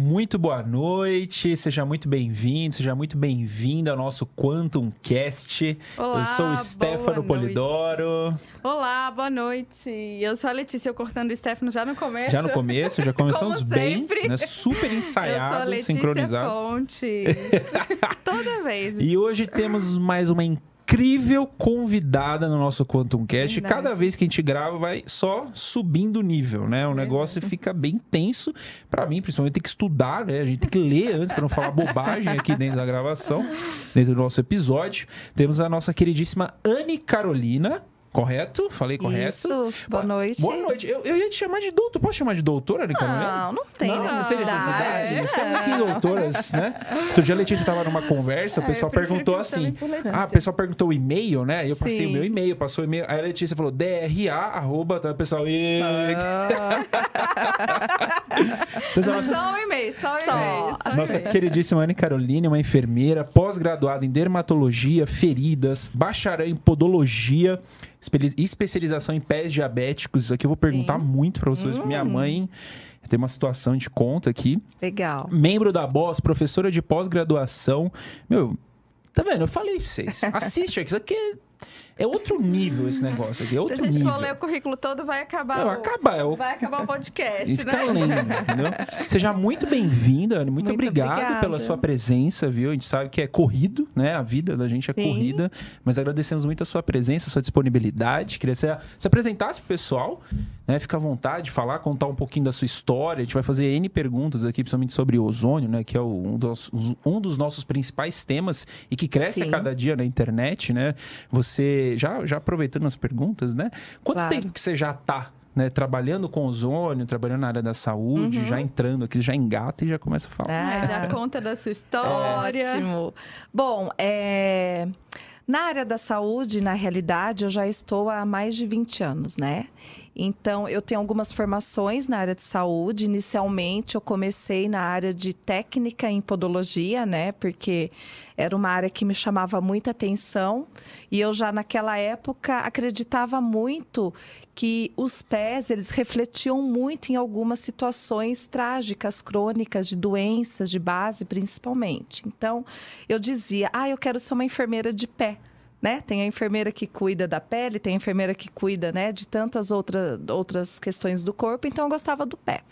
Muito boa noite, seja muito bem-vindo, seja muito bem-vinda ao nosso Quantum Cast. Olá, eu sou o Stefano Polidoro. Olá, boa noite. Eu sou a Letícia, eu cortando o Stefano já no começo. Já no começo, já começamos bem, né? super ensaiados, eu sou a Letícia sincronizados. Fonte. Toda vez. E hoje temos mais uma incrível convidada no nosso Quantum Cast. Verdade. Cada vez que a gente grava, vai só subindo o nível, né? O negócio fica bem tenso. Pra mim, principalmente, tem que estudar, né? A gente tem que ler antes pra não falar bobagem aqui dentro da gravação, dentro do nosso episódio. Temos a nossa queridíssima Anne Carolina. Correto? Falei correto? Isso, boa noite. Boa noite. Eu, eu ia te chamar de doutor. Posso chamar de doutora, Carolina? Não, não tem Não, necessidade. tem necessidade. Temos aqui doutoras, né? Outro dia a Letícia estava numa conversa, o Ah, pessoal perguntou assim. Ah, o pessoal perguntou o e-mail, né? Eu passei Sim. o meu e-mail, passou o e-mail. Aí a Letícia falou DRA, arroba, tá, pessoal? E... Então, a nossa, Só um e-mail, só um e-mail. Nossa queridíssima Anne Caroline, uma enfermeira, pós-graduada em dermatologia, feridas, bacharel em podologia, especialização em pés diabéticos. Isso aqui eu vou perguntar muito pra vocês. Minha Hum. mãe tem uma situação de conta aqui Legal. membro da BOS, professora de pós-graduação. Meu, tá vendo? Eu falei pra vocês. Assiste aqui. Isso aqui é, outro nível esse negócio aqui. É Se outro a gente nível. for ler o currículo todo, vai acabar. Não, o... acaba, é o- Vai acabar o podcast, né? lendo, entendeu? Seja muito bem-vinda, Anne. Muito, Muito obrigado obrigada. pela sua presença, viu? A gente sabe que é corrido, né? A vida da gente é Sim. corrida. Mas agradecemos muito a sua presença, a sua disponibilidade. Queria que você se apresentasse pro pessoal, né? Fica à vontade, falar, contar um pouquinho da sua história. A gente vai fazer N perguntas aqui, principalmente sobre ozônio, né? Que é um dos, um dos nossos principais temas e que cresce a Sim. cada dia na internet, né? Você, já, já aproveitando as perguntas, né? Quanto Claro. tempo que você já tá né, trabalhando com ozônio, trabalhando na área da saúde, já entrando aqui, já engata e já começa a falar. Ah, já conta da sua história. Ótimo. Bom, é, na área da saúde, na realidade, eu já estou há mais de 20 anos, né? Então, eu tenho algumas formações na área de saúde. Inicialmente, eu comecei na área de técnica em podologia, né? Porque era uma área que me chamava muita atenção. E eu já naquela época acreditava muito que os pés, eles refletiam muito em algumas situações trágicas, crônicas, de doenças de base, principalmente. Então, eu dizia, ah, eu quero ser uma enfermeira de pé. Né? Tem a enfermeira que cuida da pele, tem a enfermeira que cuida né, de tantas outra, outras questões do corpo, então eu gostava do pé.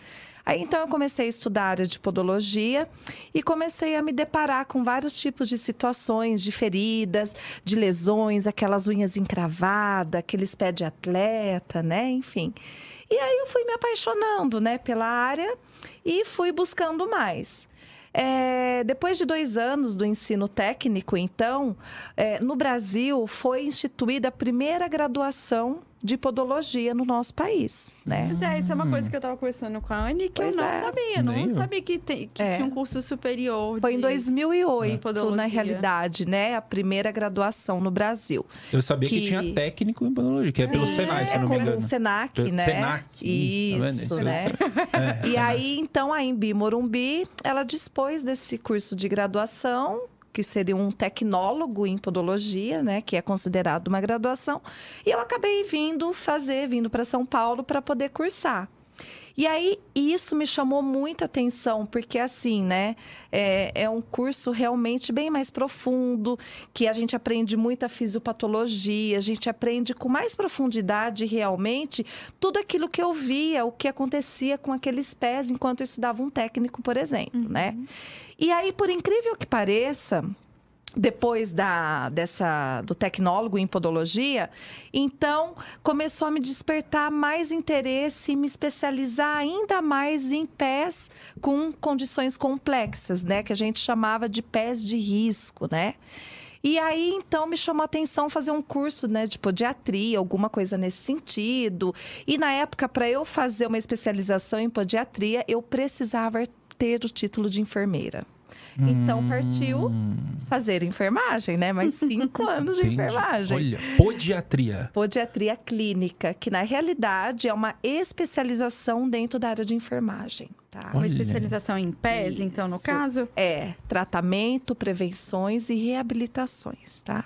Aí então eu comecei a estudar a área de podologia e comecei a me deparar com vários tipos de situações, de feridas, de lesões, aquelas unhas encravadas, aqueles pés de atleta, né? Enfim. E aí eu fui me apaixonando, né, pela área e fui buscando mais. É, depois de dois anos do ensino técnico, então, é, no Brasil foi instituída a primeira graduação de podologia no nosso país, né? Mas é, isso é uma coisa que eu tava conversando com a Anne que Pois eu não é. sabia. Não Nem sabia que, tem- que É. tinha um curso superior. Foi em de- 2008, Podologia. na realidade, né? A primeira graduação no Brasil. Eu sabia que... Que- tinha técnico em podologia, que é pelo Sim, Senai, se é não me como engano. Senac, Pelo né? Senac. Tá? Isso, Isso né? É, E aí, então, a Embi Morumbi, ela dispôs desse curso de graduação, que seria um tecnólogo em podologia, né, que é considerado uma graduação, e eu acabei vindo fazer, vindo para São Paulo para poder cursar. E aí, isso me chamou muita atenção, porque assim, né, é, é um curso realmente bem mais profundo, que a gente aprende muita fisiopatologia, a gente aprende com mais profundidade realmente tudo aquilo que eu via, o que acontecia com aqueles pés enquanto eu estudava um técnico, por exemplo, né? E aí, por incrível que pareça, depois da, dessa, do tecnólogo em podologia, então começou a me despertar mais interesse e me especializar ainda mais em pés com condições complexas, né? Que a gente chamava de pés de risco, né? E aí, então, me chamou a atenção fazer um curso né, de podiatria, alguma coisa nesse sentido. E na época, para eu fazer uma especialização em podiatria, eu precisava ter o título de enfermeira. Então partiu fazer enfermagem, né? Mais cinco anos de Entendi. enfermagem. Olha, podiatria. Podiatria clínica, que na realidade é uma especialização dentro da área de enfermagem, tá? Uma Olha. especialização em pés, então, no Isso. caso? É, tratamento, prevenções e reabilitações, tá?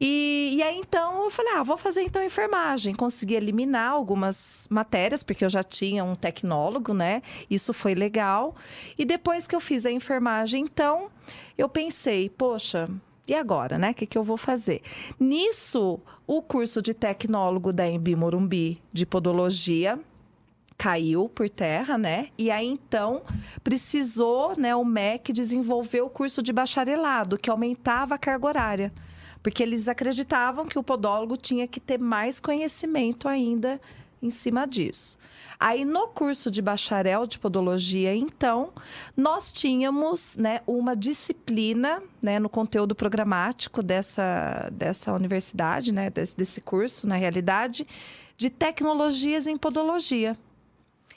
E, e aí, então, eu falei, ah, vou fazer então enfermagem. Consegui eliminar algumas matérias, porque eu já tinha um tecnólogo, né? Isso foi legal. E depois que eu fiz a enfermagem, então, eu pensei, poxa, e agora, né? O que, que eu vou fazer? Nisso, o curso de tecnólogo da Embi Morumbi de podologia caiu por terra, né? E aí então precisou, né, o MEC desenvolver o curso de bacharelado, que aumentava a carga horária. Porque eles acreditavam que o podólogo tinha que ter mais conhecimento ainda em cima disso. Aí no curso de bacharel de podologia, então, nós tínhamos, né, uma disciplina, né, no conteúdo programático dessa, dessa universidade, né, desse, desse curso, na realidade, de tecnologias em podologia.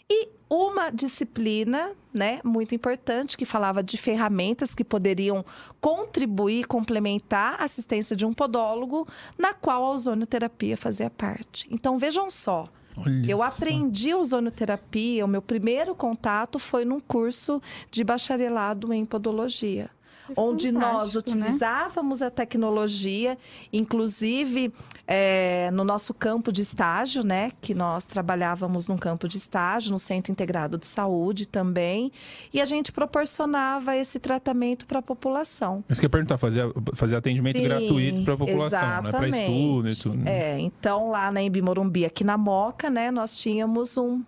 E uma disciplina, né, muito importante, que falava de ferramentas que poderiam contribuir, complementar a assistência de um podólogo, na qual a ozonioterapia fazia parte. Então, vejam só, Olha eu só. aprendi ozonoterapia, o meu primeiro contato foi num curso de bacharelado em podologia. Onde nós né? utilizávamos a tecnologia, inclusive é, no nosso campo de estágio, né? Que nós trabalhávamos num campo de estágio, no Centro Integrado de Saúde também. E a gente proporcionava esse tratamento para a população. Mas quer perguntar, fazer, fazer atendimento Sim, gratuito para a população, né? Para estudo e tudo. né? É, então lá na Embi Morumbi, aqui na Moca, né, nós tínhamos um.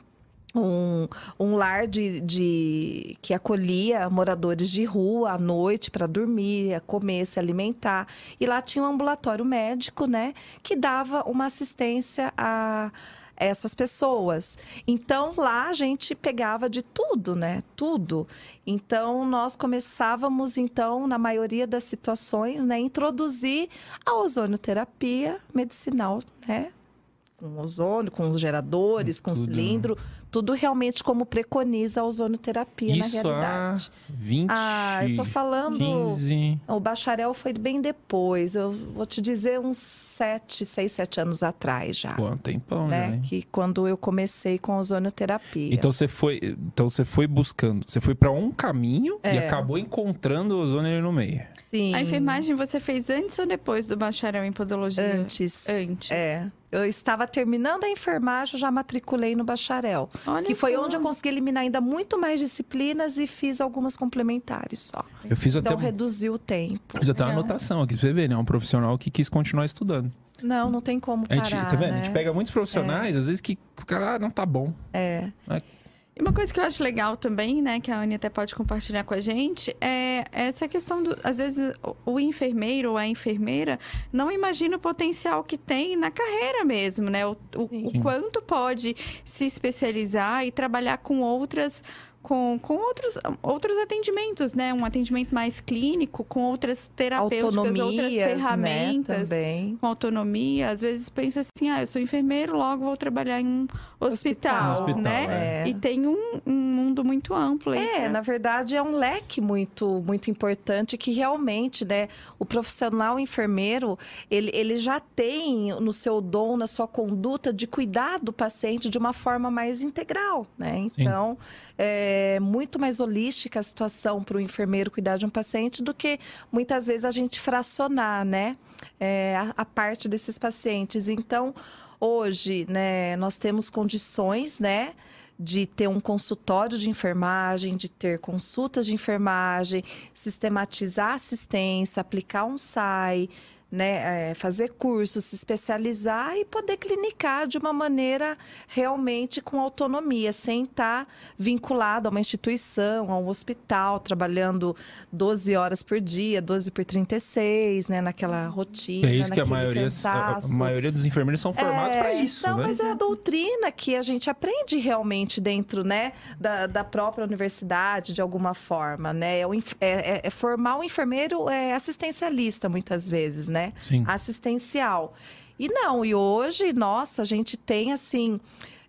Um, um lar de, de- que acolhia moradores de rua à noite para dormir, comer, se alimentar. E lá tinha um ambulatório médico, né, que dava uma assistência a essas pessoas. Então lá a gente pegava de tudo, né? Tudo. Então nós começávamos então na maioria das situações, né, introduzir a ozonioterapia medicinal, né? Com ozônio, com os geradores, com Tudo. cilindro, tudo realmente como preconiza a ozonioterapia Isso na realidade. há 20, Ah, eu tô falando 15... o bacharel foi bem depois. Eu vou te dizer uns sete, seis, sete anos atrás já. Pô, um tempão né? já, hein? Que quando eu comecei com a ozonioterapia. Então você foi, então você foi buscando, você foi para um caminho e É. acabou encontrando o ozônio ali no meio. Sim. A enfermagem você fez antes ou depois do bacharel em podologia? Antes. Antes. É. Eu estava terminando a enfermagem, já matriculei no bacharel. Olha que foi só. onde eu consegui eliminar ainda muito mais disciplinas e fiz algumas complementares só. Eu fiz até, Então reduziu o tempo. fiz até uma Legal. anotação aqui pra você ver, né? Um profissional que quis continuar estudando. Não, não tem como A parar, gente, tá vendo? A né? gente pega muitos profissionais, às vezes que o cara ah, não tá bom. É. E uma coisa que eu acho legal também, né, que a Anne até pode compartilhar com a gente, é essa questão do. Às vezes, o- enfermeiro ou a enfermeira não imagina o potencial que tem na carreira mesmo, né? O, o- o quanto pode se especializar e trabalhar com outras. Com, com outros, outros atendimentos, né? Um atendimento mais clínico, com outras terapêuticas, outras Autonomias, né, ferramentas também. com autonomia, às vezes pensa assim, ah, eu sou enfermeiro, logo vou trabalhar em um hospital, Hospital, né? é. E tem um, um mundo muito amplo aí. É, pra- na verdade é um leque muito muito importante que realmente, né, o profissional enfermeiro, ele, ele já tem no seu dom, na sua conduta de cuidar do paciente de uma forma mais integral, né? Então, é muito mais holística a situação para o enfermeiro cuidar de um paciente do que muitas vezes a gente fracionar, né, é, a, a parte desses pacientes. Então, hoje, né, nós temos condições, né, de ter um consultório de enfermagem, de ter consultas de enfermagem, sistematizar a assistência, aplicar um SAI, né, é, fazer cursos, se especializar e poder clinicar de uma maneira realmente com autonomia, sem estar vinculado a uma instituição, a um hospital, trabalhando 12 horas por dia, 12 por 36, né, naquela rotina. É isso que a maioria, a maioria dos enfermeiros são formados É, para isso, Não, né? mas é a doutrina que a gente aprende realmente dentro, né, da, da própria universidade, de alguma forma, né? É, é- é- é formar o enfermeiro é assistencialista, muitas vezes, né? Sim. Assistencial. E não, e hoje, nossa, a gente tem, assim,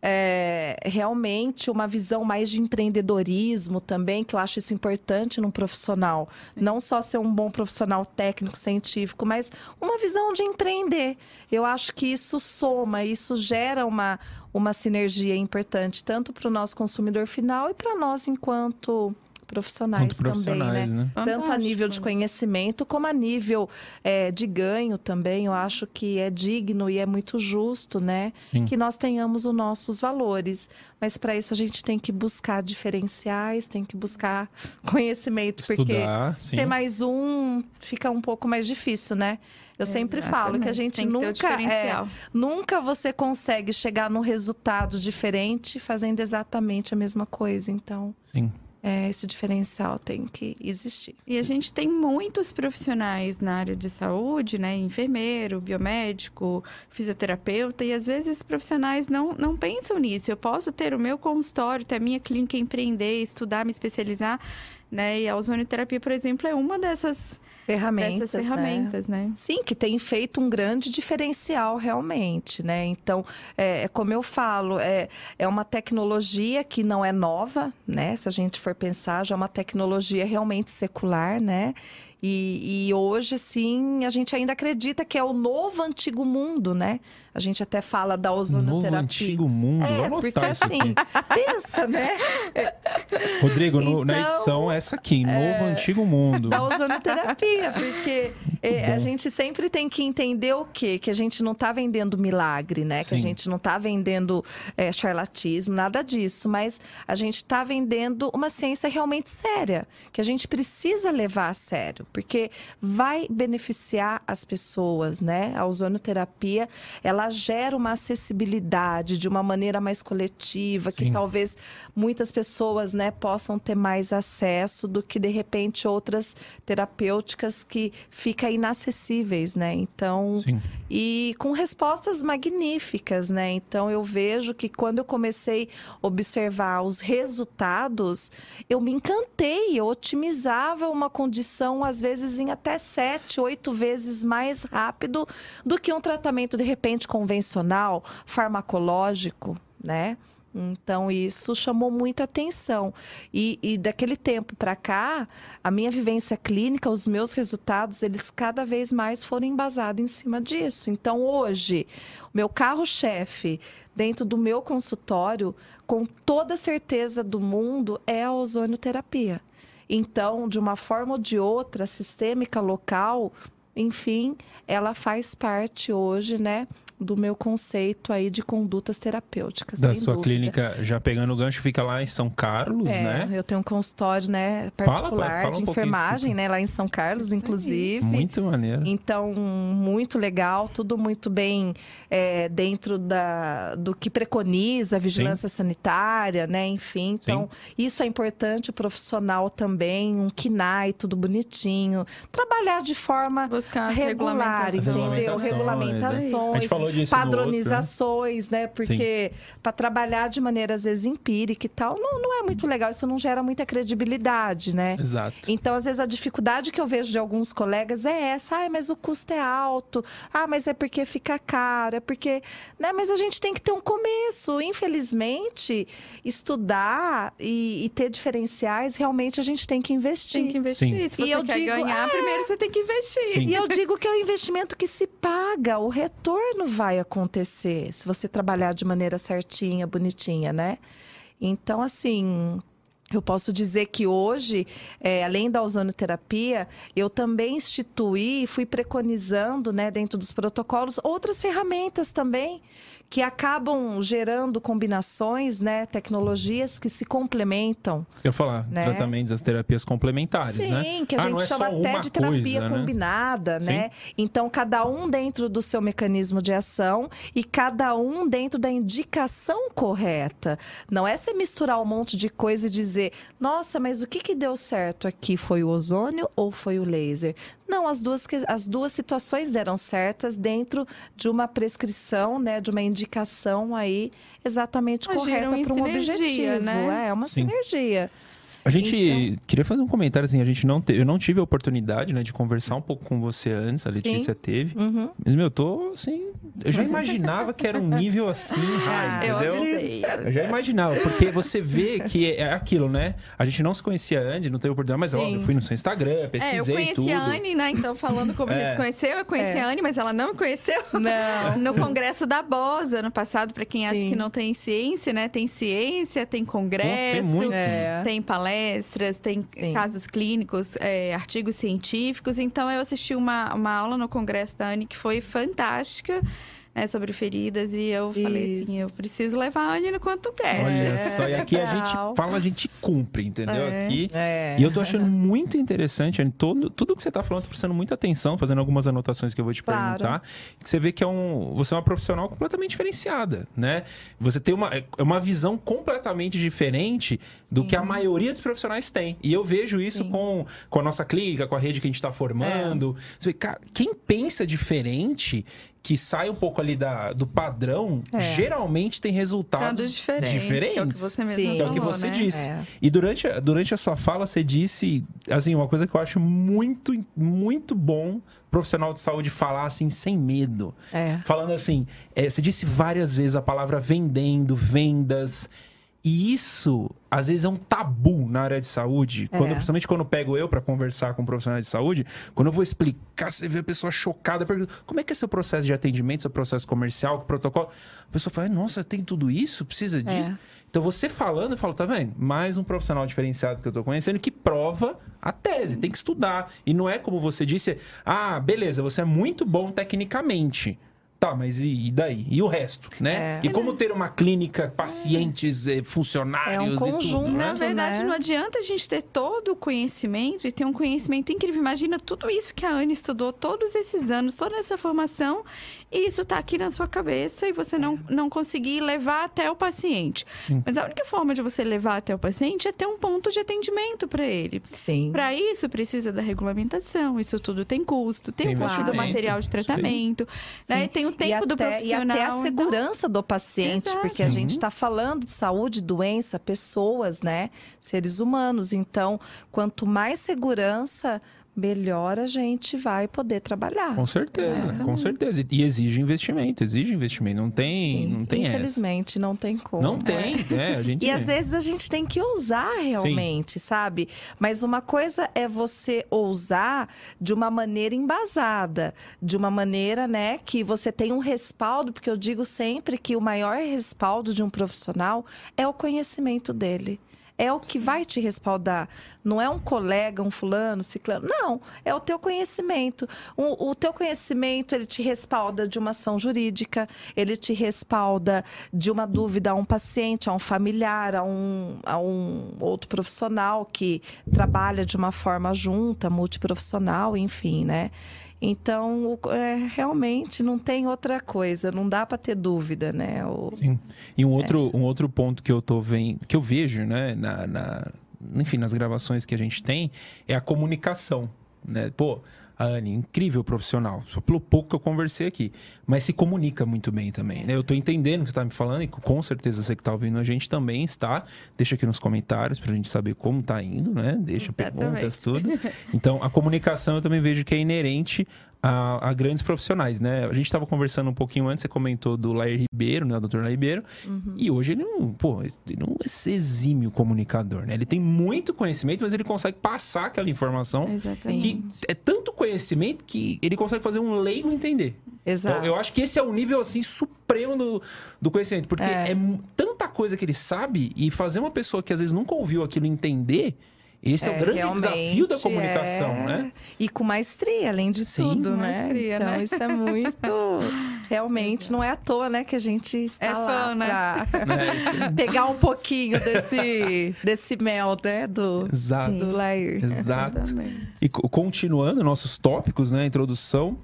é, realmente uma visão mais de empreendedorismo também, que eu acho isso importante num profissional. Não só ser um bom profissional técnico, científico, mas uma visão de empreender. Eu acho que isso soma, isso gera uma, uma sinergia importante, tanto para o nosso consumidor final e para nós enquanto profissionais, Quanto profissionais, também, né? né? Tanto a nível de conhecimento como a nível é, de ganho também. Eu acho que é digno e é muito justo, né? Sim. Que nós tenhamos os nossos valores. Mas para isso a gente tem que buscar diferenciais, tem que buscar conhecimento, porque Estudar, sim. ser mais um fica um pouco mais difícil, né? Eu sempre falo que a Exatamente. gente que nunca é, diferencial. nunca você consegue chegar num resultado diferente fazendo exatamente a mesma coisa. Então, Sim. É, esse diferencial tem que existir. E a gente tem muitos profissionais na área de saúde, né? Enfermeiro, biomédico, fisioterapeuta, e às vezes profissionais não, não pensam nisso. Eu posso ter o meu consultório, ter a minha clínica, empreender, estudar, me especializar, né? E a ozonioterapia, por exemplo, é uma dessas, Ferramentas, dessas né? ferramentas, né? Sim, que tem feito um grande diferencial realmente, né? Então, é, é como eu falo, é, é uma tecnologia que não é nova, né? Se a gente for pensar, já é uma tecnologia realmente secular, né? E, e hoje, sim, a gente ainda acredita que é o novo antigo mundo, né? A gente até fala da Novo ozonoterapia. antigo mundo. É, porque isso assim, pensa, né? Rodrigo, no- na Então, é, edição essa aqui, Novo Antigo Mundo. da ozonoterapia, porque é, a gente sempre tem que entender o quê? Que a gente não está vendendo milagre, né? Que a Sim. gente não está vendendo é, charlatismo, nada disso, mas a gente está vendendo uma ciência realmente séria, que a gente precisa levar a sério, porque vai beneficiar as pessoas, né? A ozonoterapia, ela gera uma acessibilidade de uma maneira mais coletiva, Sim. que talvez muitas pessoas, né, possam ter mais acesso do que de repente outras terapêuticas que fica inacessíveis, né? Então, Sim. e com respostas magníficas, né? Então eu vejo que quando eu comecei a observar os resultados, eu me encantei, eu otimizava uma condição às vezes em até sete, oito vezes mais rápido do que um tratamento de repente convencional, farmacológico, né? Então, isso chamou muita atenção. E, e daquele tempo para cá, a minha vivência clínica, os meus resultados, eles cada vez mais foram embasados em cima disso. Então, hoje, meu carro-chefe dentro do meu consultório, com toda certeza do mundo, é a ozonioterapia. Então, de uma forma ou de outra, sistêmica local, enfim, ela faz parte hoje, né, do meu conceito aí de condutas terapêuticas. Da sua dúvida. clínica, já pegando o gancho, fica lá em São Carlos, É, né? eu tenho um consultório, né, Fala, particular fala um de enfermagem, né, lá em São Carlos, inclusive. Muito maneiro. Então, muito legal, tudo muito bem é, dentro da, do que preconiza a vigilância sanitária, né? Enfim, então, isso é importante, o profissional também, um KINAI, tudo bonitinho. Trabalhar de forma Buscar regular, entendeu? Regulamentações, Regulamentações, A gente falou no outro, né? padronizações, né? Porque para trabalhar de maneira às vezes empírica e tal, não, não é muito legal, isso não gera muita credibilidade, né? Exato. Então, às vezes, a dificuldade que eu vejo de alguns colegas é essa. Ah, mas o custo é alto. Ah, mas é porque fica caro. É porque... Né? Mas a gente tem que ter um começo. Infelizmente, estudar e, e ter diferenciais, realmente a gente tem que investir. Tem que investir. Sim. Se E você eu quer digo, ganhar, é. primeiro você tem que investir. Sim. E eu digo que é um investimento que se paga, o retorno vai acontecer se você trabalhar de maneira certinha, bonitinha, né? Então, assim, eu posso dizer que hoje, é, além da ozonoterapia, eu também instituí e fui preconizando, né, dentro dos protocolos, outras ferramentas também que acabam gerando combinações, né, tecnologias que se complementam. Eu ia falar, Né? tratamentos, as terapias complementares, Sim, né? que a Ah, gente é chama até de terapia coisa, né? combinada, Sim. né? Então, cada um dentro do seu mecanismo de ação e cada um dentro da indicação correta. Não é você misturar um monte de coisa e dizer, nossa, mas o que, que deu certo aqui? Foi o ozônio ou foi o laser? Não, as duas, as duas situações deram certas dentro de uma prescrição, né? De uma indicação aí exatamente Agiram correta para um sinergia, objetivo. né? É uma Sim. sinergia. A gente Então- queria fazer um comentário assim, a gente não te- eu não tive a oportunidade, né, de conversar um pouco com você antes, a Letícia teve. Uhum. Mas meu, eu tô assim eu já imaginava que era um nível assim, Ah, high, Eu entendeu? amei. Eu já imaginava, porque você vê que é aquilo, né? A gente não se conhecia antes, não teve oportunidade, mas Sim. óbvio, eu fui no seu Instagram, pesquisei É, eu conheci tudo. a Anne, né? Então, falando como É. ele se conheceu, eu conheci É. a Anne, mas ela não me conheceu. Não. No congresso da BOSA, ano passado, para quem acha Sim. que não tem ciência, né? Tem ciência, tem congresso, tem muito. É. tem palestras, tem Sim. casos clínicos, é, artigos científicos. Então, eu assisti uma, uma aula no congresso da Anne que foi fantástica. Né, sobre feridas, e eu falei assim: Isso. eu preciso levar a Anne no quanto quer. Olha É, só, e aqui a gente fala, a gente cumpre, entendeu? É. Aqui. É. E eu tô achando muito interessante, Anne, todo, tudo que você tá falando, tô prestando muita atenção, fazendo algumas anotações que eu vou te Claro. perguntar. Que você vê que é um, você é uma profissional completamente diferenciada, né? Você tem uma, é uma visão completamente diferente do Sim. que a maioria dos profissionais tem. E eu vejo isso Sim. É. com, com a nossa clínica, com a rede que a gente tá formando. Você vê, cara, quem pensa diferente, que sai um pouco ali da, do padrão, É. geralmente tem resultados Todos diferentes. Que é o que você mesmo Sim. Que é o que falou, você né? disse. É. E durante, a- durante a sua fala, você disse, assim, uma coisa que eu acho muito, muito bom profissional de saúde falar, assim, sem medo. É. Falando assim, é, você disse várias vezes a palavra vendendo, vendas. E isso, às vezes, é um tabu na área de saúde. É. Quando, principalmente quando eu pego eu para conversar com profissionais de saúde, quando eu vou explicar, você vê a pessoa chocada, pergunta, como é que é seu processo de atendimento, seu processo comercial, protocolo? A pessoa fala, nossa, tem tudo isso? Precisa disso? É. Então, você falando, eu falo, tá vendo? Mais um profissional diferenciado que eu tô conhecendo que prova a tese, tem que estudar. E não é como você disse, ah, beleza, você é muito bom tecnicamente. Tá, mas e, e daí? E o resto, né? É. E como ter uma clínica, pacientes, eh, funcionários É um e tudo, conjunto, né? Na verdade, né? não adianta a gente ter todo o conhecimento e ter um conhecimento incrível. Imagina tudo isso que a Anne estudou todos esses anos, toda essa formação, e isso tá aqui na sua cabeça e você não, não conseguir levar até o paciente. Mas a única forma de você levar até o paciente é ter um ponto de atendimento para ele. Sim. Para isso, precisa da regulamentação, isso tudo tem custo, tem, Tem o custo do material de tratamento, né? Sim. tem o tempo e até, do profissional. E até a então- segurança do paciente, Exato. porque a Sim. gente está falando de saúde, doença, pessoas, né? Seres humanos. Então, quanto mais segurança, melhor a gente vai poder trabalhar. Com certeza, Exatamente. com certeza. E exige investimento, exige investimento. Não tem, Sim, não tem essa. Infelizmente, não tem como. Não tem, é, a gente... E às vezes a gente tem que ousar realmente, sabe? Mas uma coisa é você ousar de uma maneira embasada, de uma maneira, né, que você tem um respaldo, porque eu digo sempre que o maior respaldo de um profissional é o conhecimento dele. É o que vai te respaldar. Não é um colega, um fulano, ciclano. Não, é o teu conhecimento. O, o teu conhecimento, ele te respalda de uma ação jurídica, ele te respalda de uma dúvida a um paciente, a um familiar, a um, a um outro profissional que trabalha de uma forma junta, multiprofissional, enfim, né? Então, é, realmente não tem outra coisa, não dá para ter dúvida, né? O- Sim. E um É. outro, um outro ponto que eu tô vendo, que eu vejo, né, na, na- enfim, nas gravações que a gente tem, é a comunicação, né? Pô, a Anne, incrível profissional, só pelo pouco que eu conversei aqui, mas se comunica muito bem também, né? Eu tô entendendo o que você tá me falando e com certeza você que tá ouvindo a gente também está. Deixa aqui nos comentários pra gente saber como tá indo, né? Deixa Exatamente. perguntas, tudo. Então, a comunicação eu também vejo que é inerente a, a grandes profissionais, né? A gente estava conversando um pouquinho antes, você comentou do Lair Ribeiro, né? O Dr. Lair Ribeiro. E hoje ele não, pô, ele não é exímio comunicador, né? Ele tem muito conhecimento, mas ele consegue passar aquela informação Exatamente. que é tanto conhecimento que ele consegue fazer um leigo entender. Exato. Então, eu acho que esse é o nível, assim, supremo do, do conhecimento. Porque é. É. tanta coisa que ele sabe e fazer uma pessoa que às vezes nunca ouviu aquilo entender, esse é, o grande desafio da comunicação, é. né? E com maestria, além de Sim. tudo, Com né? maestria, então, né? isso é muito. Realmente, não é à toa, né, que a gente está É lá fã, né? pra É, pegar um pouquinho desse, desse mel, né? Do, Exato. do Lair. Exato. Exatamente. E co- continuando nossos tópicos, né? Introdução.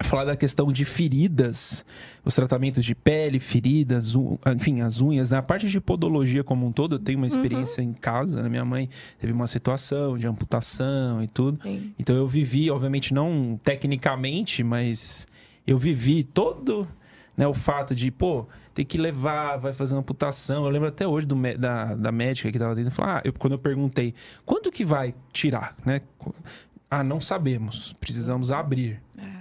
Falar da questão de feridas, os tratamentos de pele, feridas, enfim, as unhas. Na parte de podologia como um todo, eu tenho uma experiência em casa. Né? Minha mãe teve uma situação de amputação e tudo. Sim. Então eu vivi, obviamente, não tecnicamente, mas eu vivi todo né, o fato de, pô, ter que levar, vai fazer uma amputação. Eu lembro até hoje do da, da médica que tava dentro, falar, ah, eu, quando eu perguntei, quanto que vai tirar, né? Ah, não sabemos, precisamos abrir. É.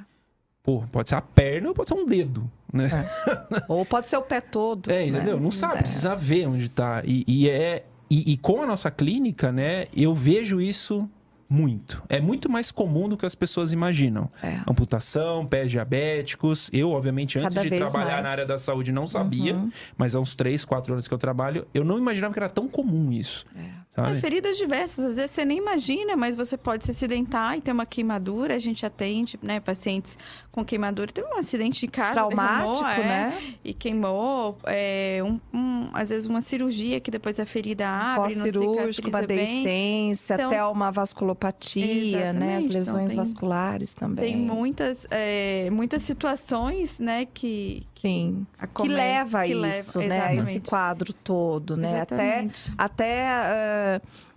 Pô, pode ser a perna ou pode ser um dedo, né? É. ou pode ser o pé todo. É, entendeu? Né? Não sabe, é. precisa ver onde tá. E, e é. E, e, com a nossa clínica, né, eu vejo isso muito. É muito mais comum do que as pessoas imaginam. É. Amputação, pés diabéticos. Eu, obviamente, antes Cada de trabalhar mais. na área da saúde, não sabia. Uhum. Mas há uns 3, 4 anos que eu trabalho, eu não imaginava que era tão comum isso. É. É, feridas diversas, às vezes você nem imagina, mas você pode se acidentar e ter uma queimadura. A gente atende, né, pacientes com queimadura. Teve um acidente de casa, traumático, derramou, é, né? E queimou. É, um, um, às vezes uma cirurgia que depois a ferida abre, Pós-cirúrgico, uma deiscência, então, até uma vasculopatia, né? As então, lesões então, tem, vasculares também. Tem muitas, é, muitas situações, né, que... Sim, que leva a isso, leva, né? Esse quadro todo, né? Exatamente. Até... até uh,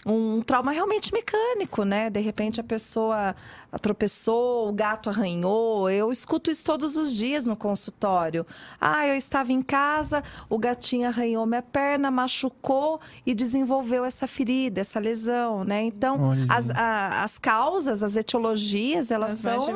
um trauma realmente mecânico, né? De repente a pessoa tropeçou, o gato arranhou. Eu escuto isso todos os dias no consultório. Ah, eu estava em casa, o gatinho arranhou minha perna, machucou e desenvolveu essa ferida, essa lesão, né? Então, as, a, as causas, as etiologias, elas as são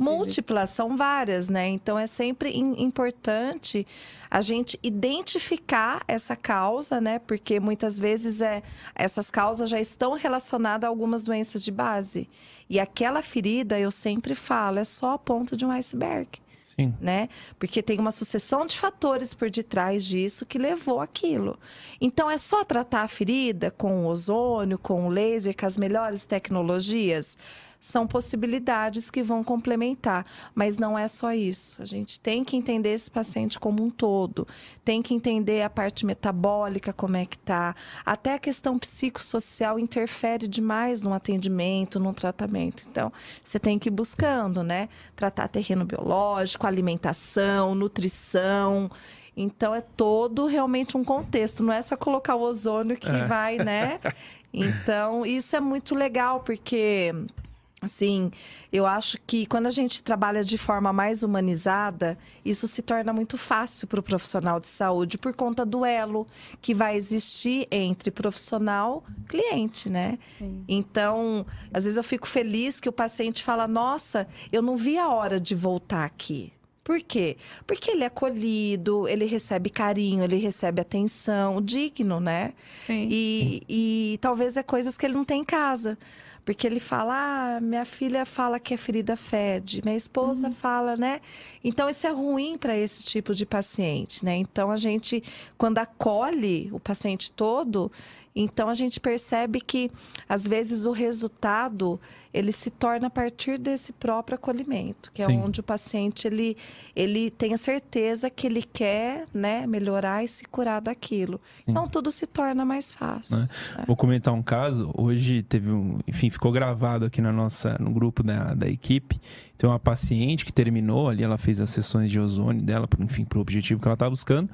múltiplas, são várias, né? Então, é sempre importante a gente identificar essa causa, né? Porque muitas vezes é, essas causas já estão relacionadas a algumas doenças de base. E aquela ferida, eu sempre falo, é só a ponta de um iceberg. Sim. Né? Porque tem uma sucessão de fatores por detrás disso que levou aquilo. Então é só tratar a ferida com o ozônio, com o laser, com as melhores tecnologias são possibilidades que vão complementar, mas não é só isso. A gente tem que entender esse paciente como um todo, tem que entender a parte metabólica, como é que tá, até a questão psicossocial interfere demais no atendimento, no tratamento. Então, você tem que ir buscando, né? Tratar terreno biológico, alimentação, nutrição. Então é todo realmente um contexto, não é só colocar o ozônio que é. vai, né? Então, isso é muito legal, porque Assim, eu acho que quando a gente trabalha de forma mais humanizada, isso se torna muito fácil para o profissional de saúde por conta do elo que vai existir entre profissional e cliente, né? Sim. Então, às vezes eu fico feliz que o paciente fala: Nossa, eu não vi a hora de voltar aqui. Por quê? Porque ele é acolhido, ele recebe carinho, ele recebe atenção, digno, né? Sim. E, e talvez é coisas que ele não tem em casa. Porque ele fala, ah, minha filha fala que a ferida fede, minha esposa uhum. fala, né? Então isso é ruim para esse tipo de paciente, né? Então a gente, quando acolhe o paciente todo, então a gente percebe que às vezes o resultado ele se torna a partir desse próprio acolhimento, que é Sim. é onde o paciente ele, ele tem a certeza que ele quer né, melhorar e se curar daquilo. Sim. Então tudo se torna mais fácil. Né? É. Vou comentar um caso. Hoje teve um, enfim, ficou gravado aqui na nossa, no grupo da, da equipe. Tem uma paciente que terminou ali, ela fez as sessões de ozônio dela, enfim, para o objetivo que ela estava buscando.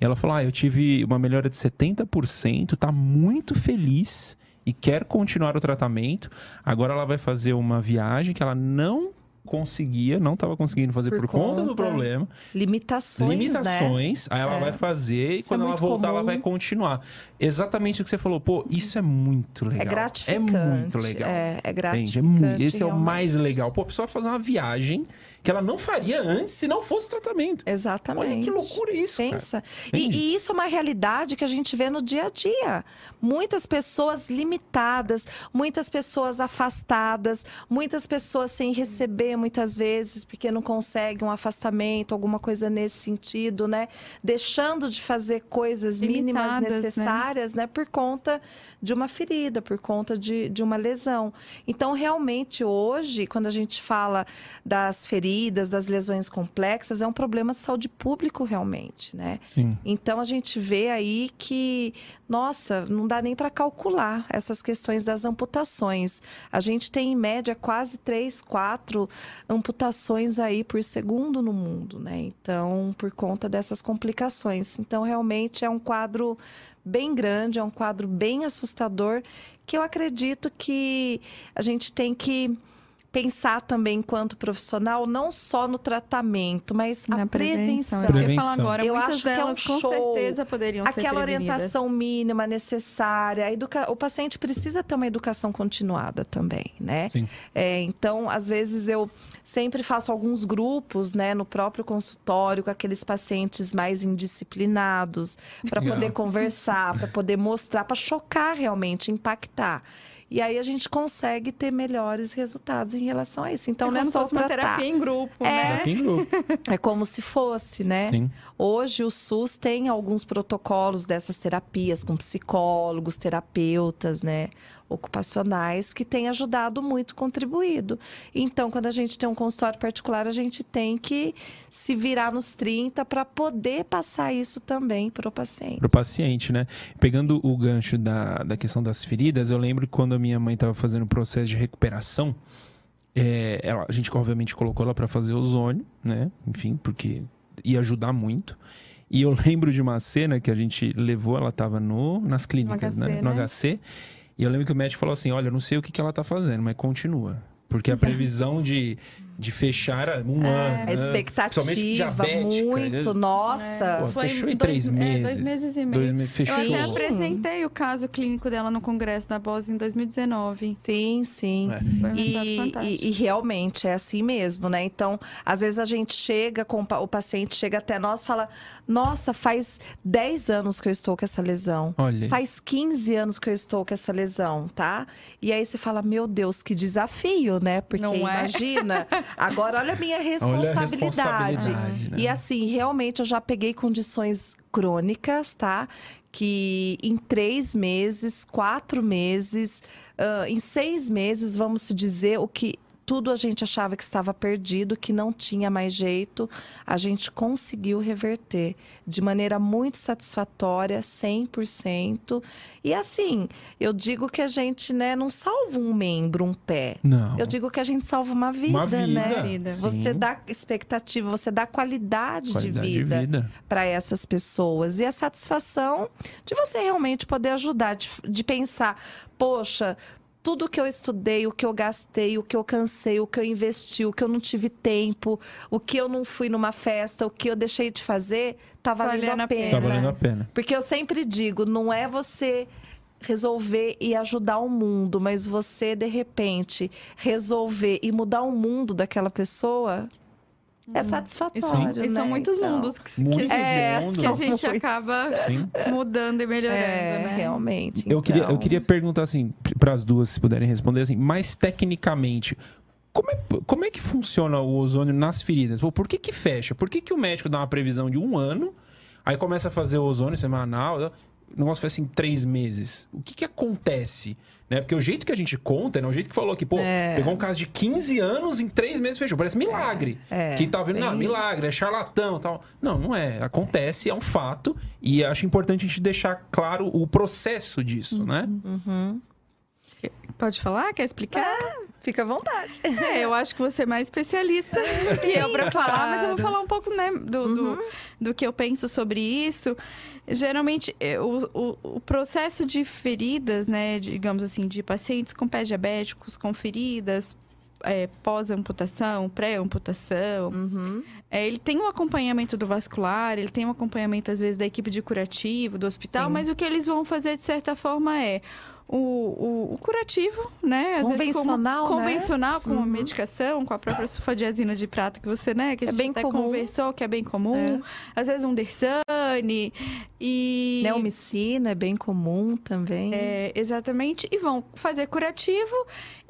E ela falou: Ah, eu tive uma melhora de 70%, tá muito feliz e quer continuar o tratamento. Agora ela vai fazer uma viagem que ela não conseguia, não estava conseguindo fazer por, por conta, conta, do problema. Limitações. Limitações. Né? Aí ela é. vai fazer isso e é quando é ela voltar, comum. ela vai continuar. Exatamente o que você falou. Pô, isso é muito legal. É gratificante. É muito legal. É, é gratificante. É muito, esse realmente. é o mais legal. Pô, a pessoa vai fazer uma viagem que ela não faria antes se não fosse tratamento. Exatamente. Olha que loucura isso. Pensa. E, e, isso é uma realidade que a gente vê no dia a dia. Muitas pessoas limitadas, muitas pessoas afastadas, muitas pessoas sem receber muitas vezes porque não conseguem um afastamento, alguma coisa nesse sentido, né? Deixando de fazer coisas Limitadas, mínimas né? necessárias, né? né? Por conta de uma ferida, por conta de, de uma lesão. Então, realmente, hoje, quando a gente fala das feridas, feridas, das lesões complexas, é um problema de saúde público realmente, né? Sim. Então a gente vê aí que, nossa, não dá nem para calcular essas questões das amputações. A gente tem em média quase três, quatro amputações aí por segundo no mundo, né? Então, por conta dessas complicações. Então, realmente é um quadro bem grande, é um quadro bem assustador que eu acredito que a gente tem que pensar também enquanto profissional não só no tratamento, mas Na a prevenção. prevenção. É eu agora. Eu Muitas acho que é um delas com show. certeza poderiam ser Aquela orientação mínima necessária. A educa... O paciente precisa ter uma educação continuada também, né? Sim. É, então, às vezes eu sempre faço alguns grupos, né, no próprio consultório com aqueles pacientes mais indisciplinados, para poder conversar, para poder mostrar, para chocar realmente, impactar. E aí a gente consegue ter melhores resultados em relação a isso. Então, é não é só uma terapia em grupo, É. né? Terapia em grupo. É como se fosse, né? Sim. Hoje o SUS tem alguns protocolos dessas terapias com psicólogos, terapeutas, né, ocupacionais que têm ajudado muito, contribuído. Então, quando a gente tem um consultório particular, a gente tem que se virar nos 30 para poder passar isso também para o paciente. Pro paciente, né? Pegando o gancho da, da questão das feridas, eu lembro que quando a minha mãe estava fazendo o processo de recuperação, é, ela- a gente obviamente colocou ela para fazer ozônio, né? Enfim, porque ia ajudar muito. E eu lembro de uma cena que a gente levou, ela estava no, nas clínicas, HC, né? No né? HC. E eu lembro que o médico falou assim: olha, eu não sei o que, que ela tá fazendo, mas continua. Porque a previsão de, de fechar um ano. A né? expectativa, diabética, muito, né? nossa. Pô, Foi fechou em dois, três é, meses. dois meses e meio. Dois fechou. Eu até apresentei o caso clínico dela no congresso da BOS em 2019. Sim, sim. É. Um E, e- e realmente é assim mesmo, né? Então, às vezes a gente chega com o paciente chega até nós e fala: Nossa, faz 10 anos que eu estou com essa lesão. Olha. Faz 15 anos que eu estou com essa lesão, tá? E aí você fala: Meu Deus, que desafio, né? Porque Não é? imagina, agora olha a minha Olha a responsabilidade. responsabilidade, né? E assim, realmente eu já peguei condições crônicas, tá? Que em três meses, quatro meses, ah, em seis meses, vamos dizer, o que tudo a gente achava que estava perdido, que não tinha mais jeito, a gente conseguiu reverter de maneira muito satisfatória, 100%. E assim, eu digo que a gente, né, não salva um membro, um pé. Não. Eu digo que a gente salva uma vida, Uma vida. né? Vida. Você dá expectativa, você dá qualidade, Qualidade de vida para essas pessoas. E a satisfação de você realmente poder ajudar, de, de pensar, poxa. Tudo que eu estudei, o que eu gastei, o que eu cansei, o que eu investi, o que eu não tive tempo, o que eu não fui numa festa, o que eu deixei de fazer, tá valendo Valendo a pena. Tá valendo a pena. Porque eu sempre digo, não é você resolver e ajudar o mundo, mas você de repente resolver e mudar o mundo daquela pessoa é E, satisfatório, são, né? e são muitos Então, mundos que, que Muitos a gente, É, mundos. que a gente acaba Sim. mudando e melhorando, É, né? realmente. Eu, queria, eu então. queria perguntar assim, para as duas, se puderem responder assim, mais tecnicamente. Como é, como é que funciona o ozônio nas feridas? Pô, por que, que fecha? Por que, que o médico dá uma previsão de um ano, aí começa a fazer o ozônio semanal, o negócio faz assim três meses? O que, que acontece? Né? Porque o jeito que a gente conta, né? o jeito que falou que, pô, É. pegou um caso de 15 anos, em três meses fechou. Parece milagre. É, que tá vendo, não, bem milagre, é charlatão e tal. Não, não é. Acontece, é um fato. E acho importante a gente deixar claro o processo disso, né? Uhum. Pode falar? Quer explicar? Fica à vontade. É, eu acho que você é mais especialista que eu pra falar, mas eu vou falar um pouco, né, do, do, do que eu penso sobre isso. Geralmente, é, o, o, o processo de feridas, né, digamos assim, de pacientes com pés diabéticos, com feridas, é, pós-amputação, pré-amputação, Uhum. é, ele tem um acompanhamento do vascular, ele tem um acompanhamento, às vezes, da equipe de curativo, do hospital, Sim. mas o que eles vão fazer, de certa forma, é o, o, o curativo, né? Às vezes como- Convencional, né? convencional, com Uhum. medicação, com a própria sulfadiazina de prata que você, né? Que a É gente bem até comum. conversou, que é bem comum. Às vezes um Dersane e... Neomicina é bem comum também. É, exatamente. E vão fazer curativo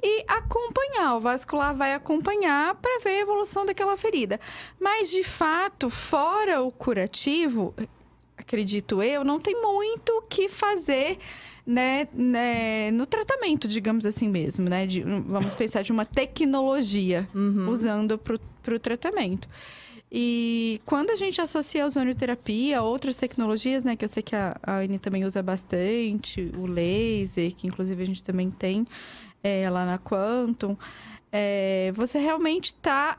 e acompanhar. O vascular vai acompanhar para ver a evolução daquela ferida. Mas, de fato, fora o curativo, acredito eu, não tem muito o que fazer. Né, né, no tratamento, digamos assim mesmo, né? de- vamos pensar de uma tecnologia Uhum. usando para o tratamento. E quando a gente associa a ozonioterapia a outras tecnologias, né, que eu sei que a, a Anne também usa bastante, o laser, que inclusive a gente também tem é, lá na Quantum, é, você realmente está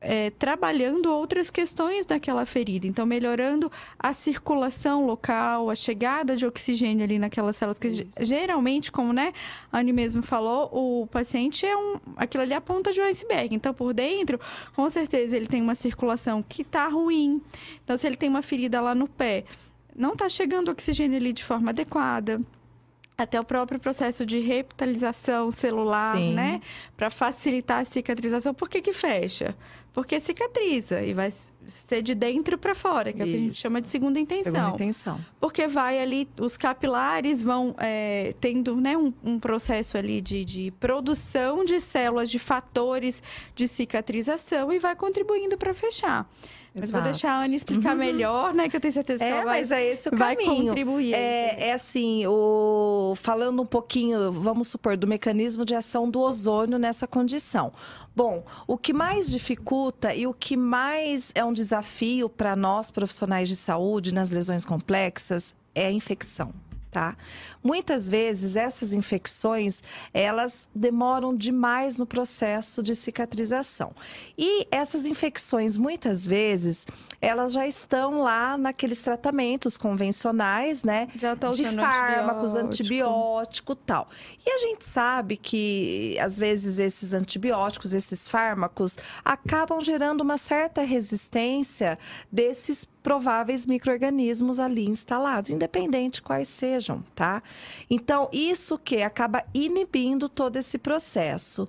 é, trabalhando outras questões daquela ferida. Então, melhorando a circulação local, a chegada de oxigênio ali naquelas células. Que Isso. geralmente, como né, a Anne mesmo falou, o paciente é um. Aquilo ali é a ponta de um iceberg. Então, por dentro, com certeza, ele tem uma circulação que está ruim. Então, se ele tem uma ferida lá no pé, não está chegando oxigênio ali de forma adequada. Até o próprio processo de revitalização celular, Sim. né? Para facilitar a cicatrização. Por que, que fecha? Porque cicatriza e vai ser de dentro para fora, que é o que a gente chama de segunda intenção. Segunda intenção. Porque vai ali, os capilares vão é, tendo né, um, um processo ali de, de produção de células, de fatores de cicatrização e vai contribuindo para fechar. Mas vou deixar a Ana explicar Uhum. melhor, né? Que eu tenho certeza que É, ela vai, mas é esse o vai caminho. contribuir. É, é assim, o... falando um pouquinho, vamos supor, do mecanismo de ação do ozônio nessa condição. Bom, o que mais dificulta e o que mais é um desafio para nós profissionais de saúde nas lesões complexas é a infecção. Tá? Muitas vezes essas infecções elas demoram demais no processo de cicatrização e essas infecções muitas vezes elas já estão lá naqueles tratamentos convencionais, né? Já tá de fármacos, antibiótico. antibiótico e tal. E a gente sabe que, às vezes, esses antibióticos, esses fármacos, acabam gerando uma certa resistência desses prováveis micro-organismos ali instalados, independente quais sejam, tá? Então, isso que acaba inibindo todo esse processo.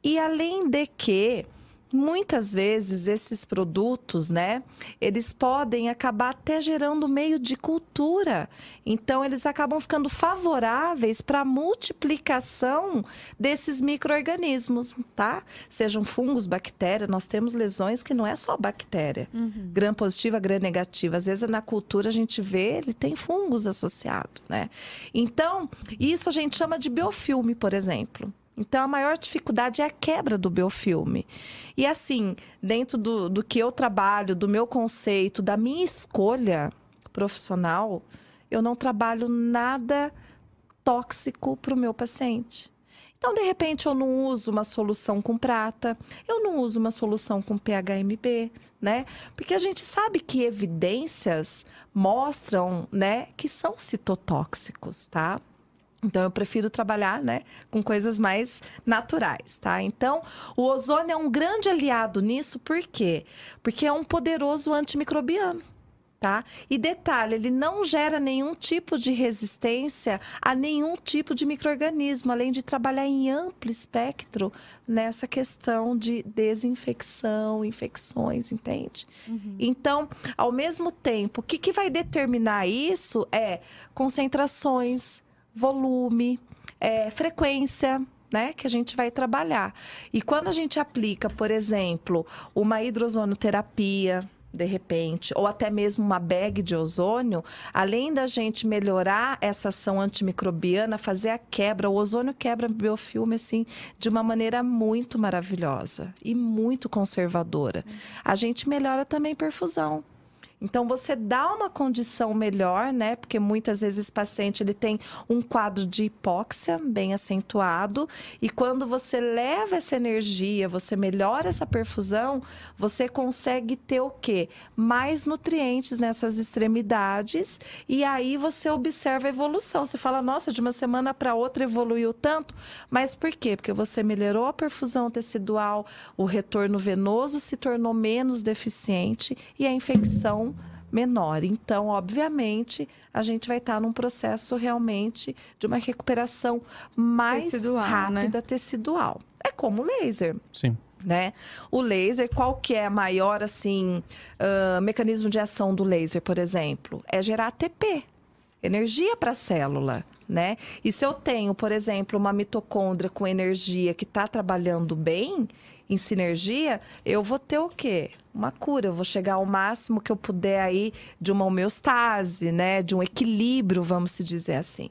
E além de que, muitas vezes esses produtos, né, eles podem acabar até gerando meio de cultura. Então eles acabam ficando favoráveis para a multiplicação desses micro-organismos, tá? Sejam fungos, bactérias, nós temos lesões que não é só bactéria. Uhum. Gram positiva, gram negativa. Às vezes na cultura a gente vê, ele tem fungos associados, né? Então, isso a gente chama de biofilme, por exemplo. Então, a maior dificuldade é a quebra do biofilme. E assim, dentro do, do que eu trabalho, do meu conceito, da minha escolha profissional, eu não trabalho nada tóxico para o meu paciente. Então, de repente, eu não uso uma solução com prata, eu não uso uma solução com PHMB, né? Porque a gente sabe que evidências mostram, né, que são citotóxicos, tá? Então, eu prefiro trabalhar, né, com coisas mais naturais, tá? Então, o ozônio é um grande aliado nisso, por quê? Porque é um poderoso antimicrobiano. Tá? E detalhe, ele não gera nenhum tipo de resistência a nenhum tipo de microorganismo, além de trabalhar em amplo espectro nessa questão de desinfecção, infecções, entende? Então, ao mesmo tempo, o que, que vai determinar isso é concentrações, volume, é, frequência. Né, que a gente vai trabalhar. E quando a gente aplica, por exemplo, uma hidrozonoterapia, de repente, ou até mesmo uma bag de ozônio, além da gente melhorar essa ação antimicrobiana, fazer a quebra, o ozônio quebra biofilme assim de uma maneira muito maravilhosa e muito conservadora. A gente melhora também perfusão. Então você dá uma condição melhor, né? Porque muitas vezes esse paciente ele tem um quadro de hipóxia bem acentuado e quando você leva essa energia, você melhora essa perfusão, você consegue ter o quê? Mais nutrientes nessas extremidades e aí você observa a evolução. Você fala, nossa, de uma semana para outra evoluiu tanto, mas por quê? Porque você melhorou a perfusão tecidual, o retorno venoso se tornou menos deficiente e a infecção menor. Então, obviamente, a gente vai estar num processo realmente de uma recuperação mais Tecidual, né? rápida tecidual. É como o laser Sim. né? O laser, qual que é a maior, assim, ah, mecanismo de ação do laser, por exemplo? É gerar ATP, energia para a célula, né? E se eu tenho, por exemplo, uma mitocôndria com energia que está trabalhando bem, em sinergia, eu vou ter o quê? Uma cura, eu vou chegar ao máximo que eu puder aí de uma homeostase, né? De um equilíbrio, vamos se dizer assim.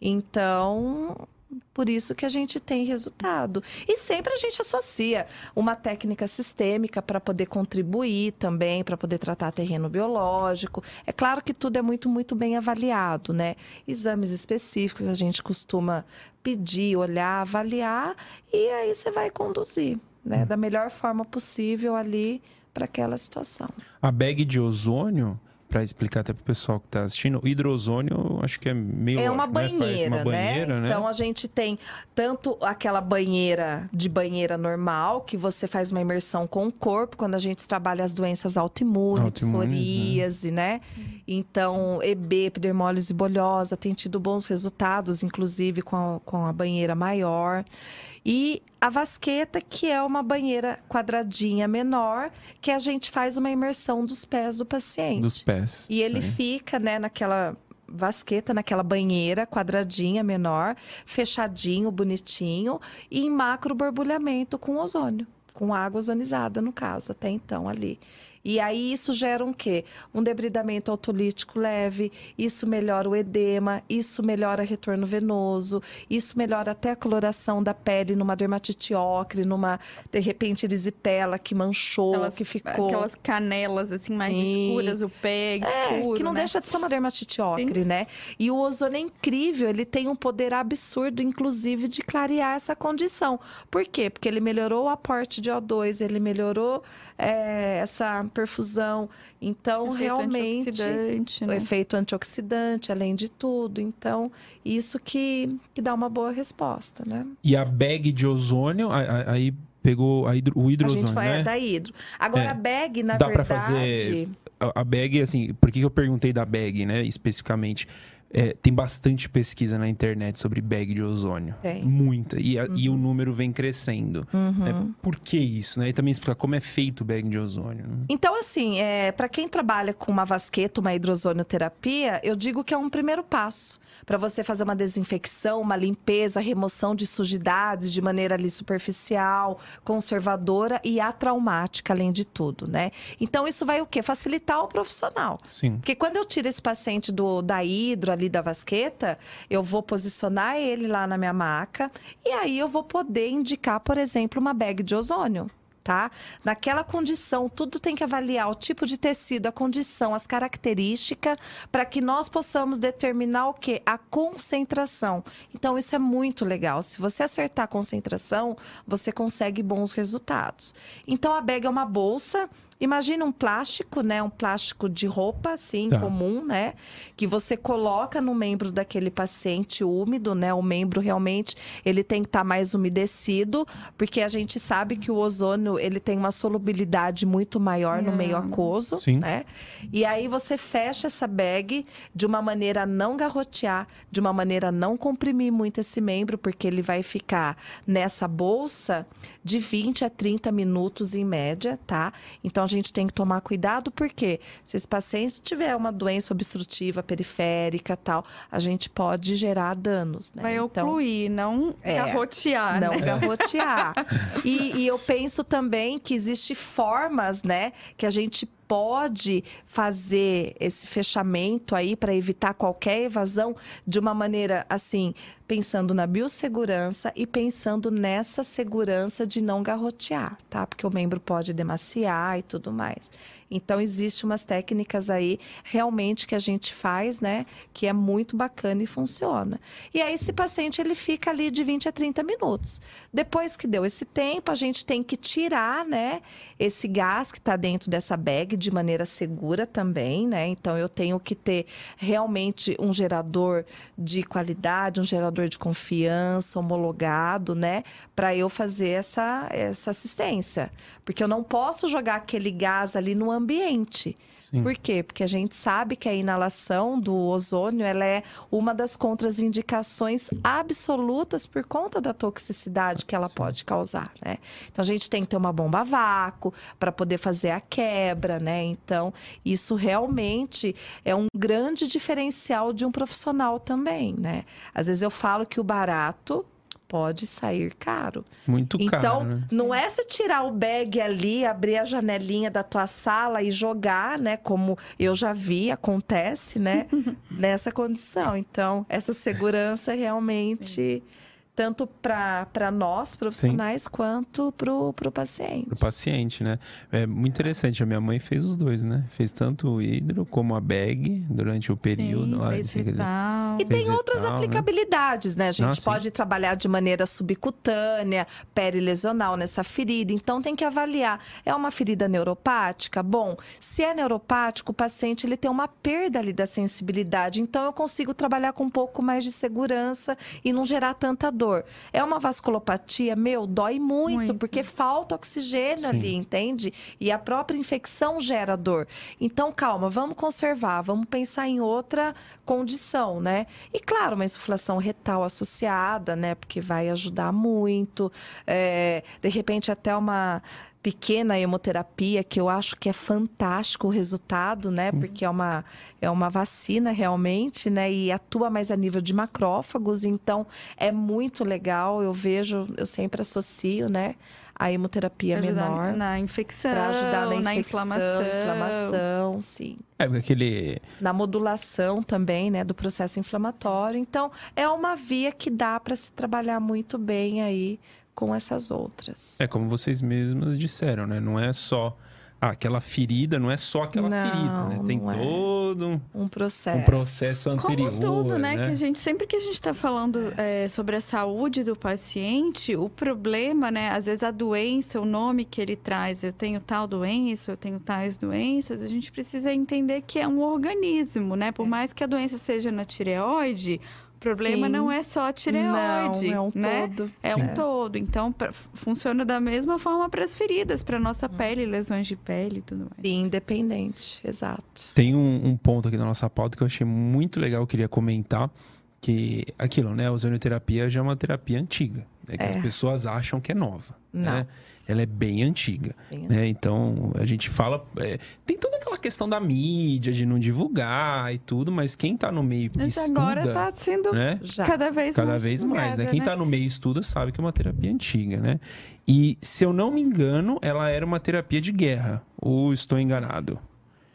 Então, por isso que a gente tem resultado. E sempre a gente associa uma técnica sistêmica para poder contribuir também, para poder tratar terreno biológico. É claro que tudo é muito, muito bem avaliado, né? Exames específicos a gente costuma pedir, olhar, avaliar e aí você vai conduzir. Né, da melhor forma possível ali para aquela situação. A bag de ozônio, para explicar até para o pessoal que está assistindo, o hidrozônio acho que é meio. É uma lógico, né? Banheira, uma banheira, né? Então a gente tem tanto aquela banheira de banheira normal, que você faz uma imersão com o corpo, quando a gente trabalha as doenças autoimunes, Autoimunes, psoríase, né? Então, EB, epidermólise bolhosa, tem tido bons resultados, inclusive com a, com a banheira maior. E a vasqueta, que é uma banheira quadradinha menor, que a gente faz uma imersão dos pés do paciente. Dos pés. E ele fica, né, naquela vasqueta, naquela banheira quadradinha menor, fechadinho, bonitinho, e em macro borbulhamento com ozônio, com água ozonizada, no caso, até então ali. E aí isso gera um quê? Um debridamento autolítico leve, isso melhora o edema, isso melhora retorno venoso, isso melhora até a coloração da pele numa dermatite ocre, numa, de repente, erisipela que manchou, que ficou... aquelas canelas assim mais Sim. escuras, o pé É, escuro, que não né? deixa de ser uma dermatite ocre, né? E o ozônio é incrível, ele tem um poder absurdo, inclusive, de clarear essa condição. Por quê? Porque ele melhorou o aporte de O2, ele melhorou é, essa perfusão. Então, Efeito realmente, antioxidante, o né? efeito antioxidante, além de tudo. Então, isso que, que dá uma boa resposta, né? E a bag de ozônio, a- a- aí pegou a hidro- o A hidrozônio, gente vai né? da hidro. Agora, É. a bag, na Dá pra verdade... fazer- A a bag, assim, por que eu perguntei da bag, né, especificamente? É, tem bastante pesquisa na internet sobre bag de ozônio. Tem. Muita. E, a- e Uhum. o número vem crescendo. né? Por que isso, né? E também explicar como é feito o bag de ozônio. né? Então, assim, é, para quem trabalha com uma vasqueta, uma hidrozonioterapia, eu digo que é um primeiro passo para você fazer uma desinfecção, uma limpeza, remoção de sujidades de maneira ali superficial, conservadora e atraumática, além de tudo, né? Então, isso vai o quê? Facilitar o profissional. Sim. Porque quando eu tiro esse paciente do, da hidro ali da vasqueta, eu vou posicionar ele lá na minha maca e aí eu vou poder indicar, por exemplo, uma bag de ozônio. Tá? Naquela condição, tudo tem que avaliar o tipo de tecido, a condição, as características, para que nós possamos determinar o que? A concentração. Então, isso é muito legal. Se você acertar a concentração, você consegue bons resultados. Então, a bag é uma bolsa. Imagina um plástico, né? Um plástico de roupa, assim, Tá. comum, né? Que você coloca no membro daquele paciente úmido, né? O membro realmente, ele tem que estar mais umedecido, porque a gente sabe que o ozônio, ele tem uma solubilidade muito maior no É. meio aquoso, Sim. né? E aí você fecha essa bag de uma maneira a não garrotear, de uma maneira a não comprimir muito esse membro, porque ele vai ficar nessa bolsa de 20 a 30 minutos em média, tá? Então a gente tem que tomar cuidado, porque se esse paciente tiver uma doença obstrutiva periférica tal, a gente pode gerar danos, né? Vai então, ocluir, não É, garrotear, não né? garrotear. E, e eu penso também que existe formas, né, que a gente pode fazer esse fechamento aí para evitar qualquer evasão de uma maneira assim, pensando na biossegurança e pensando nessa segurança de não garrotear, tá? Porque o membro pode demaciar e tudo mais. Então existe umas técnicas aí realmente que a gente faz, né, que é muito bacana e funciona. E aí esse paciente ele fica ali de 20 a 30 minutos. Depois que deu esse tempo, a gente tem que tirar, né, esse gás que está dentro dessa bag de maneira segura também, né? Então eu tenho que ter realmente um gerador de qualidade, um gerador de confiança, homologado, né, para eu fazer essa essa assistência, porque eu não posso jogar aquele gás ali no ambiente. Sim. Por quê? Porque a gente sabe que a inalação do ozônio ela é uma das contraindicações absolutas por conta da toxicidade que ela pode causar, né? Então a gente tem que ter uma bomba a vácuo para poder fazer a quebra, né? Então isso realmente é um grande diferencial de um profissional também, né? Às vezes eu falo que o barato pode sair caro. Muito Então, caro, né? não é você tirar o bag ali, abrir a janelinha da tua sala e jogar, né? Como eu já vi, acontece, né? Nessa condição. Então, essa segurança realmente, tanto para nós, profissionais, quanto para o paciente. Pro paciente, né? É muito interessante. A minha mãe fez os dois, né? Fez tanto o hidro como a bag durante o período. Sim, lá, fez assim, vital. E tem Vegetal, outras né? aplicabilidades, né? A gente sim. pode trabalhar de maneira subcutânea, perilesional nessa ferida. Então tem que avaliar. É uma ferida neuropática? Bom, se é neuropático, o paciente ele tem uma perda ali da sensibilidade. Então eu consigo trabalhar com um pouco mais de segurança e não gerar tanta dor. É uma vasculopatia, meu, dói muito, Muito. porque falta oxigênio Sim. ali, entende? E a própria infecção gera dor. Então, calma, vamos conservar, vamos pensar em outra condição, né? E claro, uma insuflação retal associada, né? Porque vai ajudar muito. É, de repente, até uma pequena hemoterapia, que eu acho que é fantástico o resultado, né? Porque é uma, é uma vacina realmente, né? E atua mais a nível de macrófagos, então é muito legal. Eu vejo, eu sempre associo, né? A hemoterapia Pra ajudar menor. na infecção, Para ajudar na, na infecção, inflamação. inflamação, sim. É, aquele. Na modulação também, né, do processo inflamatório. Então, é uma via que dá para se trabalhar muito bem aí com essas outras. É como vocês mesmas disseram, né? Não é só. Ah, aquela ferida, não é só aquela Não, ferida, né? Tem não é. todo um- Um processo. um processo anterior. Como tudo, né? né? Que a gente, sempre que a gente está falando é, sobre a saúde do paciente, o problema, né? Às vezes a doença, o nome que ele traz, eu tenho tal doença, eu tenho tais doenças, a gente precisa entender que é um organismo, né? Por É. mais que a doença seja na tireoide, problema Sim. não é só a tireoide, Não, é um né? todo. É Sim. um todo. Então, pra- funciona da mesma forma para as feridas, para nossa pele, lesões de pele e tudo mais. Sim, independente, exato. Tem um, um ponto aqui na nossa pauta que eu achei muito legal, eu queria comentar. Que aquilo, né? A ozonioterapia já é uma terapia antiga. Né, que É. as pessoas acham que é nova. Não. Né? Ela é bem antiga. Bem né? Então, a gente fala. é, tem toda aquela questão da mídia, de não divulgar e tudo, mas quem tá no meio Mas estuda, agora está sendo né? Já. cada vez Cada mais vez mais, né? Quem tá no meio e estuda sabe que é uma terapia antiga, né? E, se eu não me engano, ela era uma terapia de guerra. Ou estou enganado?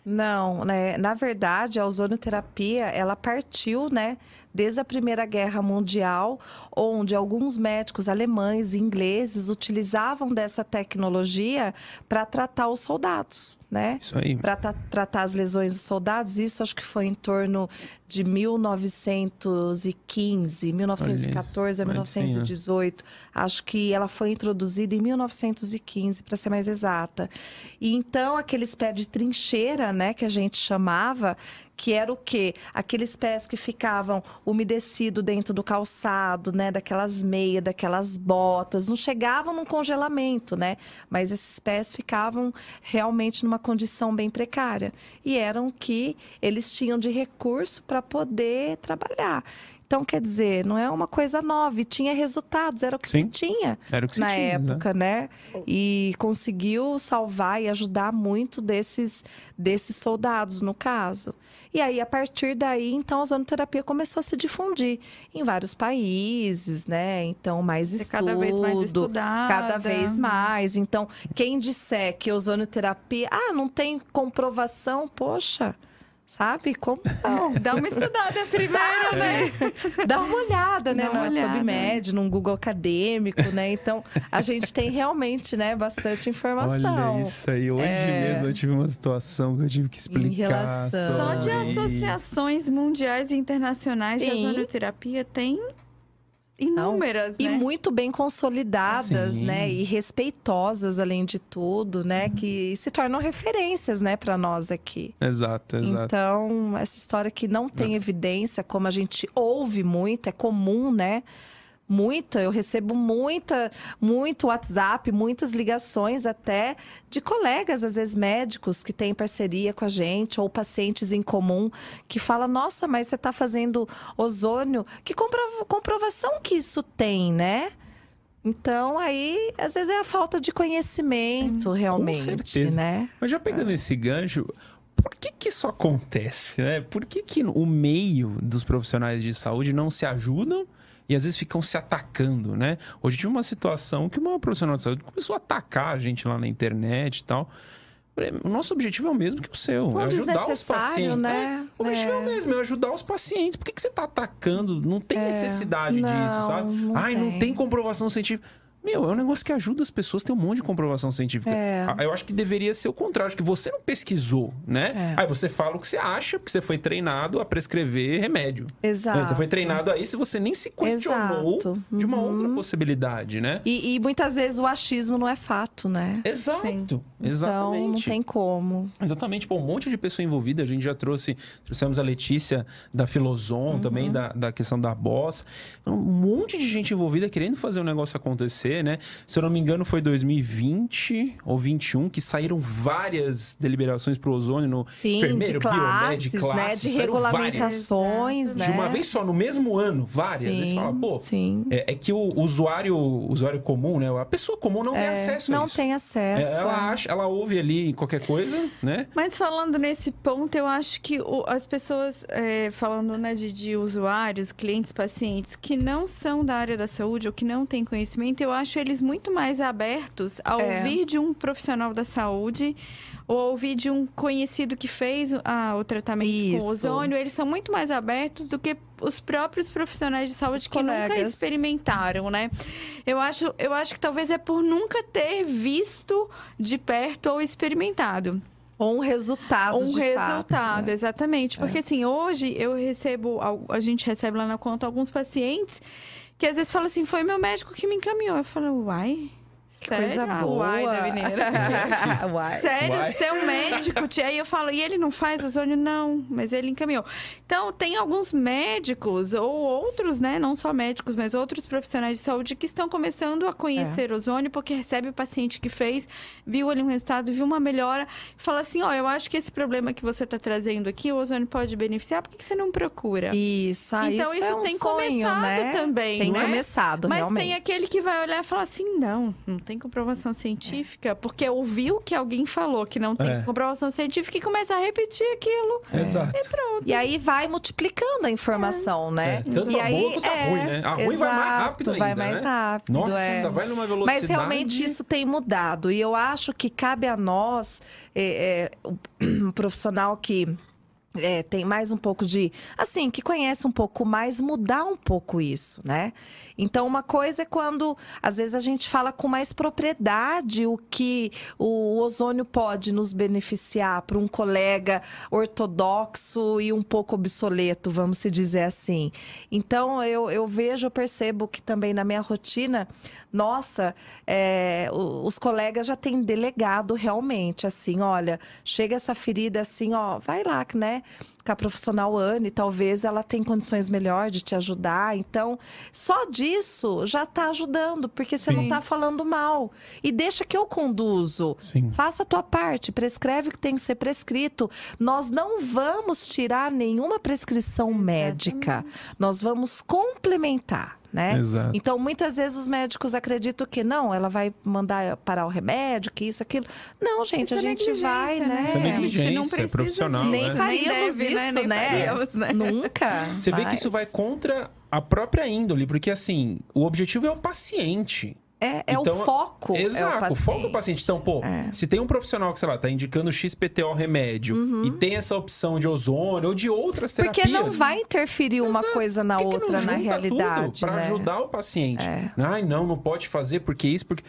Não, né? Na verdade, a ozonioterapia, ela partiu, né, desde a Primeira Guerra Mundial, onde alguns médicos alemães e ingleses utilizavam dessa tecnologia para tratar os soldados, né? Isso aí. Para tratar as lesões dos soldados, isso acho que foi em torno de 1915, 1914 a Olha, mais de 100 anos. 1918. Acho que ela foi introduzida em 1915, para ser mais exata. E então aqueles pés de trincheira, né, que a gente chamava, que era o quê? Aqueles pés que ficavam umedecidos dentro do calçado, né, daquelas meias, daquelas botas, não chegavam num congelamento, né? Mas esses pés ficavam realmente numa condição bem precária e eram que eles tinham de recurso para poder trabalhar. Então, quer dizer, não é uma coisa nova, e tinha resultados, era o que Sim. se tinha Era o que se na tinha, né? época, né? E conseguiu salvar e ajudar muito desses, desses soldados, no caso. E aí, a partir daí, então, a zonoterapia começou a se difundir em vários países, né? Então, mais estudo. cada vez mais estudada. Cada vez mais. Então, quem disser que ozonoterapia, ah, não tem comprovação, poxa, sabe? Como não? Dá uma estudada primeiro, né? Dá uma olhada, né? Dá uma olhada. PubMed, num Google acadêmico, né? Então, a gente tem realmente, né, bastante informação. Olha isso aí. Hoje É. mesmo eu tive uma situação que eu tive que explicar. relação- Só de associações mundiais e internacionais de Sim. ozonioterapia tem inúmeras, E né? muito bem consolidadas, Sim. né? E respeitosas, além de tudo, né? Que se tornam referências, né, para nós aqui. Exato, exato. Então, essa história que não tem evidência, como a gente ouve muito, é comum, né? Muita, eu recebo muita, muito WhatsApp, muitas ligações até de colegas, às vezes médicos, que têm parceria com a gente, ou pacientes em comum, que falam: Nossa, mas você está fazendo ozônio? Que comprova- comprovação que isso tem, né? Então, aí, às vezes é a falta de conhecimento, realmente, certeza. né? Mas já pegando esse gancho, por que que isso acontece, né? Por que que o meio dos profissionais de saúde não se ajudam e às vezes ficam se atacando, né? Hoje tive uma situação que uma profissional de saúde começou a atacar a gente lá na internet e tal. O nosso objetivo é o mesmo que o seu, é ajudar os pacientes. né? É, o objetivo é. o É. mesmo, é ajudar os pacientes. Por que, que você está atacando? Não tem É, necessidade não, disso, sabe? não Ai, não tem. tem comprovação científica. Meu, é um negócio que ajuda as pessoas, tem um monte de comprovação científica. É. Ah, Eu acho que deveria ser o contrário, acho que você não pesquisou, né? É. Aí você fala o que você acha, porque você foi treinado a prescrever remédio. Exato. Você foi treinado a isso, você nem se questionou Exato. de uma Uhum. outra possibilidade, né? E, e muitas vezes o achismo não é fato, né? Exato, Então, não exatamente. tem como. Exatamente, pô, um monte de pessoa envolvida. A gente já trouxe, trouxemos a Letícia da Filoson, Uhum. também da, da questão da Boss. Um monte de gente envolvida querendo fazer o negócio acontecer, né? Se eu não me engano, foi 2020 ou 21 que saíram várias deliberações pro ozônio no Sim, enfermeiro, de classes, biomed, né? classes, De saíram várias. regulamentações, né? De uma vez só, no mesmo ano, várias. Aí você fala, pô, sim. é, é que o usuário, o usuário comum, né? A pessoa comum não tem É, acesso a não isso. tem É, acesso. ela é. acha, ela ouve ali qualquer coisa, né? Mas falando nesse ponto, eu acho que o- as pessoas, é, falando né, de, de usuários, clientes, pacientes, que não são da área da saúde ou que não têm conhecimento, eu acho eles muito mais abertos a É. ouvir de um profissional da saúde ou ouvir de um conhecido que fez o- a- o tratamento Isso. com ozônio. Eles são muito mais abertos do que os próprios profissionais de saúde Os que nunca colegas. experimentaram, né? Eu acho, eu acho que talvez é por nunca ter visto de perto ou experimentado Ou um resultado um de resultado, fato, né? exatamente. Porque assim, hoje eu recebo, a gente recebe lá na conta alguns pacientes que às vezes falam assim, foi meu médico que me encaminhou. Eu falo, uai, Que coisa sério? boa. Uai, da mineira. Uai. Sério, Uai. seu médico? te- Aí eu falo, e ele não faz ozônio? Não, mas ele encaminhou. Então, tem alguns médicos, ou outros, né? Não só médicos, mas outros profissionais de saúde que estão começando a É. conhecer ozônio, porque recebe o paciente que fez, viu ali um resultado, viu uma melhora, fala assim: ó, eu acho que esse problema que você está trazendo aqui, o ozônio pode beneficiar, por que que você não procura? Isso, ah, Então, isso, isso é um tem sonho, começado né? também, Tem né? começado, Mas realmente. tem aquele que vai olhar e falar assim: não, não tem comprovação científica, porque ouviu que alguém falou que não tem É. comprovação científica e começa a repetir aquilo. Exato. E aí vai multiplicando a informação, né? É, tanto e a aí, boa quanto a é, ruim, né? A ruim vai mais exato, rápido vai ainda, mais né? rápido, Nossa, é. vai numa velocidade. Mas realmente isso tem mudado. E eu acho que cabe a nós, é, é, o- um profissional que é, tem mais um pouco de. Assim, que conhece um pouco mais, mudar um pouco isso, né? Então, uma coisa é quando, às vezes, a gente fala com mais propriedade o que o ozônio pode nos beneficiar para um colega ortodoxo e um pouco obsoleto, vamos se dizer assim. Então, eu, eu vejo, eu percebo que também na minha rotina, nossa, é, os colegas já têm delegado realmente, assim, olha, chega essa ferida assim, ó, vai lá, né? Com a profissional Anne, talvez ela tenha condições melhores de te ajudar. Então, só disso já tá ajudando, porque você não Sim. tá falando mal. E deixa que eu conduzo. Sim. Faça a tua parte, prescreve o que tem que ser prescrito. Nós não vamos tirar nenhuma prescrição médica. Nós vamos complementar, né? Exato. Então, muitas vezes os médicos acreditam que não, ela vai mandar parar o remédio, que isso, aquilo. Não, gente, Isso a é gente vai, né? né? Isso é negligência, não é precisa profissional, disso, né? Nem Nem faríamos deve, né? isso, Nem né? faríamos, né? Nunca. Você vê que isso Mas vai contra a própria índole, porque assim, o objetivo é o paciente. É, é Então, o foco. Exato, é o o foco é o paciente. Então, pô, É. se tem um profissional que, sei lá, tá indicando XPTO remédio Uhum. e tem essa opção de ozônio ou de outras terapias. Porque não vai interferir uma Exato. coisa na que que outra não na realidade. tudo pra né? ajudar o paciente. É. Ai, não, não pode fazer porque isso, porque.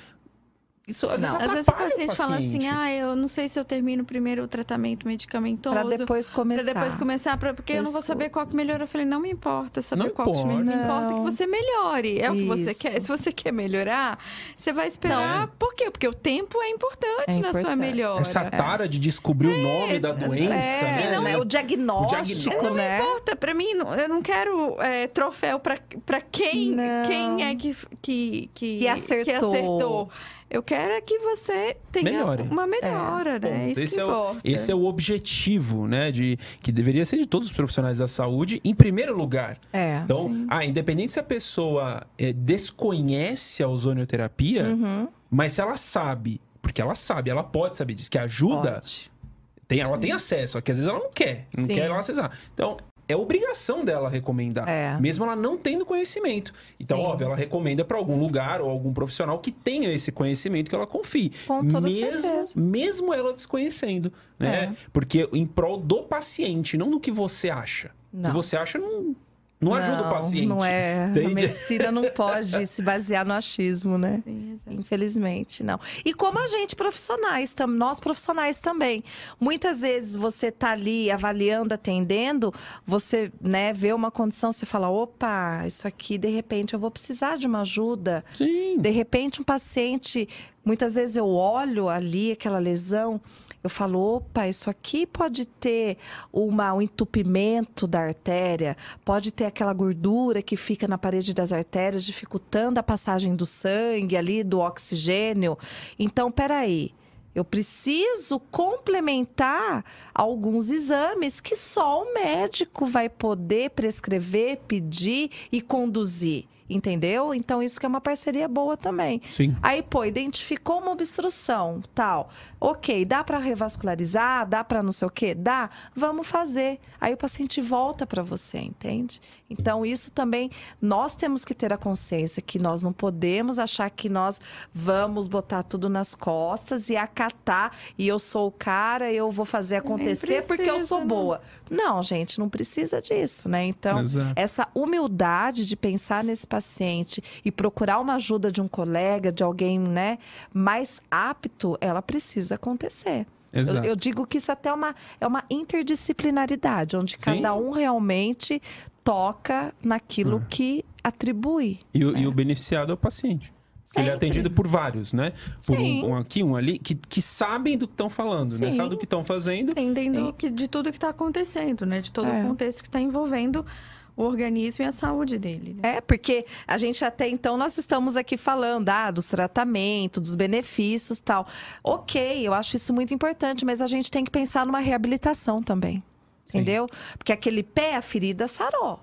Isso às vezes Não. Às vezes o atrapalha paciente fala assim: paciente. ah, eu não sei se eu termino primeiro o tratamento medicamentoso. Pra depois começar. Pra depois começar, pra- porque eu, Eu não vou saber qual que melhora. Eu falei, não me importa saber Não qual que melhora. Me importa. importa que Não. você melhore. É o que você Isso. quer. Se você quer melhorar, você vai esperar. Por quê? Porque o tempo é importante É na sua importante. melhora. Essa tara de descobrir o nome da doença, É, né? né? O diagnóstico, diagnóstico. né? importa, pra mim, não- eu não quero é, troféu pra, pra quem, Não. quem é que, que, que, Que acertou. acertou. Eu quero é que você tenha Melhore. uma melhora, né? Ponto. Isso esse, que é o, esse é o objetivo, né? De, que deveria ser de todos os profissionais da saúde, em primeiro lugar. É. Então, ah, independente se a pessoa eh, desconhece a ozonioterapia, Uhum. mas se ela sabe, porque ela sabe, ela pode saber disso, que ajuda, Pode. tem, ela tem acesso, só que às vezes ela não quer, não Sim. quer ela acessar. Então, é obrigação dela recomendar, É. mesmo ela não tendo conhecimento. Então, Sim. óbvio, ela recomenda para algum lugar ou algum profissional que tenha esse conhecimento que ela confie. Com toda mesmo, certeza. mesmo ela desconhecendo, né? É. Porque em prol do paciente, não do que você acha. O Não. que você acha não não, ajuda o paciente. Não é. A entende? medicina não pode se basear no achismo, né? Sim. Infelizmente, não. E como a gente, profissionais, tam- nós profissionais também. Muitas vezes você tá ali avaliando, atendendo, você né, vê uma condição, você fala: opa, isso aqui, de repente, eu vou precisar de uma ajuda. Sim. De repente, um paciente, muitas vezes eu olho ali aquela lesão, eu falo, opa, isso aqui pode ter uma, um entupimento da artéria, pode ter aquela gordura que fica na parede das artérias, dificultando a passagem do sangue ali, do oxigênio. Então, peraí. Eu preciso complementar alguns exames que só o médico vai poder prescrever, pedir e conduzir. Entendeu? Então, isso que é uma parceria boa também. Sim. Aí, pô, identificou uma obstrução, tal. Ok, dá para revascularizar, dá para não sei o quê? Dá, vamos fazer. Aí o paciente volta para você, entende? Então, isso também, nós temos que ter a consciência que nós não podemos achar que nós vamos botar tudo nas costas e acatar, e eu sou o cara, eu vou fazer acontecer porque eu precisa, sou né? boa. Não, gente, não precisa disso, né? Então, Exato. essa humildade de pensar nesse paciente e procurar uma ajuda de um colega, de alguém, né, mais apto, ela precisa acontecer. Eu, Exato. eu digo que isso até é uma, é uma interdisciplinaridade, onde cada um realmente toca naquilo Ah. que atribui. E, o- e o beneficiado é o paciente. Porque ele é Sempre. atendido por vários, né? Por Sim. um, um aqui, um ali, que, que sabem do que estão falando, né? Sim. Sabem do que estão fazendo. Entendendo que, de tudo que está acontecendo, né? De todo É. o contexto que está envolvendo o organismo e a saúde dele. né? É, porque a gente até então nós estamos aqui falando ah, dos tratamentos, dos benefícios tal. Ok, eu acho isso muito importante, mas a gente tem que pensar numa reabilitação também. Sim. Entendeu? Porque aquele pé, a ferida sarou.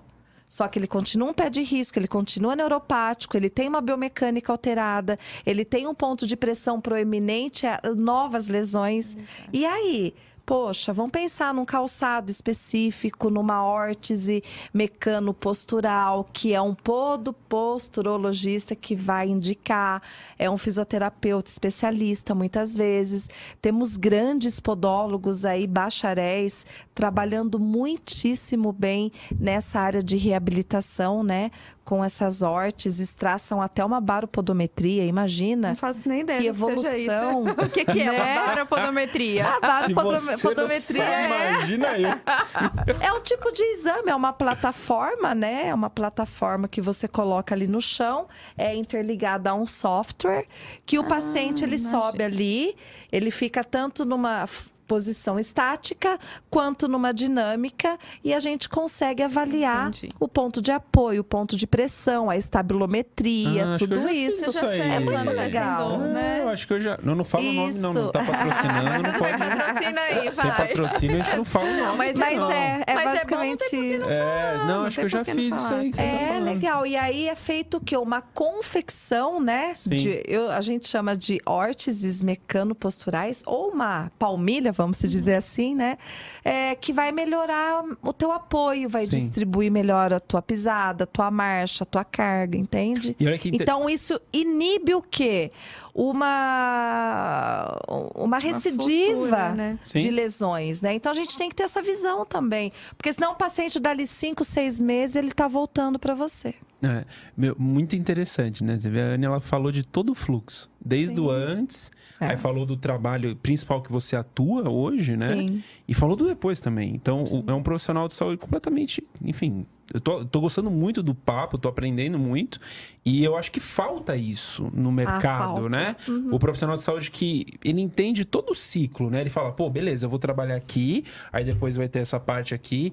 Só que ele continua um pé de risco, ele continua neuropático, ele tem uma biomecânica alterada, ele tem um ponto de pressão proeminente a novas lesões. E aí? Poxa, vamos pensar num calçado específico, numa órtese mecano-postural, que é um podoposturologista que vai indicar, é um fisioterapeuta especialista muitas vezes. Temos grandes podólogos aí, bacharéis, trabalhando muitíssimo bem nessa área de reabilitação, né? Com essas órteses, traçam até uma baropodometria, imagina. Não faço nem ideia Que do que seja isso. evolução. O que, que é Né? uma baropodometria? A baropodometria é imagina eu. É um tipo de exame, é uma plataforma, né? É uma plataforma que você coloca ali no chão, é interligada a um software que o paciente ele imagina. sobe ali, ele fica tanto numa posição estática quanto numa dinâmica e a gente consegue avaliar Entendi. o ponto de apoio, o ponto de pressão, a estabilometria, Ah, acho que eu tudo já fiz isso. isso aí. É muito legal. né? É, eu acho que eu já. Não, não falo o nome, não. Não tá patrocinando, não pode. patrocina aí, Sem vai. patrocínio, a gente não fala o nome. mas- Mas não. é, é Mas é basicamente que isso. É, não, Não acho que eu já fiz isso aí. tá É falando. legal. E aí é feito o quê? Uma confecção, né? Sim. De, eu, a gente chama de órteses mecanoposturais, ou uma palmilha, vamos se dizer assim, né? É, que vai melhorar o teu apoio, vai Sim. distribuir melhor a tua pisada, a tua marcha, a tua carga, entende? E olha que inte- Então, isso inibe o quê? Uma, uma recidiva futura, né? Sim. de lesões, né? Então, a gente tem que ter essa visão também. Porque senão o paciente dali cinco, seis meses, ele tá voltando para você. É, meu, muito interessante, né? Você vê, a Anne, ela falou de todo o fluxo. Desde o antes, É. aí falou do trabalho principal que você atua hoje, né? Sim. E falou do depois também. Então, o- é um profissional de saúde completamente. Enfim, eu tô, tô gostando muito do papo, tô aprendendo muito. E eu acho que falta isso no mercado, falta. né? Uhum. O profissional de saúde que ele entende todo o ciclo, né? Ele fala, pô, beleza, eu vou trabalhar aqui, aí depois vai ter essa parte aqui.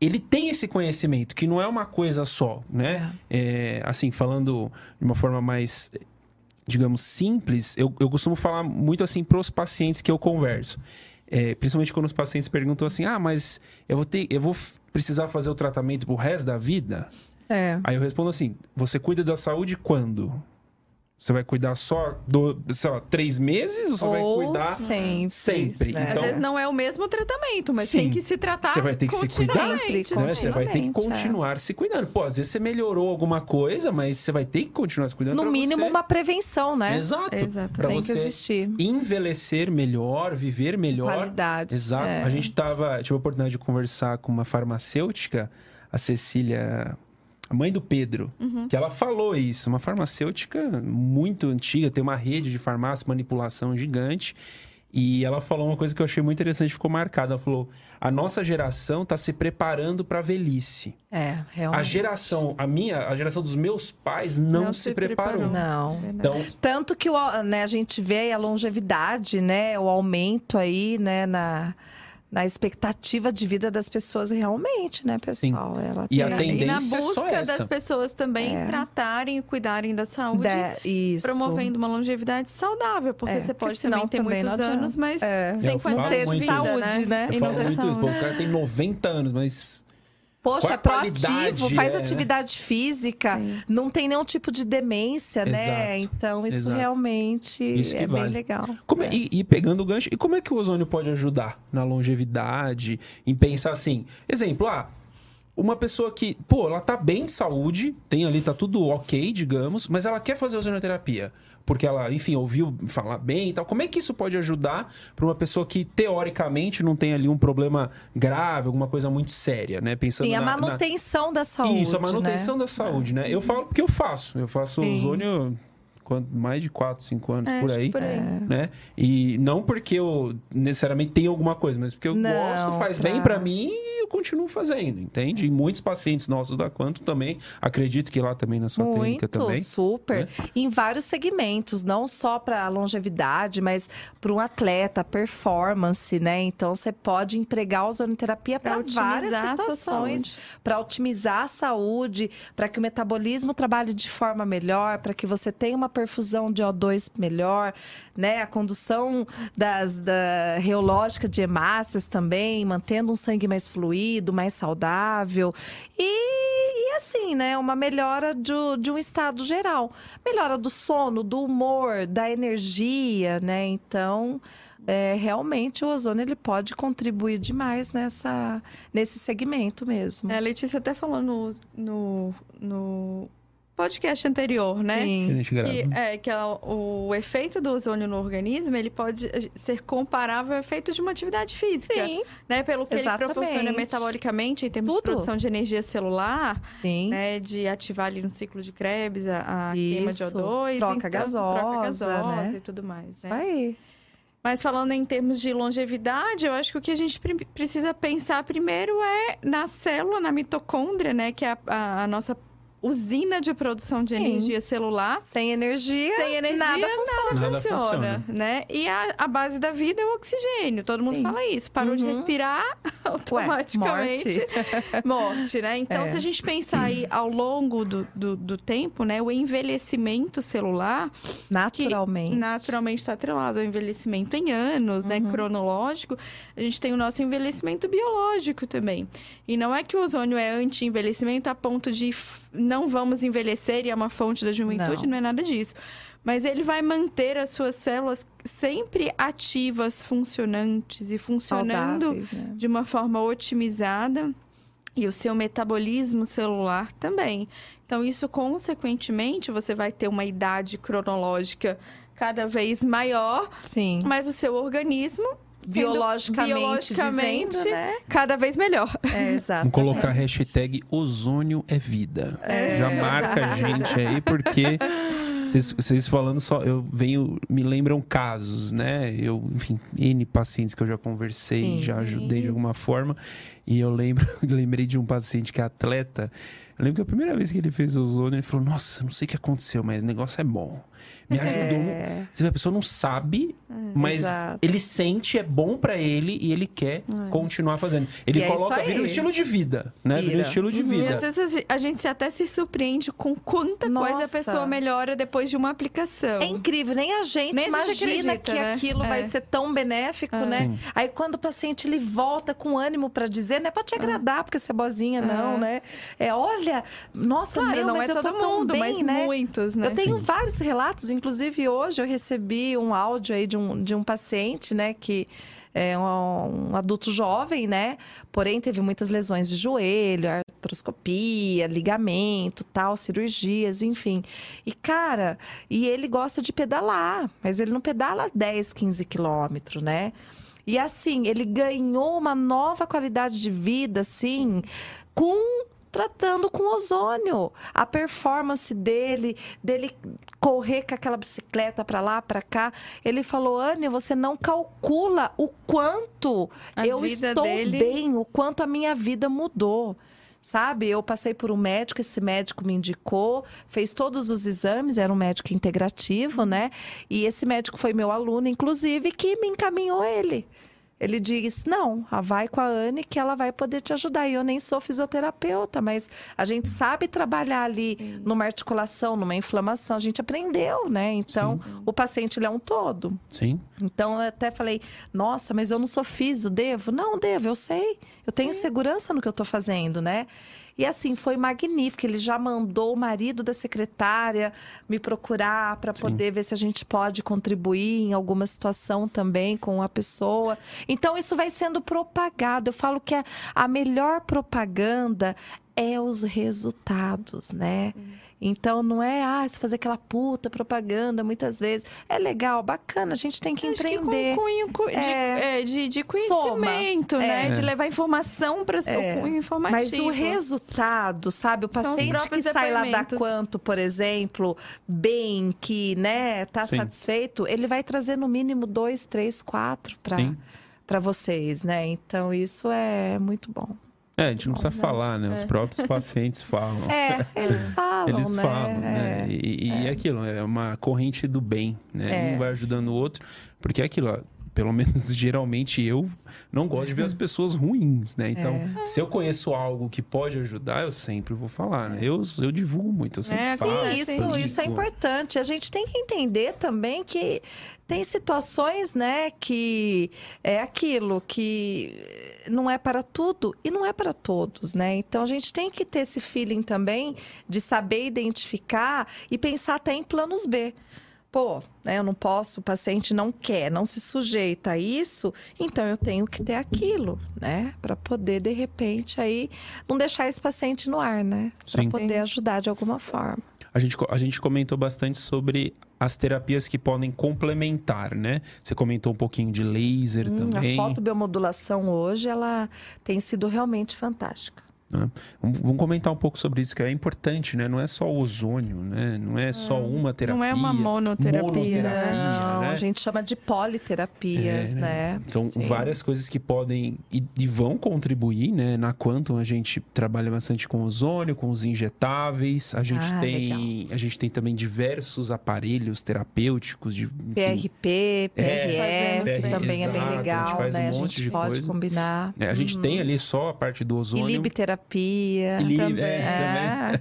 Ele tem esse conhecimento, que não é uma coisa só, né? É, assim, falando de uma forma mais, digamos, simples, eu, eu costumo falar muito assim para os pacientes que eu converso. É, principalmente quando os pacientes perguntam assim: ah, mas eu vou ter, eu vou precisar fazer o tratamento pro resto da vida? É. Aí eu respondo assim: você cuida da saúde quando? Você vai cuidar só, do, sei lá, três meses ou você vai cuidar sempre. sempre? né? Então, Às vezes não é o mesmo tratamento, mas Sim. tem que se tratar Você vai ter que se cuidar, né? Você vai ter que é. continuar se cuidando. Pô, às vezes você melhorou alguma coisa, mas você vai ter que continuar se cuidando. No mínimo, você... uma prevenção, né? Exato. Exato. Pra Tem que você existir. envelhecer melhor, viver melhor. Qualidade. Exato. É. A gente tava, tive a oportunidade de conversar com uma farmacêutica a Cecília, a mãe do Pedro, que ela falou isso. Uma farmacêutica muito antiga, tem uma rede de farmácia, manipulação gigante. E ela falou uma coisa que eu achei muito interessante, ficou marcada. Ela falou: a nossa geração está se preparando para a velhice. É, realmente. A geração, a minha, a geração dos meus pais não, se, preparou. Não. Verdade. Então, Tanto que o, né, a gente vê aí a longevidade, né? O aumento aí, né, na, na expectativa de vida das pessoas realmente, né, pessoal? Ela E a tem- E na tendência é só busca essa. das pessoas também É. tratarem e cuidarem da saúde. Isso. Promovendo uma longevidade saudável, porque É, você pode porque senão também ter também muitos anos, mas É. sem qualidade de vida, saúde, né? eu E não falo muito isso. saúde. Pô, o cara tem 90 anos, mas Poxa, é proativo, faz é, atividade física, Sim. não tem nenhum tipo de demência, né? Exato, Então, isso exato. realmente Isso é vale. bem legal. Como é- e, e pegando o gancho, e como é que o ozônio pode ajudar na longevidade, em pensar assim? Exemplo, ah, uma pessoa que, pô, ela tá bem de saúde, tem ali, tá tudo ok, digamos, mas ela quer fazer ozonioterapia. Porque ela, enfim, ouviu falar bem e tal. Como é que isso pode ajudar para uma pessoa que, teoricamente, não tem ali um problema grave, alguma coisa muito séria, né? Pensando Sim, a na- na, manutenção da saúde. Isso, a manutenção né? da saúde, né? Eu falo porque eu faço. Eu faço Sim. ozônio quanto, mais de 4, 5 anos É, por aí. por aí. Né? E não porque eu necessariamente tenho alguma coisa, mas porque eu Não, gosto, faz pra- bem pra mim e eu continuo fazendo, entende? E muitos pacientes nossos da Quanto também, acredito que lá também na sua clínica Muito, também. super. Em vários segmentos, não só para longevidade, mas para um atleta, performance, né? Então você pode empregar a ozonoterapia Pra para várias situações, para otimizar a saúde, para que o metabolismo trabalhe de forma melhor, para que você tenha uma perfusão de O2 melhor, né? A condução das da reológica de hemácias também, mantendo um sangue mais fluido, mais saudável. E, e assim, né? Uma melhora do- de um estado geral. Melhora do sono, do humor, da energia, né? Então, é, realmente o ozônio ele pode contribuir demais nessa, nesse segmento mesmo. É, a Letícia até falou no, no, no podcast anterior, né? Que a Sim. gente grava. Que, é, que a- o efeito do ozônio no organismo, ele pode ser comparável ao efeito de uma atividade física. Sim, Né? Pelo que Exatamente. ele proporciona metabolicamente, em termos de Tudo. produção de energia celular, sim. né? De ativar ali no ciclo de Krebs a, a queima de Isso. O2. Troca então, gasosa, troca gasosa né? e tudo mais. Né? aí. Mas falando em termos de longevidade, eu acho que o que a gente precisa pensar primeiro é na célula, na mitocôndria, né? Que é a, a- a nossa usina de produção de Sim. energia celular. Sem energia, Sem energia, nada funciona. Nada funciona, funciona. né? E a, a base da vida é o oxigênio. Todo mundo Sim. fala isso. Parou de Uhum. respirar, automaticamente. morte. né? Então, É. se a gente pensar aí ao longo do, do, do tempo, né? O envelhecimento celular Naturalmente. naturalmente está atrelado ao envelhecimento em anos, né? Uhum. Cronológico. A gente tem o nosso envelhecimento biológico também. E não é que o ozônio é anti-envelhecimento a ponto de não vamos envelhecer e é uma fonte da juventude, Não. não é nada disso. Mas ele vai manter as suas células sempre ativas, funcionantes e funcionando né? de uma forma otimizada e o seu metabolismo celular também. Então, isso, consequentemente, você vai ter uma idade cronológica cada vez maior, Sim. mas o seu organismo Biologicamente, biologicamente dizendo, né? cada vez melhor. É, exato. Vamos colocar a hashtag ozônio é vida. É. Já marca a gente aí, porque vocês, vocês falando só, eu venho, me lembram casos, né? Eu, enfim, N pacientes que eu já conversei, Sim. já ajudei de alguma forma. E eu lembro, lembrei de um paciente que é atleta. Eu lembro que a primeira vez que ele fez ozônio, ele falou: Nossa, não sei o que aconteceu, mas o negócio é bom. Me ajudou. É, Você vê, A pessoa não sabe, mas exato. ele sente, é bom pra ele e ele quer continuar fazendo. Ele E é coloca, isso vira um estilo de vida, né? Vira um Vira. estilo de E vida. às vezes a gente até se surpreende com quanta coisa a Nossa. pessoa melhora depois de uma aplicação. É incrível, nem a gente Nem a gente imagina acredita, que né? aquilo vai É. ser tão benéfico, É. né? Sim. Aí quando o paciente ele volta com ânimo pra dizer, não é pra te agradar, porque você é boazinha, não, É. né? É, olha, nossa, Claro, meu, não mas é eu todo mundo, bem, mas né? muitos, né? Eu tenho Sim. vários relatos, inclusive hoje eu recebi um áudio aí de um, de um paciente, né, que é um, um adulto jovem, né, porém teve muitas lesões de joelho, artroscopia, ligamento, tal, cirurgias, enfim. E cara, e ele gosta de pedalar, mas ele não pedala 10, 15 quilômetros, né? E assim, ele ganhou uma nova qualidade de vida, assim, com tratando com ozônio. A performance dele, dele correr com aquela bicicleta para lá, para cá. Ele falou: Anne, você não calcula o quanto A eu estou dele- bem, o quanto a minha vida mudou. Sabe, eu passei por um médico, esse médico me indicou, fez todos os exames, era um médico integrativo, né? E esse médico foi meu aluno, inclusive, que me encaminhou ele. Ele disse: Não, vai com a Anne que ela vai poder te ajudar. E eu nem sou fisioterapeuta, mas a gente sabe trabalhar ali numa articulação, numa inflamação. A gente aprendeu, né? Então, o paciente ele é um todo. Sim. Então, eu até falei: Nossa, mas eu não sou fisio, devo? Não, devo, eu sei. Eu tenho segurança no que eu tô fazendo, né? E assim, foi magnífico. Ele já mandou o marido da secretária me procurar para poder ver se a gente pode contribuir em alguma situação também com a pessoa. Então, isso vai sendo propagado. Eu falo que a, a melhor propaganda é os resultados, né? Então não é ah, se fazer aquela puta propaganda muitas vezes. É legal, bacana, a gente tem que Acho que com empreender. cunho cu- de, É. é, de, de conhecimento, né? É. De levar informação para É. o cunho informativo. Mas o resultado, sabe? O paciente que sai lá da quanto, por exemplo, bem, que, né, tá Sim. satisfeito, ele vai trazer no mínimo dois, três, quatro para para vocês, né? Então isso é muito bom. É, a gente não precisa falar, né? Os é. próprios pacientes falam. É, eles falam, Eles né? falam, né? É. E, e é aquilo, é uma corrente do bem, né? É. Um vai ajudando o outro, porque é aquilo, ó, pelo menos geralmente eu não gosto de ver as pessoas ruins, né? Então, É. se eu conheço algo que pode ajudar, eu sempre vou falar, né? Eu, eu divulgo muito, eu sempre É, falo. sim, Isso, isso é importante. A gente tem que entender também que tem situações, né, que é aquilo que não é para tudo e não é para todos, né? Então a gente tem que ter esse feeling também de saber identificar e pensar até em planos B. Pô, né, eu não posso, o paciente não quer, não se sujeita a isso, então eu tenho que ter aquilo, né? Para poder, de repente, aí não deixar esse paciente no ar, né? Para poder ajudar de alguma forma. A gente, a gente comentou bastante sobre as terapias que podem complementar, né? Você comentou um pouquinho de laser Hum, também. A fotobiomodulação hoje, ela tem sido realmente fantástica. Né? Vamos, comentar um pouco sobre isso, que é importante, né? Não é só o ozônio, né? Não é só uma terapia. Não é uma monoterapia, monoterapia, Não, né? a gente chama de politerapias, É, né? São Sim. várias coisas que podem e, e vão contribuir, né? Na Quantum a gente trabalha bastante com ozônio, com os injetáveis. A gente Ah, tem, a gente tem também diversos aparelhos terapêuticos de PRP, PRS, fazemos que também é bem exato, a gente legal, faz né? um a monte gente de pode coisa. combinar. é, a gente tem ali só a parte do E ozônio. Libterapia. E também. é,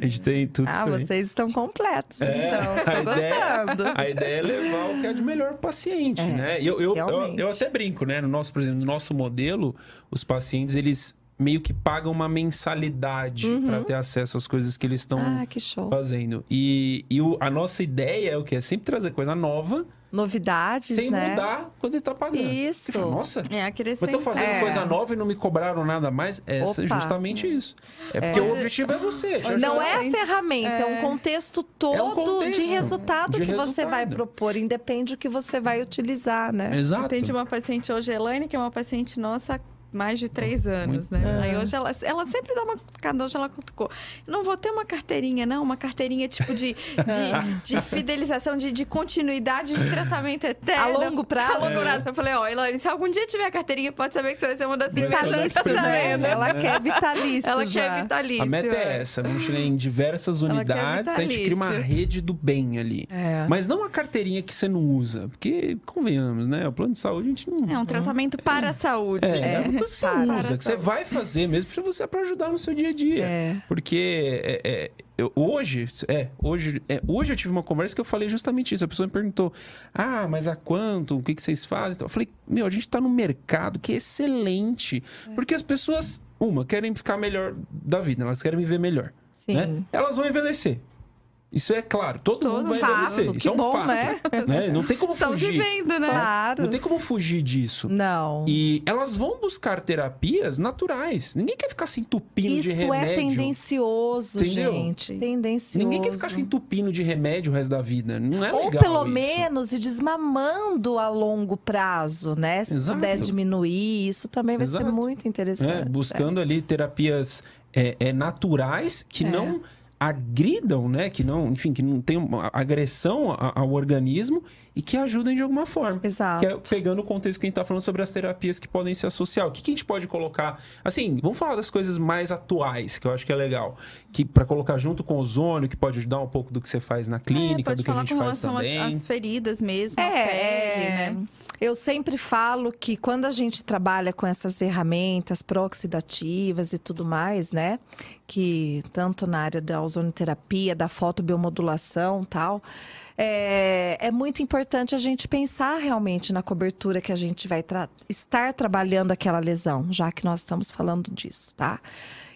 A gente tem tudo Ah, isso aí. vocês estão completos, É, então. a Tô ideia- gostando. A ideia é levar o que é de melhor paciente, É, né? Eu, eu, eu, eu até brinco, né? No nosso, por exemplo, no nosso modelo, os pacientes, eles meio que pagam uma mensalidade para ter acesso às coisas que eles estão Uhum. Ah, fazendo. E, e o- a nossa ideia é o que? É sempre trazer coisa nova, Novidades, sem né? mudar quando ele tá pagando. Isso. Fala, Nossa, É mas acrescentar. tô fazendo É. coisa nova e não me cobraram nada mais. É Opa. justamente isso. É porque o objetivo é você. te Não ajudar. é a ferramenta, é, um contexto todo contexto de resultado de que você vai resultado. propor, independe do que você vai utilizar, né? Exato. Atende uma paciente hoje, Elaine, que é uma paciente nossa há mais de três anos, Muito- né? é. Aí hoje ela, ela sempre dá uma. Cada hoje ela cutucou. Não vou ter uma carteirinha, não, uma carteirinha tipo de, de, de fidelização, de, de continuidade de tratamento eterno. A longo prazo. A longo prazo. Eu falei, ó, Elaine, se algum dia tiver a carteirinha, pode saber que você vai ser uma das primeiras. também, né? Ela quer vitalício Ela já. quer vitalício. A meta é essa, vamos chegar em diversas unidades, a gente cria uma rede do bem ali. É. Mas não a carteirinha que você não usa, porque, convenhamos, né? O plano de saúde a gente não... É um tratamento para a saúde. É, é que você para usa, a que você vai fazer mesmo pra você para ajudar no seu dia a dia. É. Porque é, é, eu- hoje, é, hoje, é, hoje eu tive uma conversa que eu falei justamente isso. A pessoa me perguntou: Ah, mas a quanto? O que, que vocês fazem? Então, Eu falei, meu, a gente tá num mercado que é excelente. Porque as pessoas, uma, querem ficar melhor da vida, elas querem viver melhor. Sim. né? Elas vão envelhecer. Isso é claro, todo, Todo mundo vai fato, envelhecer. que Isso é um bom, fato. né? né? Não tem como Estamos fugir. vivendo, né? Claro. Não tem como fugir disso. Não. E elas vão buscar terapias naturais. Ninguém quer ficar se entupindo de Isso remédio. é tendencioso, Entendeu? gente. Tendencioso. Ninguém quer ficar se entupindo de remédio o resto da vida. Não é Ou legal pelo isso. menos ir desmamando a longo prazo, né? Se Exato. puder diminuir, isso também vai ser Exato. muito interessante. É, buscando ali terapias é, é, naturais que É. não agridam, né? Que não, enfim, que não tem agressão ao organismo e que ajudem de alguma forma. Exato. Que é pegando o contexto que a gente tá falando sobre as terapias que podem se associar. O que, que a gente pode colocar? Assim, vamos falar das coisas mais atuais, que eu acho que é legal. Que para colocar junto com o ozônio, que pode ajudar um pouco do que você faz na É, clínica, pode do que a falar gente faz relação às, também. às feridas mesmo, a É, pele, é. né? Eu sempre falo que quando a gente trabalha com essas ferramentas pró-oxidativas e tudo mais, né? Que tanto na área da ozonoterapia, da fotobiomodulação tal, é, é muito importante a gente pensar realmente na cobertura que a gente vai tra- estar trabalhando aquela lesão, já que nós estamos falando disso, tá?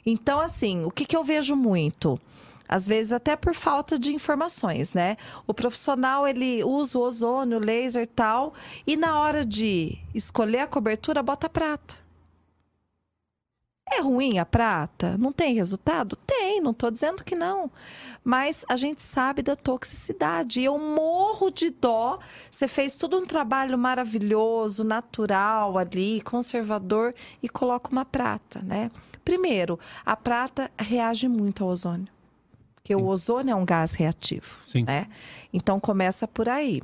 Então, assim, o que, que eu vejo muito? Às vezes até por falta de informações, né? O profissional ele usa o ozônio, laser tal, e na hora de escolher a cobertura bota prata. É ruim a prata? Não tem resultado? Tem, não estou dizendo que não. Mas a gente sabe da toxicidade. E eu morro de dó. Você fez todo um trabalho maravilhoso, natural ali, conservador, e coloca uma prata, né? Primeiro, a prata reage muito ao ozônio. Porque o ozônio é um gás reativo, Sim. né? Então começa por aí.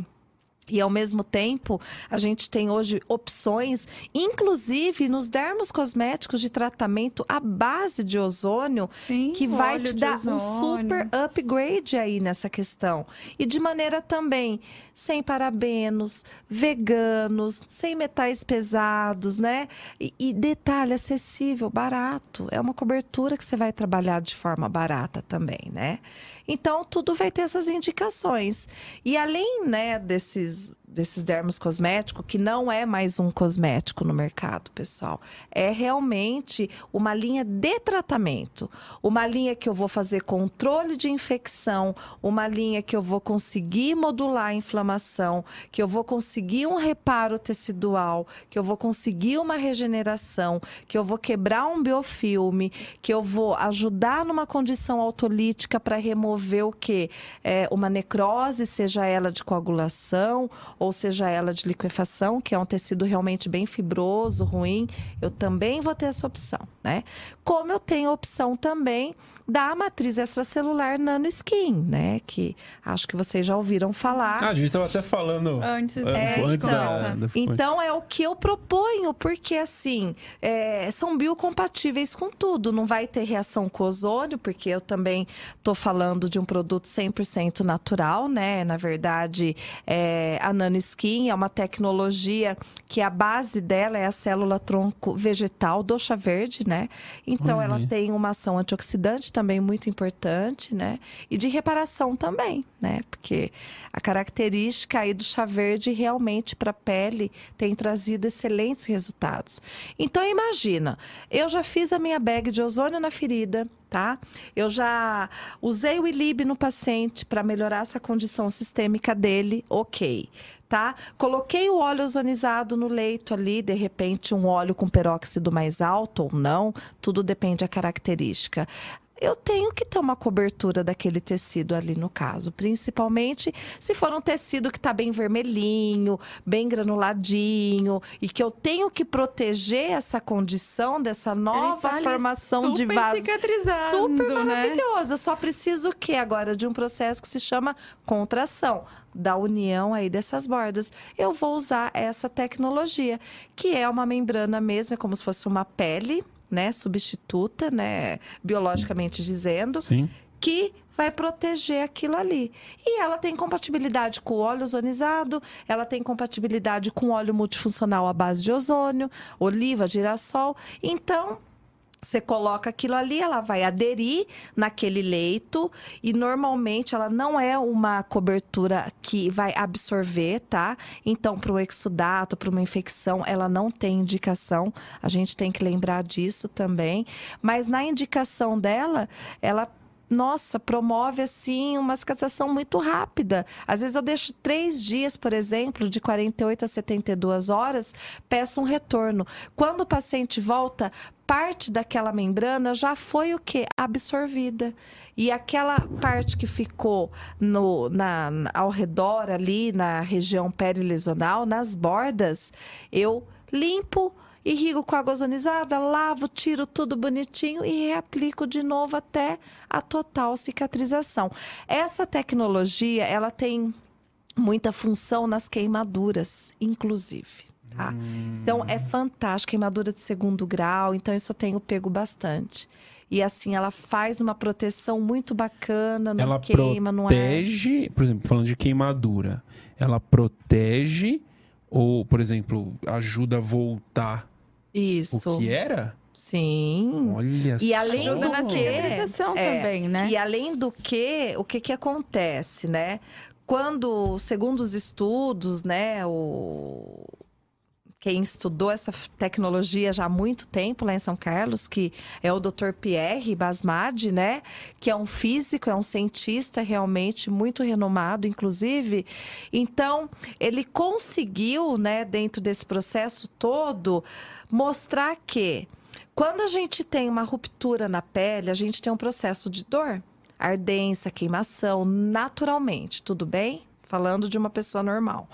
E ao mesmo tempo, a gente tem hoje opções, inclusive nos dermos cosméticos de tratamento à base de ozônio, Sim, que vai te dar um ozônio. super upgrade aí nessa questão. E de maneira também sem parabenos, veganos, sem metais pesados, né? E, e detalhe acessível, barato. É uma cobertura que você vai trabalhar de forma barata também, né? Então tudo vai ter essas indicações. E além, né, desses desses dermos cosméticos, que não é mais um cosmético no mercado, pessoal. É realmente uma linha de tratamento. Uma linha que eu vou fazer controle de infecção, uma linha que eu vou conseguir modular a inflamação, que eu vou conseguir um reparo tecidual, que eu vou conseguir uma regeneração, que eu vou quebrar um biofilme, que eu vou ajudar numa condição autolítica para remover o que? É, uma necrose, seja ela de coagulação ou seja ela de liquefação, que é um tecido realmente bem fibroso, ruim, eu também vou ter essa opção, né? Como eu tenho a opção também da matriz extracelular nanoskin, né? Que acho que vocês já ouviram falar. Ah, a gente estava até falando Antes, é, antes da Então é o que eu proponho, porque assim, é, são biocompatíveis com tudo. Não vai ter reação com ozônio, porque eu também estou falando de um produto 100% natural, né? Na verdade, é, a nanoskin é uma tecnologia que a base dela é a célula tronco vegetal do chá verde, né? Então Olha ela tem uma ação antioxidante também muito importante, né? E de reparação também, né? Porque a característica aí do chá verde realmente para a pele tem trazido excelentes resultados. Então imagina, eu já fiz a minha bag de ozônio na ferida, tá? Eu já usei o Ilib no paciente para melhorar essa condição sistêmica dele, ok. Tá? Coloquei o óleo ozonizado no leito ali, de repente um óleo com peróxido mais alto ou não, tudo depende da característica eu tenho que ter uma cobertura daquele tecido ali no caso, principalmente se for um tecido que está bem vermelhinho, bem granuladinho e que eu tenho que proteger essa condição dessa nova tá ali formação de super vaso. cicatrizando, Super né? maravilhoso. Eu só preciso o quê agora de um processo que se chama contração da união aí dessas bordas. Eu vou usar essa tecnologia, que é uma membrana mesmo, é como se fosse uma pele, né, substituta, né, biologicamente dizendo, Sim. que vai proteger aquilo ali. E ela tem compatibilidade com o óleo ozonizado, ela tem compatibilidade com óleo multifuncional à base de ozônio, oliva, girassol. Então, você coloca aquilo ali, ela vai aderir naquele leito e normalmente ela não é uma cobertura que vai absorver, tá? Então, para o exudato, para uma infecção, ela não tem indicação. A gente tem que lembrar disso também. Mas na indicação dela, ela nossa, promove assim uma cicatrização muito rápida. Às vezes eu deixo três dias, por exemplo, de 48 a 72 horas, peço um retorno. Quando o paciente volta, parte daquela membrana já foi o que? Absorvida. E aquela parte que ficou no, na, ao redor ali, na região perilesional, nas bordas, eu limpo irrigo com água ozonizada, lavo, tiro tudo bonitinho e reaplico de novo até a total cicatrização. Essa tecnologia, ela tem muita função nas queimaduras, inclusive. Tá? Hum. Então é fantástico, queimadura de segundo grau, então isso eu tenho pego bastante. E assim, ela faz uma proteção muito bacana, não ela queima, não é. protege, por exemplo, falando de queimadura, ela protege ou, por exemplo, ajuda a voltar Isso. o que era? Sim. Olha E só. além Ajuda do na que- é, também, né? E além do que, o que que acontece, né? Quando, segundo os estudos, né, o quem estudou essa tecnologia já há muito tempo lá em São Carlos, que é o Dr. Pierre Basmadi, né, que é um físico, é um cientista realmente muito renomado, inclusive. Então, ele conseguiu, né, dentro desse processo todo, mostrar que quando a gente tem uma ruptura na pele, a gente tem um processo de dor, ardência, queimação, naturalmente, tudo bem? Falando de uma pessoa normal.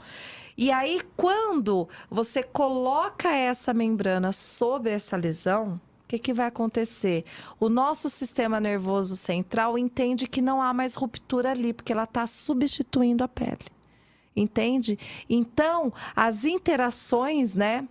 E aí, quando você coloca essa membrana sobre essa lesão, o que, que vai acontecer? O nosso sistema nervoso central entende que não há mais ruptura ali, porque ela está substituindo a pele. Entende? Então, as interações, né?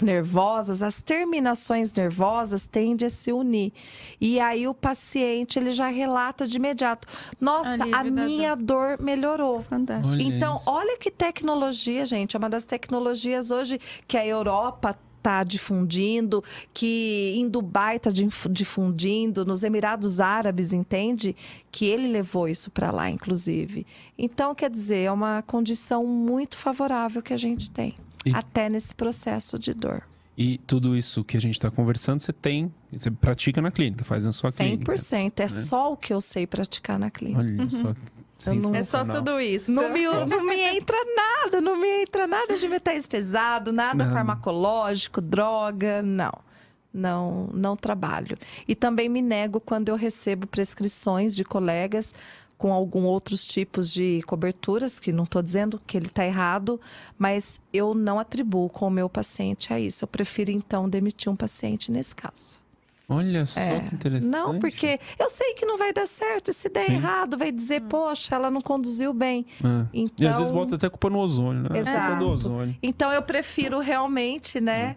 Nervosas, as terminações nervosas tendem a se unir. E aí o paciente ele já relata de imediato: "Nossa, Alívio a da minha dor melhorou". Fantástico. Olha Então, isso. olha que tecnologia, gente. É uma das tecnologias hoje que a Europa está difundindo, que em Dubai está difundindo, nos Emirados Árabes, entende? Que ele levou isso para lá, inclusive. Então, quer dizer, é uma condição muito favorável que a gente tem, E- até nesse processo de dor. E tudo isso que a gente está conversando, você tem, você pratica na clínica, faz na sua 100%. clínica. É só o que eu sei praticar na clínica. Olha só. Eu não- É só tudo isso. Não me, não me entra nada, não me entra nada de metais pesado, nada Não. farmacológico, droga, não. Não, não trabalho. E também me nego quando eu recebo prescrições de colegas com algum outros tipos de coberturas, que não estou dizendo que ele está errado, mas eu não atribuo com o meu paciente a isso. Eu prefiro, então, demitir um paciente nesse caso. Olha só É. que interessante. Não, porque eu sei que não vai dar certo. E se der Sim. errado, vai dizer, poxa, ela não conduziu bem. É. Então, E às vezes bota até culpa no ozônio, né? Exato. Ozônio. Então eu prefiro realmente, né? é,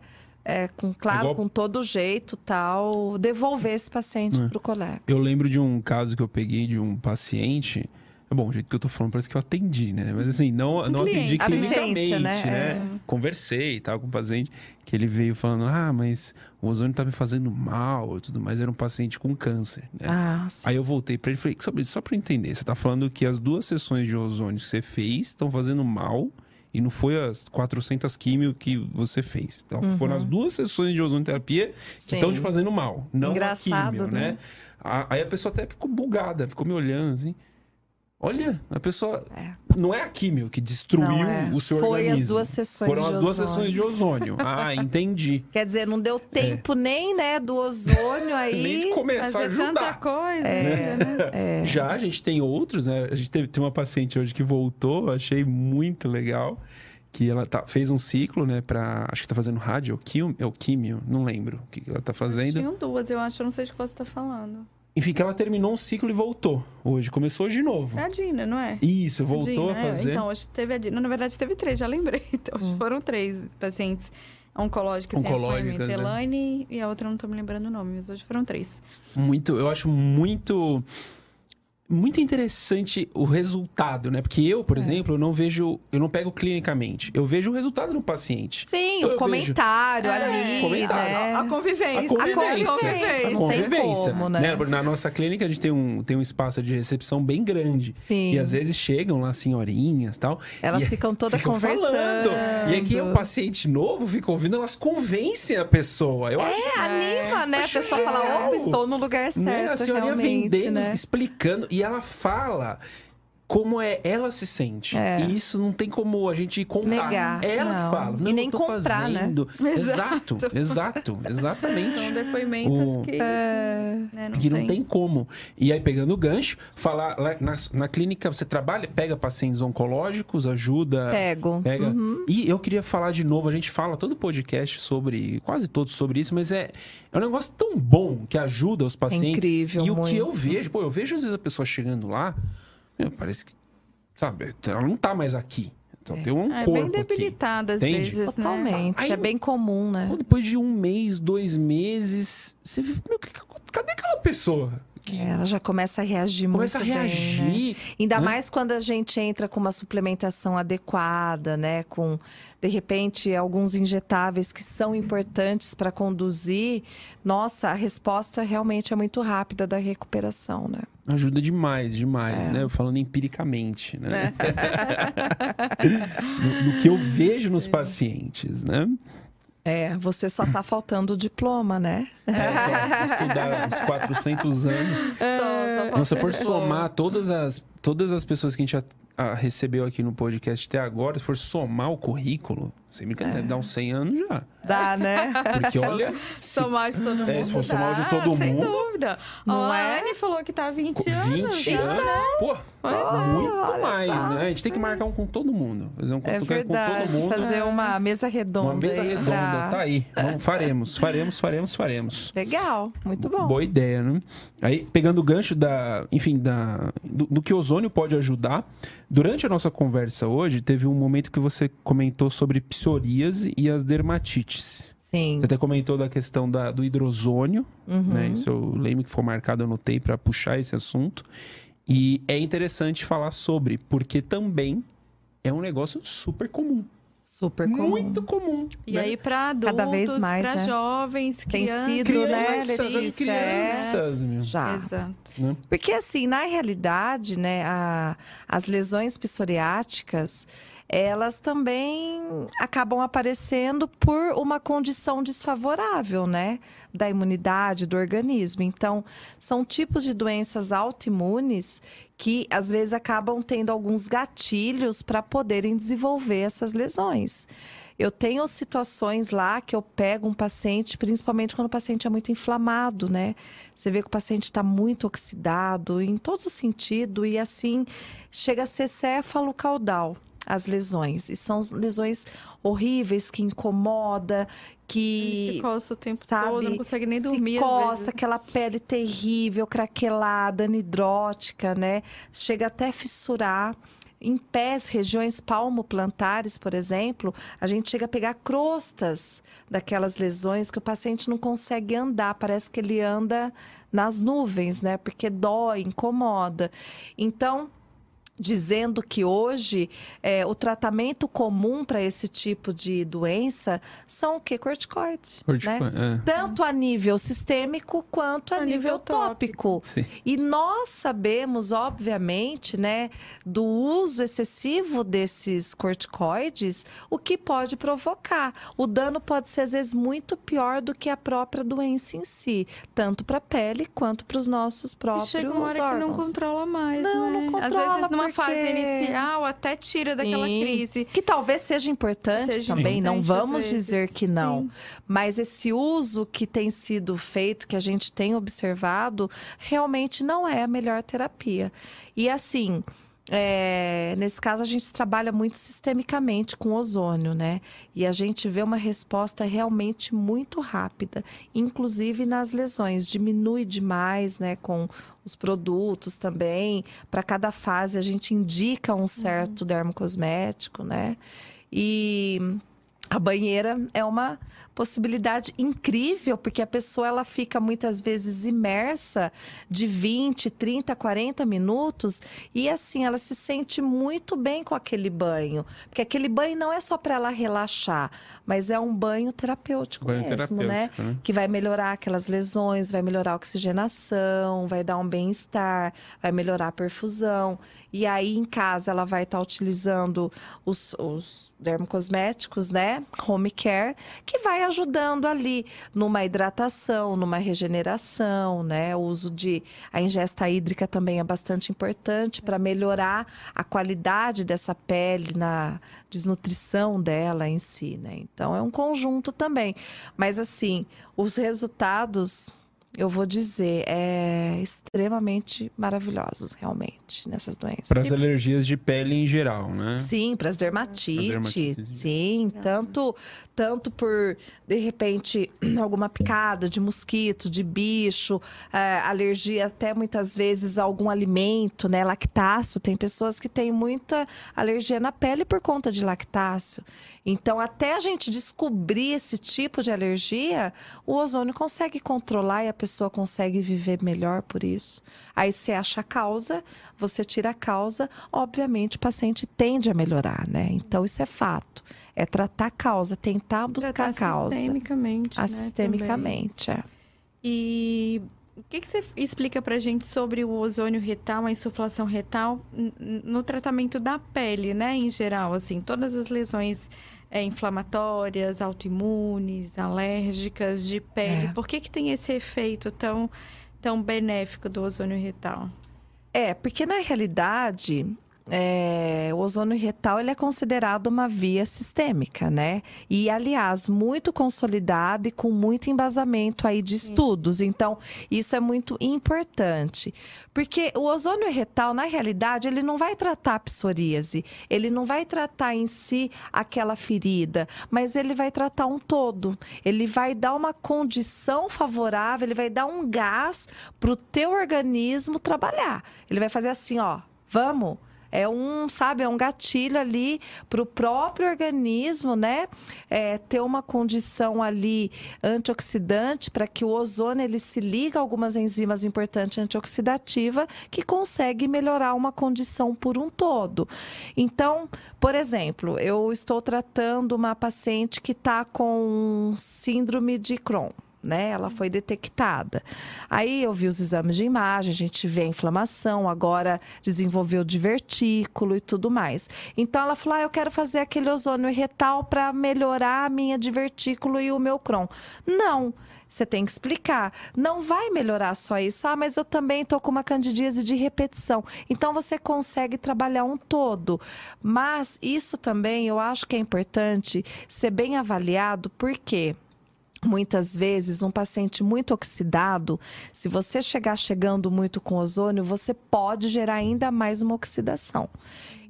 com, claro, Igual- com todo jeito tal, devolver esse paciente É. pro colega. Eu lembro de um caso que eu peguei de um paciente. Bom, o jeito que eu tô falando parece que eu atendi, né? Mas assim, não, não atendi cliente. A clinicamente, vivência, né? né? Conversei e tal com o paciente, que ele veio falando: ah, mas o ozônio tá me fazendo mal e tudo mais. Era um paciente com câncer, né? Ah, sim. Aí eu voltei pra ele e falei, só, só pra eu entender, você tá falando que as duas sessões de ozônio que você fez estão fazendo mal e não foi as 400 químio que você fez. Então, foram as duas sessões de ozonioterapia que Uhum. Sim. estão te fazendo mal, não Engraçado, a químio, né? né? Aí a pessoa até ficou bugada, ficou me olhando assim. Olha, a pessoa... É. Não é a químio que destruiu Não, é. o seu Foi organismo. as duas sessões Foram de as duas sessões de ozônio. Ah, entendi. Quer dizer, não deu tempo nem, né, do ozônio aí. É. Nem de começar a Fazer tanta ajudar. coisa, É. né? É. Já a gente tem outros, né? A gente teve, tem uma paciente hoje que voltou, achei muito legal. Que ela tá, fez um ciclo, né? Pra, acho que tá fazendo rádio, é o químio, não lembro o que, que ela tá fazendo. Tinham duas, eu acho, eu não sei de qual você tá falando. Enfim, que ela terminou um ciclo e voltou hoje. Começou hoje de novo. É a Dina, não é? Isso, voltou Dina, a é. fazer. Então, hoje teve a Dina. Na verdade, teve três, já lembrei. Então, Hum. hoje foram três pacientes oncológicas, Oncológicas, sem acompanhamento. né? Elaine e a outra eu não tô me lembrando o nome, mas hoje foram três. Muito, eu acho muito. Muito interessante o resultado, né? Porque eu, É. por exemplo, eu não vejo. Eu não pego clinicamente. Eu vejo o resultado no paciente. Sim, Eu o vejo. comentário É, ali, comentário. né? A convivência. A convivência. convivência, A não tem convivência. como, né? Na nossa clínica, a gente tem um, tem um espaço de recepção bem grande. Sim. E às vezes chegam lá senhorinhas e tal. Elas e ficam todas ficam conversando. falando. E aí, quem é um paciente novo fica ouvindo, elas convencem a pessoa. Eu acho É, anima, né? A Acho pessoa fala, ó, estou no lugar né? certo, A senhorinha realmente, vendendo, né? explicando. E ela fala como é ela se sente. É. E isso não tem como a gente contar. Negar, É ela não. que fala. E Não, nem eu tô comprar, né? fazendo. Exato, Exato. exato, exatamente. São depoimentos O- que, É, né, não que não tem. tem como. E aí, pegando o gancho, falar na, na clínica você trabalha, pega pacientes oncológicos, ajuda. pego. Pega. Uhum. E eu queria falar de novo, a gente fala todo podcast sobre, quase todos sobre isso, mas é, é um negócio tão bom que ajuda os pacientes. incrível, E o que muito. eu vejo, pô, eu vejo às vezes a pessoa chegando lá, meu, parece que, sabe, ela não tá mais aqui. Então tem um É corpo bem aqui. debilitada às Entende? vezes, né? Totalmente. Aí- é bem comum, né? Depois de um mês, dois meses, você vê, meu, cadê aquela pessoa? Que É, Ela já começa a reagir começa a muito bem, né? reagir. Ainda né? mais quando a gente entra com uma suplementação adequada, né? Com, de repente, alguns injetáveis que são importantes para conduzir. Nossa, a resposta realmente é muito rápida da recuperação, né? Ajuda demais, demais, É. né? Falando empiricamente, né? do, do que eu vejo nos pacientes, né? É, você só tá faltando o diploma, né? É, estudar uns 400 anos. Só, só Então, se for somar todas as, todas as pessoas que a gente já, ah, recebeu aqui no podcast até agora, se for somar o currículo, sem brincadeira, deve dar uns 100 anos já. Dá, né? Porque olha, se Somar de todo mundo. É, se for somar de todo sem mundo. dúvida. Não Ó, é? A Anne falou que tá há 20 com anos. 20 já, anos, né? pô, Pois é. muito olha mais, só. né? A gente tem que marcar um com todo mundo. Fazer um É com, com todo verdade. mundo. Fazer uma mesa redonda. Uma mesa redonda, pra- tá aí. Vamos, faremos, faremos, faremos, faremos. Legal, muito bom. Boa ideia, né? Aí, pegando o gancho da, enfim, da, do, do que o ozônio pode ajudar. Durante a nossa conversa hoje, teve um momento que você comentou sobre psoríase e as dermatites. Sim. Você até comentou da questão da, do hidrozônio, Uhum. né? Isso eu lembro que foi marcado, anotei para puxar esse assunto. E é interessante falar sobre, porque também é um negócio super comum. Super comum. Muito comum. E né? aí, para adultos, Cada vez mais, para né? jovens, Tem crianças. sido, né, Crianças, as Letícia? É. crianças, meu. Já. Exato. Né? Porque, assim, na realidade, né, a- as lesões psoriáticas, elas também acabam aparecendo por uma condição desfavorável, né, da imunidade do organismo. Então, são tipos de doenças autoimunes que, às vezes, acabam tendo alguns gatilhos para poderem desenvolver essas lesões. Eu tenho situações lá que eu pego um paciente, principalmente quando o paciente é muito inflamado, né? Você vê que o paciente está muito oxidado em todos os sentidos e assim chega a ser céfalo caudal as lesões. E são lesões horríveis que incomoda, que Se coça o tempo sabe, todo, não consegue nem se dormir. às coça, aquela pele terrível, craquelada, anidrótica, né? Chega até a fissurar. Em pés, regiões palmoplantares, por exemplo, a gente chega a pegar crostas daquelas lesões que o paciente não consegue andar, parece que ele anda nas nuvens, né? Porque dói, incomoda. Então, dizendo que hoje é, o tratamento comum para esse tipo de doença são o que? Corticoides. Né? É. Tanto a nível sistêmico quanto a, A nível, nível tópico. Sim. E nós sabemos, obviamente, né, do uso excessivo desses corticoides, o que pode provocar. O dano pode ser, às vezes, muito pior do que a própria doença em si, tanto para a pele quanto para os nossos E próprios chega uma hora que não órgãos. controla mais, Não, né? não Às controla, vezes, numa fase inicial, até tira daquela Sim. crise. Que talvez seja importante Seja também, não importante, às vamos dizer que não. sim. Mas esse uso que tem sido feito, que a gente tem observado, realmente não é a melhor terapia. E assim, é, nesse caso a gente trabalha muito sistemicamente com ozônio, né? E a gente vê uma resposta realmente muito rápida, inclusive nas lesões. Diminui demais, né? Com os produtos também. Para cada fase a gente indica um certo dermocosmético, né? E a banheira é uma possibilidade incrível, porque a pessoa ela fica muitas vezes imersa de 20, 30, 40 minutos e assim ela se sente muito bem com aquele banho, porque aquele banho não é só para ela relaxar, mas é um banho terapêutico Banho mesmo, terapêutico, né? né? que vai melhorar aquelas lesões, vai melhorar a oxigenação, vai dar um bem-estar, vai melhorar a perfusão. E aí, em casa, ela vai estar utilizando os, os dermocosméticos, né? né? Home care, que vai ajudando ali numa hidratação, numa regeneração, né? O uso de a ingesta hídrica também é bastante importante para melhorar a qualidade dessa pele na desnutrição dela em si, né? Então é um conjunto também. Mas assim, os resultados eu vou dizer, é extremamente maravilhosos, realmente, nessas doenças. Para as alergias de pele em geral, né? Sim, para as dermatites. Sim, tanto, tanto por, de repente, alguma picada de mosquito, de bicho, é, alergia até muitas vezes a algum alimento, né? Lactáceo. Tem pessoas que têm muita alergia na pele por conta de lactáceo. Então, até a gente descobrir esse tipo de alergia, o ozônio consegue controlar e a pessoa consegue viver melhor por isso. Aí você acha a causa, você tira a causa, obviamente o paciente tende a melhorar, né? Então, isso é fato. É tratar a causa, tentar buscar tratar a causa. Sistemicamente. Né, sistemicamente, também. é. E o que, que, você explica pra gente sobre o ozônio retal, a insuflação retal, no tratamento da pele, né, em geral, assim, todas as lesões é, inflamatórias, autoimunes, alérgicas de pele, é. por que que tem esse efeito tão, tão benéfico do ozônio retal? É, porque na realidade, é, o ozônio retal ele é considerado uma via sistêmica, né? E, aliás, muito consolidado e com muito embasamento aí de estudos. Então, isso é muito importante. Porque o ozônio retal, na realidade, ele não vai tratar a psoríase, ele não vai tratar em si aquela ferida, mas ele vai tratar um todo. Ele vai dar uma condição favorável, ele vai dar um gás para o teu organismo trabalhar. Ele vai fazer assim, ó, vamos é um, sabe, é um gatilho ali para o próprio organismo, né? É, ter uma condição ali antioxidante para que o ozônio ele se liga a algumas enzimas importantes antioxidativa que consegue melhorar uma condição por um todo. Então, por exemplo, eu estou tratando uma paciente que está com síndrome de Crohn né? Ela foi detectada. Aí eu vi os exames de imagem, a gente vê a inflamação, agora desenvolveu divertículo e tudo mais. Então ela falou: ah, eu quero fazer aquele ozônio retal para melhorar a minha divertículo e o meu Crohn. Não. Você tem que explicar. Não vai melhorar só isso. Ah, mas eu também estou com uma candidíase de repetição. Então você consegue trabalhar um todo. Mas isso também eu acho que é importante ser bem avaliado, por quê? Muitas vezes, um paciente muito oxidado, se você chegar chegando muito com ozônio, você pode gerar ainda mais uma oxidação.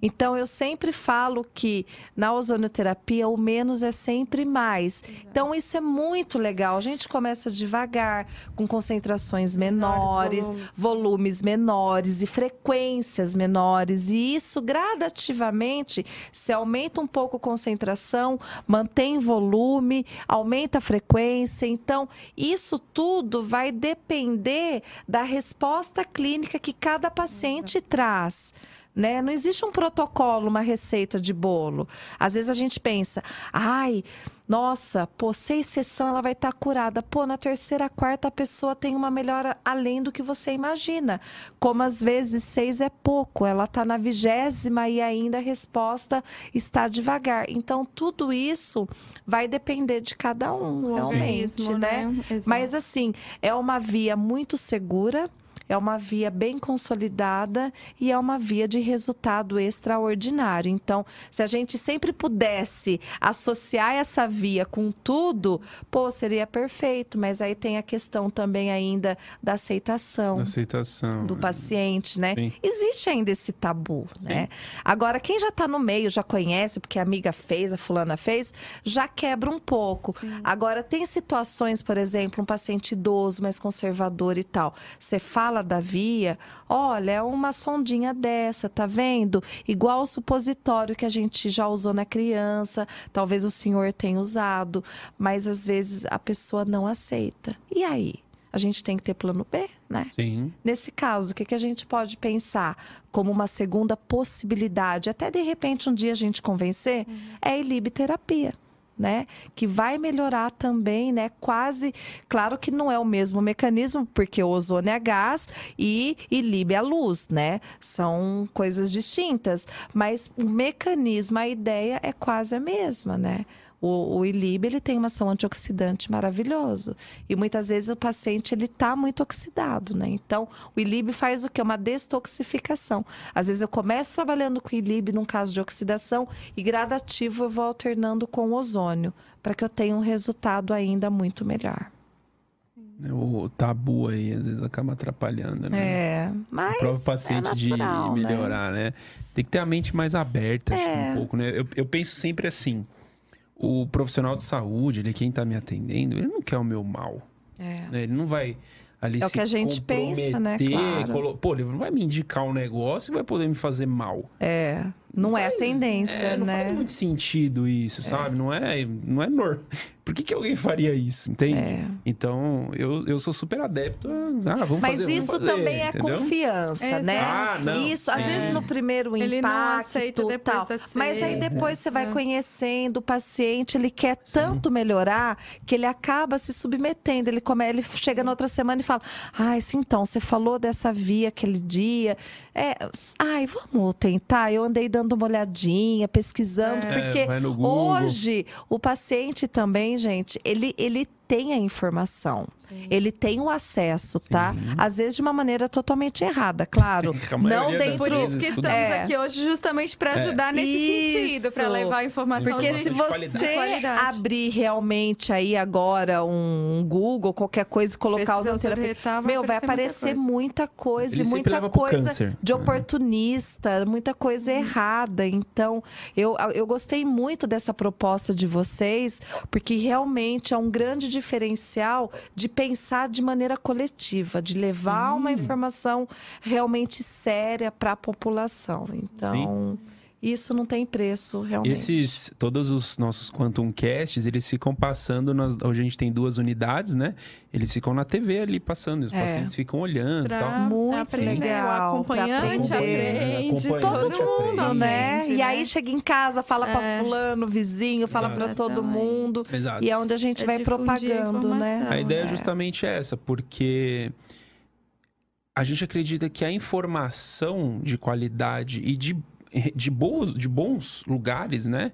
Então, eu sempre falo que na ozonioterapia o menos é sempre mais. Então, isso é muito legal. A gente começa devagar, com concentrações menores, volumes. volumes menores e frequências menores. E isso gradativamente se aumenta um pouco a concentração, mantém volume, aumenta a frequência. Então, isso tudo vai depender da resposta clínica que cada paciente traz né? Não existe um protocolo, uma receita de bolo. Às vezes a gente pensa, ai, nossa, pô, seis sessões ela vai estar tá curada. Pô, na terceira, quarta a pessoa tem uma melhora além do que você imagina. Como às vezes seis é pouco, ela está na vigésima e ainda a resposta está devagar. Então, tudo isso vai depender de cada um, realmente, né? né? Mas assim, é uma via muito segura é uma via bem consolidada e é uma via de resultado extraordinário. Então, se a gente sempre pudesse associar essa via com tudo, pô, seria perfeito. Mas aí tem a questão também ainda da aceitação, da aceitação do é. paciente, né? Sim. Existe ainda esse tabu, Sim. né? Agora, quem já está no meio, já conhece, porque a amiga fez, a fulana fez, já quebra um pouco. Sim. Agora, tem situações, por exemplo, um paciente idoso, mais conservador e tal. Você fala da via, olha, é uma sondinha dessa, tá vendo? Igual o supositório que a gente já usou na criança, talvez o senhor tenha usado, mas às vezes a pessoa não aceita. E aí? A gente tem que ter plano B, né? Sim. Nesse caso, o que, que a gente pode pensar como uma segunda possibilidade, até de repente um dia a gente convencer, uhum. é a ilibiterapia né? Que vai melhorar também, né? Quase, claro que não é o mesmo mecanismo, porque o ozônio é gás e, e Lib é luz, né? São coisas distintas, mas o mecanismo, a ideia é quase a mesma, né? O, o ILIB ele tem uma ação antioxidante maravilhoso e muitas vezes o paciente ele está muito oxidado, né? Então o ILIB faz o que? Uma detoxificação. Às vezes eu começo trabalhando com o ILIB num caso de oxidação e gradativo eu vou alternando com o ozônio para que eu tenha um resultado ainda muito melhor. O tabu aí às vezes acaba atrapalhando, né? É, mas o próprio paciente é natural, de melhorar, né? né? Tem que ter a mente mais aberta, acho que um É. pouco, né? Eu, eu penso sempre assim: o profissional de saúde, ele quem tá me atendendo, ele não quer o meu mal. É. né? Ele não vai ali É o que a gente pensa, né? Claro. colo- Pô, ele não vai me indicar um negócio e vai poder me fazer mal. É, não, é a tendência, é, não né? faz muito sentido isso, sabe? Não é, não é normal. Por que, que alguém faria isso, entende? É. Então, eu, eu sou super adepto a... Ah, vamos Mas fazer, vamos isso fazer, também é entendeu? confiança, Exato. né? Ah, não, isso, às sim. vezes no primeiro Ele impacto, não aceita, depois tal. Mas aí aceita. depois você vai É. conhecendo o paciente, ele quer tanto melhorar que ele acaba se submetendo. Ele come, ele chega na outra semana e fala: "Ai, sim, então você falou dessa via aquele dia. É, ai, vamos tentar. Eu andei dando uma olhadinha, pesquisando, É. porque É, hoje o paciente também, gente, ele ele tem a informação. Ele tem o acesso, tá? Às vezes de uma maneira totalmente errada, claro. A Não dentro. Por isso que estamos É. aqui hoje justamente para ajudar nesse Isso. sentido, para levar a informação Porque de, se você abrir realmente aí agora um Google, qualquer coisa e colocar ozonoterapia, retal, meu, vai aparecer muita coisa, muita leva pro coisa de É. oportunista, muita coisa errada. Então, eu, eu gostei muito dessa proposta de vocês, porque realmente é um grande diferencial de pensar de maneira coletiva, de levar uma informação realmente séria para a população. Então, isso não tem preço, realmente. Esses, todos os nossos Quantum Casts, eles ficam passando, nas, hoje a gente tem duas unidades, né? Eles ficam na TV ali passando, e os É. pacientes ficam olhando e tal. Pra Muito aprender. legal, O acompanhante pra aprende. Acompanhante Todo aprende. mundo, né? aprende, E aí né? chega em casa, fala pra É. fulano, vizinho, fala pra todo mundo. Exato. E é onde a gente É vai a propagando, né? A ideia é É. justamente essa, porque a gente acredita que a informação de qualidade e de, de, boas, de bons lugares, né?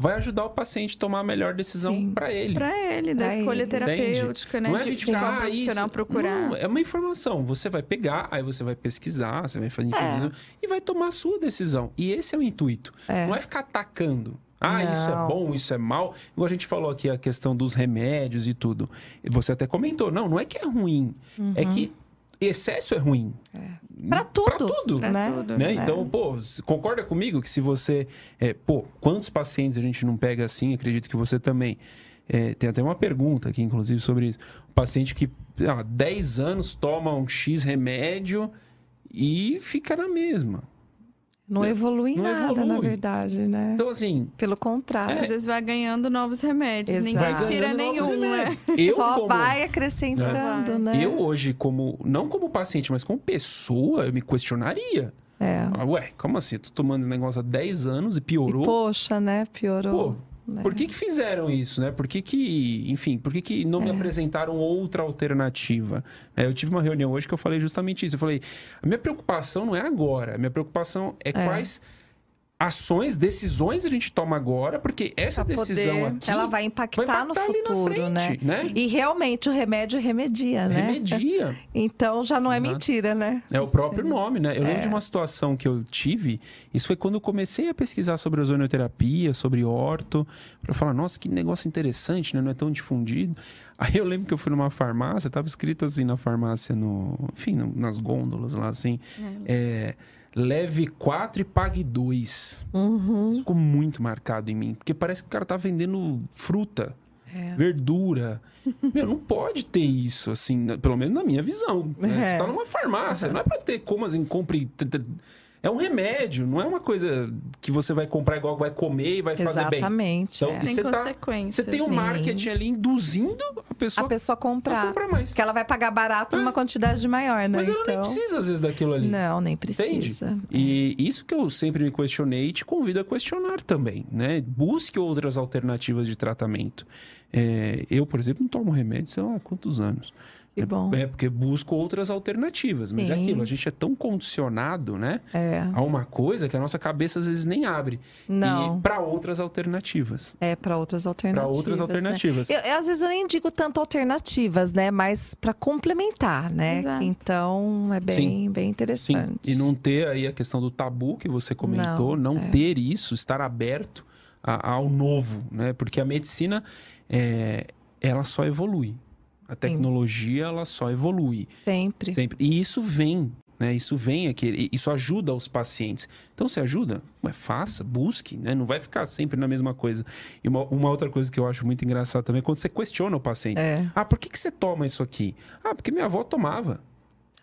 Vai ajudar o paciente a tomar a melhor decisão para ele. Para ele, da Pra escolha ele. terapêutica, né? Não é de ficar, ah, profissional isso. procurar. Não, é uma informação. Você vai pegar, aí você vai pesquisar, você vai fazer É. e vai tomar a sua decisão. E esse é o intuito. É. Não é ficar atacando. Ah, isso é Não. bom, isso é mal. Igual a gente falou aqui a questão dos remédios e tudo. E Você até comentou, não, não é que é ruim. É que excesso é ruim. Pra tudo. Pra tudo. Pra né? tudo. Né? É. Então, pô, concorda comigo que se você. é, pô, quantos pacientes a gente não pega assim? Acredito que você também. É, tem até uma pergunta aqui, inclusive, sobre isso. Um paciente que há 10 anos toma um X remédio e fica na mesma. Não evolui Não nada, na evolui. verdade, né? Então, assim. Pelo contrário. Às vezes vai ganhando novos remédios. Exato. Ninguém tira nenhum, né? Eu, Só como- vai acrescentando, É. né? Eu hoje, como. Não como paciente, mas como pessoa, eu me questionaria. É. Ah, Ué, como assim? Tô tomando esse negócio há 10 anos e E piorou? poxa, né? Piorou. Pô, né? Por que, que fizeram isso, né? Por que, que enfim, por que, que não É. me apresentaram outra alternativa? É, eu tive uma reunião hoje que eu falei justamente isso. Eu falei, a minha preocupação não é agora, a minha preocupação é, quais ações, decisões a gente toma agora, porque essa Pra decisão poder- aqui ela vai impactar, vai no impactar na futuro, né? frente, né? E realmente o remédio remedia, né? Remedia. Então já não é Exato. mentira, né? É o próprio nome, né? Eu lembro É. de uma situação que eu tive, isso foi quando eu comecei a pesquisar sobre ozonioterapia, sobre orto, para falar, nossa, que negócio interessante, né? Não é tão difundido. Aí eu lembro que eu fui numa farmácia, tava escrito assim na farmácia, no, enfim, no- nas gôndolas lá, assim, é, leve 4 e pague 2. Uhum. Isso ficou muito marcado em mim, porque parece que o cara tá vendendo fruta. É. Verdura. Meu, não pode ter isso, assim, pelo menos na minha visão. né? É. Você tá numa farmácia, não é pra ter como assim, compre. É um remédio, não é uma coisa que você vai comprar igual vai comer e vai fazer bem. Exatamente. Então, é. Tem você tá- consequências. Você tem um Sim. marketing ali induzindo a pessoa A pessoa a comprar. comprar mais. Porque ela vai pagar barato numa quantidade maior, né? Mas ela nem então... precisa, às vezes, daquilo ali. Não, nem Entende? precisa. E isso que eu sempre me questionei e te convido a questionar também, né? Busque outras alternativas de tratamento. É, eu, por exemplo, não tomo remédio, sei lá, há quantos anos. Que É- bom. É, porque busco outras alternativas. Mas é Sim. aquilo, a gente é tão condicionado, né? É. A uma coisa que a nossa cabeça às vezes nem abre. Não. E para outras alternativas. É para outras Para alternativas. outras né? alternativas. Eu- eu, às vezes eu nem digo tanto alternativas, né? Mas para complementar, né? Exato. Então é bem, bem Sim, interessante. e não ter aí a questão do tabu que você comentou, não, Não, é. ter isso, estar aberto a- ao novo, né? Porque a medicina, é, ela só evolui. A tecnologia, ela só evolui. Sempre. Sempre. E isso vem, né? Isso vem aqui, isso ajuda os pacientes. Então, se ajuda, ué, faça, busque, né? Não vai ficar sempre na mesma coisa. E uma, uma outra coisa que eu acho muito engraçada também é quando você questiona o paciente. É. Ah, por que, que você toma isso aqui? Ah, porque minha avó tomava.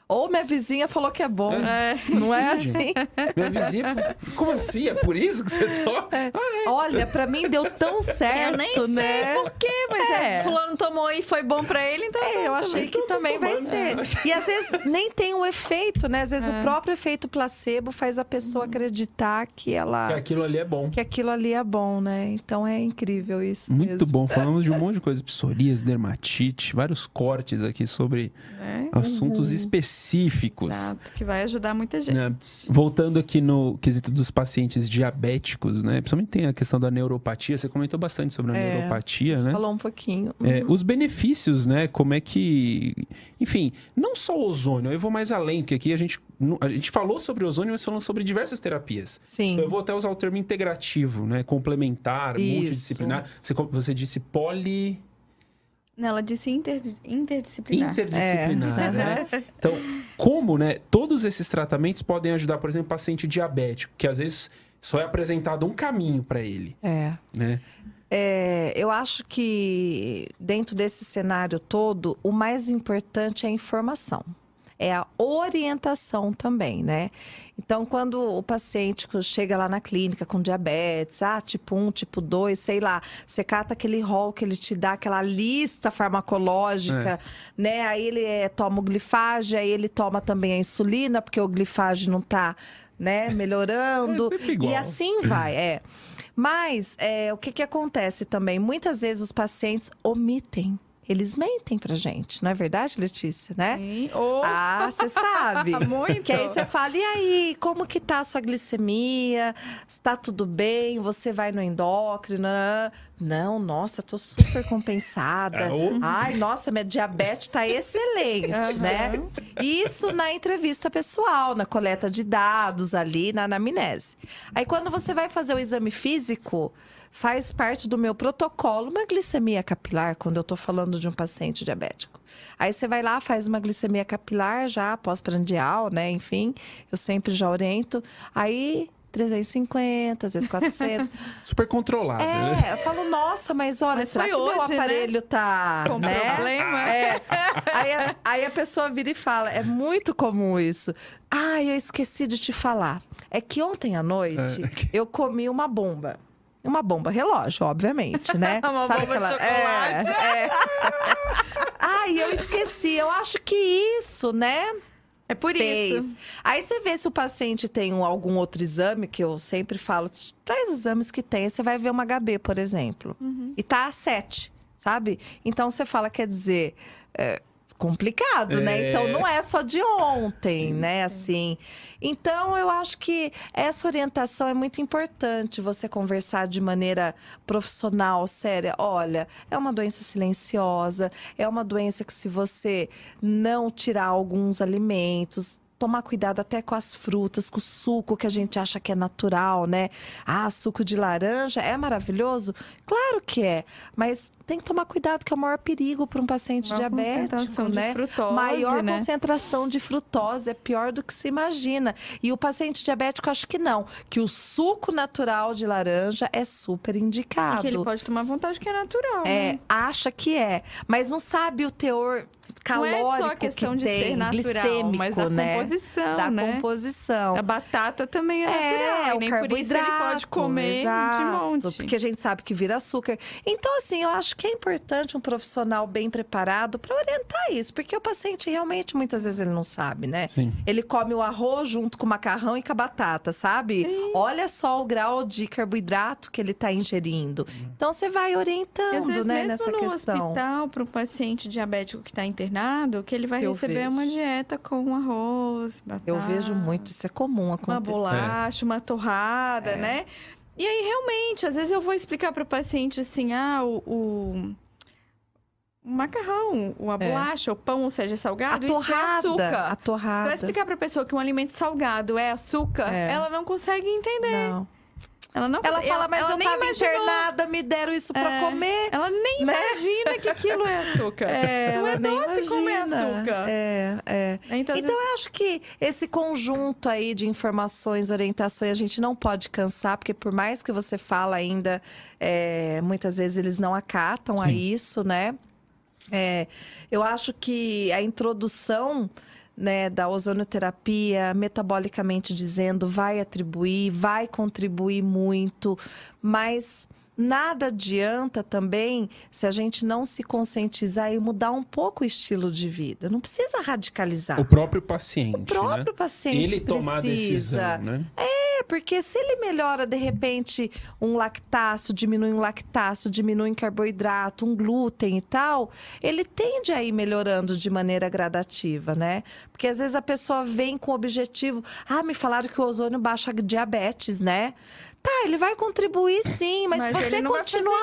Ou minha vizinha falou que é bom. É. Não é Sim, assim? Minha vizinha, como assim? É por isso que você toma? Olha, pra mim deu tão certo, Eu nem sei né? por quê, mas é. É. fulano tomou e foi bom pra ele, então... É, eu achei que também vai ser. E às vezes nem tem o efeito, né? Às vezes É. o próprio efeito placebo faz a pessoa acreditar que Que ela aquilo ali é bom. que aquilo ali é bom, né? Então é incrível isso. Muito mesmo. bom. Falamos de um monte de coisa. Psoríase, dermatite, vários cortes aqui sobre É, assuntos Uhum. Específicos. exato, que vai ajudar muita gente. Né? Voltando aqui no quesito dos pacientes diabéticos, né? Principalmente tem a questão da neuropatia. Você comentou bastante sobre a É. neuropatia, né? Falou um pouquinho. É, os benefícios, né? Como é que. Enfim, não só o ozônio, eu vou mais além, porque aqui a gente, a gente falou sobre ozônio, mas falamos sobre diversas terapias. Sim. Então, eu vou até usar o termo integrativo, né? Complementar, Isso. multidisciplinar. Você, você disse poli. Ela disse inter, interdisciplinar. Interdisciplinar, É. né? Então, como, né? Todos esses tratamentos podem ajudar, por exemplo, paciente diabético, que às vezes só é apresentado um caminho para ele, É. né? É, eu acho que dentro desse cenário todo, o mais importante é a informação. É a orientação também, né? Então, quando o paciente chega lá na clínica com diabetes, ah, tipo 1, tipo 2, sei lá, você cata aquele rol que ele te dá, aquela lista farmacológica, né? Aí ele é, toma o glifage, aí ele toma também a insulina, porque o glifage não tá, né, melhorando. É igual. E assim vai, é. Mas é, o que, que acontece também? Muitas vezes os pacientes omitem. Eles mentem pra gente, não é verdade, Letícia, né? Sim. Ou Ah, você sabe. Muito. Que aí você fala, e aí, como que tá a sua glicemia? Está tudo bem? Você vai no endócrino? Não, nossa, tô super compensada. Ah, ô. Ai, nossa, minha diabetes tá excelente, Aham. né? Isso na entrevista pessoal, na coleta de dados ali, na anamnese. Aí quando você vai fazer o exame físico, faz parte do meu protocolo uma glicemia capilar, quando eu tô falando de um paciente diabético. Aí você vai lá, faz uma glicemia capilar já, pós-prandial, né? Enfim, eu sempre já oriento. Aí 350, às vezes 400. Super controlado, né? É, eu falo, nossa, mas olha, Mas será que o meu hoje, né? aparelho tá. com né? problema. É. Aí, a, aí a pessoa vira e fala: é muito comum isso. Ah, eu esqueci de te falar. É que ontem à noite É. eu comi uma bomba. Uma bomba relógio, obviamente, né? Uma bomba de chocolate. É, é. Ai, eu esqueci. Eu acho que isso, né? É por fez. isso. Aí você vê se o paciente tem um- algum outro exame, que eu sempre falo, traz os exames que tem. Você vai ver uma HB, por exemplo. E tá a 7, sabe? Então você fala, quer dizer. é, complicado, né? É. Então não é só de ontem, né? Assim. Então eu acho que essa orientação é muito importante você conversar de maneira profissional, séria. Olha, é uma doença silenciosa, é uma doença que se você não tirar alguns alimentos, tomar cuidado até com as frutas, com o suco que a gente acha que é natural, né? Ah, suco de laranja é maravilhoso? Claro que é, mas tem que tomar cuidado que é o maior perigo para um paciente Maior diabético, concentração de né? frutose, maior né? concentração de frutose é pior do que se imagina. E o paciente diabético acho que não, que o suco natural de laranja é super E indicado. que ele pode tomar vontade que é natural. É, né? acha que é, mas não sabe o teor calórico não é só a questão que de tem, ser natural, mas da né? composição, da né? composição. A batata também é, natural, É, e o nem por isso ele carboidrato, pode comer exato, de monte. Porque a gente sabe que vira açúcar. Então, assim, eu acho que é importante um profissional bem preparado para orientar isso, porque o paciente realmente muitas vezes ele não sabe, né? Sim. Ele come o arroz junto com o macarrão e com a batata, sabe? Olha só o grau de carboidrato que ele está ingerindo. Então você vai E orientando, às vezes, né, mesmo nessa no questão. hospital, para um paciente diabético que está internado, que ele vai Eu receber vejo. uma dieta com arroz, batata, Eu vejo muito, isso é comum uma acontecer. bolacha, uma torrada, É. né? E aí, realmente, às vezes eu vou explicar para o paciente assim, ah, o... o... macarrão, a É. bolacha, o pão, ou seja, A salgado, isso é torrada, açúcar. a Vai torrada. explicar pra pessoa que um alimento salgado é açúcar, É. ela não consegue entender. Não. Ela não Ela fala, mas ela eu nem tava imaginou. internada, me deram isso pra É. comer. Ela nem Né? imagina que aquilo é açúcar. É, não é ela doce como é imagina. açúcar. É, é. Então, Então, eu acho que esse conjunto aí de informações, orientações, a gente não pode cansar, porque por mais que você fala ainda, é, muitas vezes eles não acatam a Sim. isso, né? É, eu acho que a introdução né, da ozonoterapia, metabolicamente dizendo, vai atribuir, vai contribuir muito, mas nada adianta também se a gente não se conscientizar e mudar um pouco o estilo de vida. Não precisa radicalizar. O próprio paciente, O próprio né? paciente Ele tomar a precisa. decisão, né? É, porque se ele melhora de repente um lactáceo, diminui um lactáceo, diminui um carboidrato, um glúten e tal, ele tende a ir melhorando de maneira gradativa, né? Porque às vezes a pessoa vem com o objetivo, ah, me falaram que o ozônio baixa diabetes, né? Tá, ele vai contribuir sim, mas, Mas se você não vai continuar,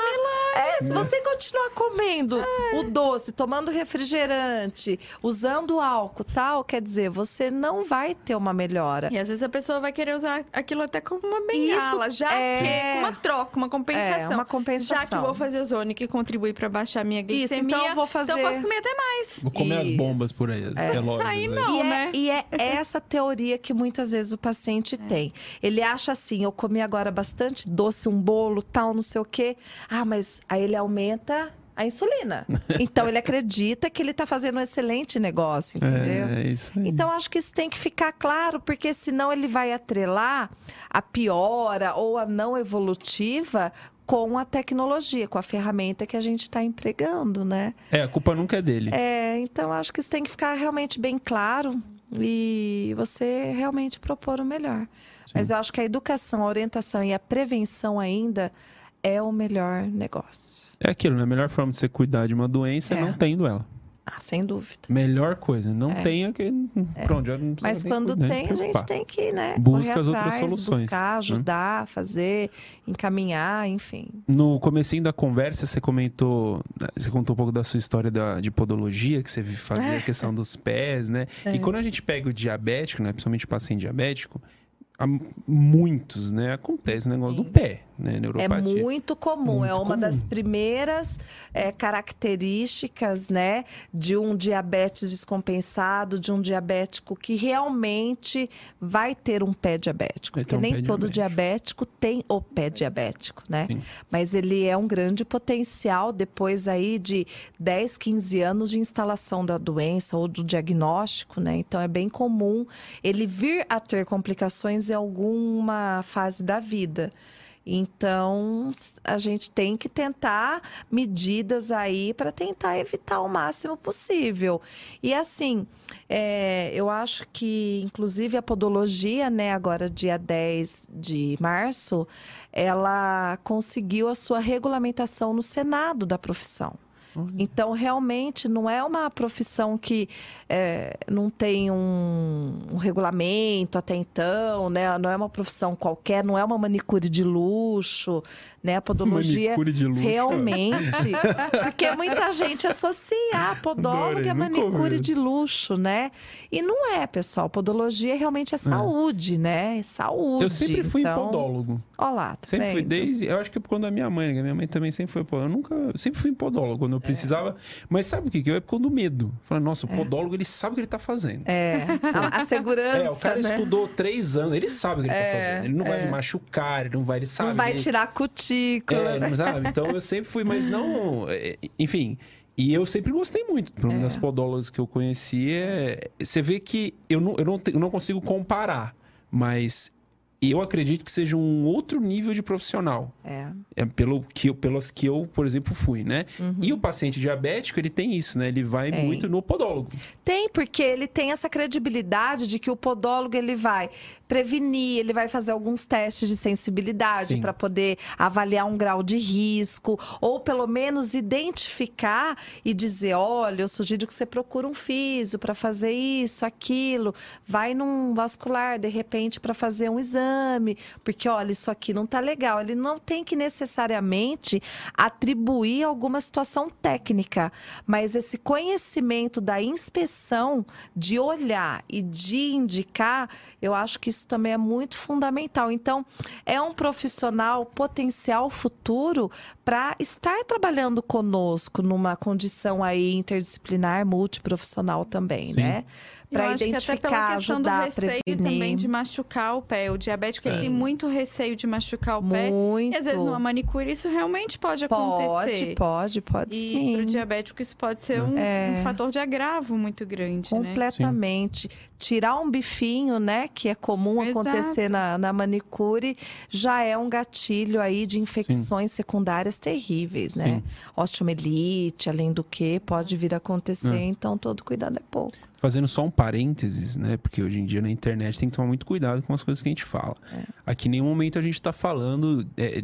é, se você continuar comendo o doce, tomando refrigerante, usando álcool, tal, quer dizer, você não vai ter uma melhora. E às vezes a pessoa vai querer usar aquilo até como uma bengala, Isso já é- que uma troca, uma compensação. É, uma compensação. Já que vou fazer ozônio que contribui pra baixar a minha Isso, glicemia, então eu vou fazer- então eu posso comer até mais. Vou comer as Isso. bombas por aí, as É. relógios. Aí né? não. e, né? é, e é essa teoria que muitas vezes o paciente tem. Ele acha assim: eu comi agora bastante doce, um bolo, tal, não sei o quê. Ah, mas aí ele aumenta a insulina. Então ele acredita que ele está fazendo um excelente negócio, entendeu? É, é isso aí. Então, acho que isso tem que ficar claro, porque senão ele vai atrelar a piora ou a não evolutiva com a tecnologia, com a ferramenta que a gente está empregando, né? É, a culpa nunca é dele. É, então acho que isso tem que ficar realmente bem claro e você realmente propor o melhor. Mas eu acho que a educação, a orientação e a prevenção ainda é o melhor negócio. É aquilo, né? A melhor forma de você cuidar de uma doença é, É. não tendo ela. Ah, sem dúvida. Melhor coisa, não É. tenha que. Pronto, já não Mas quando tem, a gente tem que, né? Busca as outras soluções, Buscar, né? ajudar, fazer, encaminhar, enfim. No comecinho da conversa, você comentou, você contou um pouco da sua história da, de podologia, que você fazia a questão dos pés, né? É. E quando a gente pega o diabético, né? Principalmente o paciente diabético, muitos, né? Acontece o negócio do pé, né? É Neuropatia. muito comum, é Muito uma das comum. primeiras é, características, né, de um diabetes descompensado, de um diabético que realmente vai ter um pé diabético. Porque um nem todo diabético. diabético tem o pé diabético, né? Sim. Mas ele é um grande potencial depois aí de 10, 15 anos de instalação da doença ou do diagnóstico, né? Então é bem comum ele vir a ter complicações em alguma fase da vida. Então, a gente tem que tentar medidas aí para tentar evitar o máximo possível. E assim, é, eu acho que, inclusive, a podologia, né, agora dia 10 de março, ela conseguiu a sua regulamentação no Senado da profissão. Então, realmente, não é uma profissão que é, não tem um, um regulamento até então, né? Não é uma profissão qualquer, não é uma manicure de luxo, né? A podologia Manicure de luxo. realmente, porque muita gente associa a podóloga a manicure de luxo, né? E não é, pessoal. Podologia realmente é saúde, né? É saúde. Eu sempre fui então... em podólogo. Ó lá, tá Sempre fui vendo? desde. Eu acho que conta da minha mãe, né? Minha mãe também sempre foi podóloga. Eu nunca. eu sempre fui em podólogo quando eu precisava. Mas sabe o que que eu? É por conta do medo. Falei, nossa, o podólogo, ele sabe o que ele tá fazendo. É, a, a segurança, É, o cara né? estudou três anos, ele sabe o que ele tá fazendo. Ele não vai me machucar, ele não vai, ele sabe. Não vai ele- tirar a cutícula, É, né? sabe? Então eu sempre fui, mas não. é, Enfim. E eu sempre gostei muito. Pelo menos das podólogas que eu conheci, é, você vê que eu não, eu, não, eu não consigo comparar, mas eu acredito que seja um outro nível de profissional. É. É pelo que eu, pelas que eu, por exemplo, fui, né? E o paciente diabético, ele tem isso, né? Ele vai Uhum. Tem. muito no podólogo. Tem, porque ele tem essa credibilidade de que o podólogo ele vai prevenir, ele vai fazer alguns testes de sensibilidade para poder avaliar um grau de risco, ou pelo menos identificar e dizer: olha, eu sugiro que você procure um físio para fazer isso, aquilo, vai num vascular de repente para fazer um exame, porque olha, isso aqui não tá legal. Ele não tem que necessariamente atribuir alguma situação técnica, mas esse conhecimento da inspeção, de olhar e de indicar, eu acho que isso também é muito fundamental. Então, é um profissional potencial futuro para estar trabalhando conosco numa condição aí interdisciplinar, multiprofissional também, Sim. né? Para acho que até pela identificar, questão ajudar do receio prevenir. também de machucar o pé. O diabético Sim. tem muito receio de machucar o pé. Muito. E às vezes numa manicure isso realmente pode acontecer. Pode, pode, pode E sim. para o diabético isso pode ser um, É. um fator de agravo muito grande, né? Completamente. Tirar um bifinho, né, que é comum Exato. acontecer na, na manicure, já é um gatilho aí de infecções secundárias terríveis, né? Sim. Osteomelite, além do que, pode vir a acontecer, É. então todo cuidado é pouco. Fazendo só um parênteses, né? Porque hoje em dia na internet tem que tomar muito cuidado com as coisas que a gente fala. É. Aqui em nenhum momento a gente está falando é,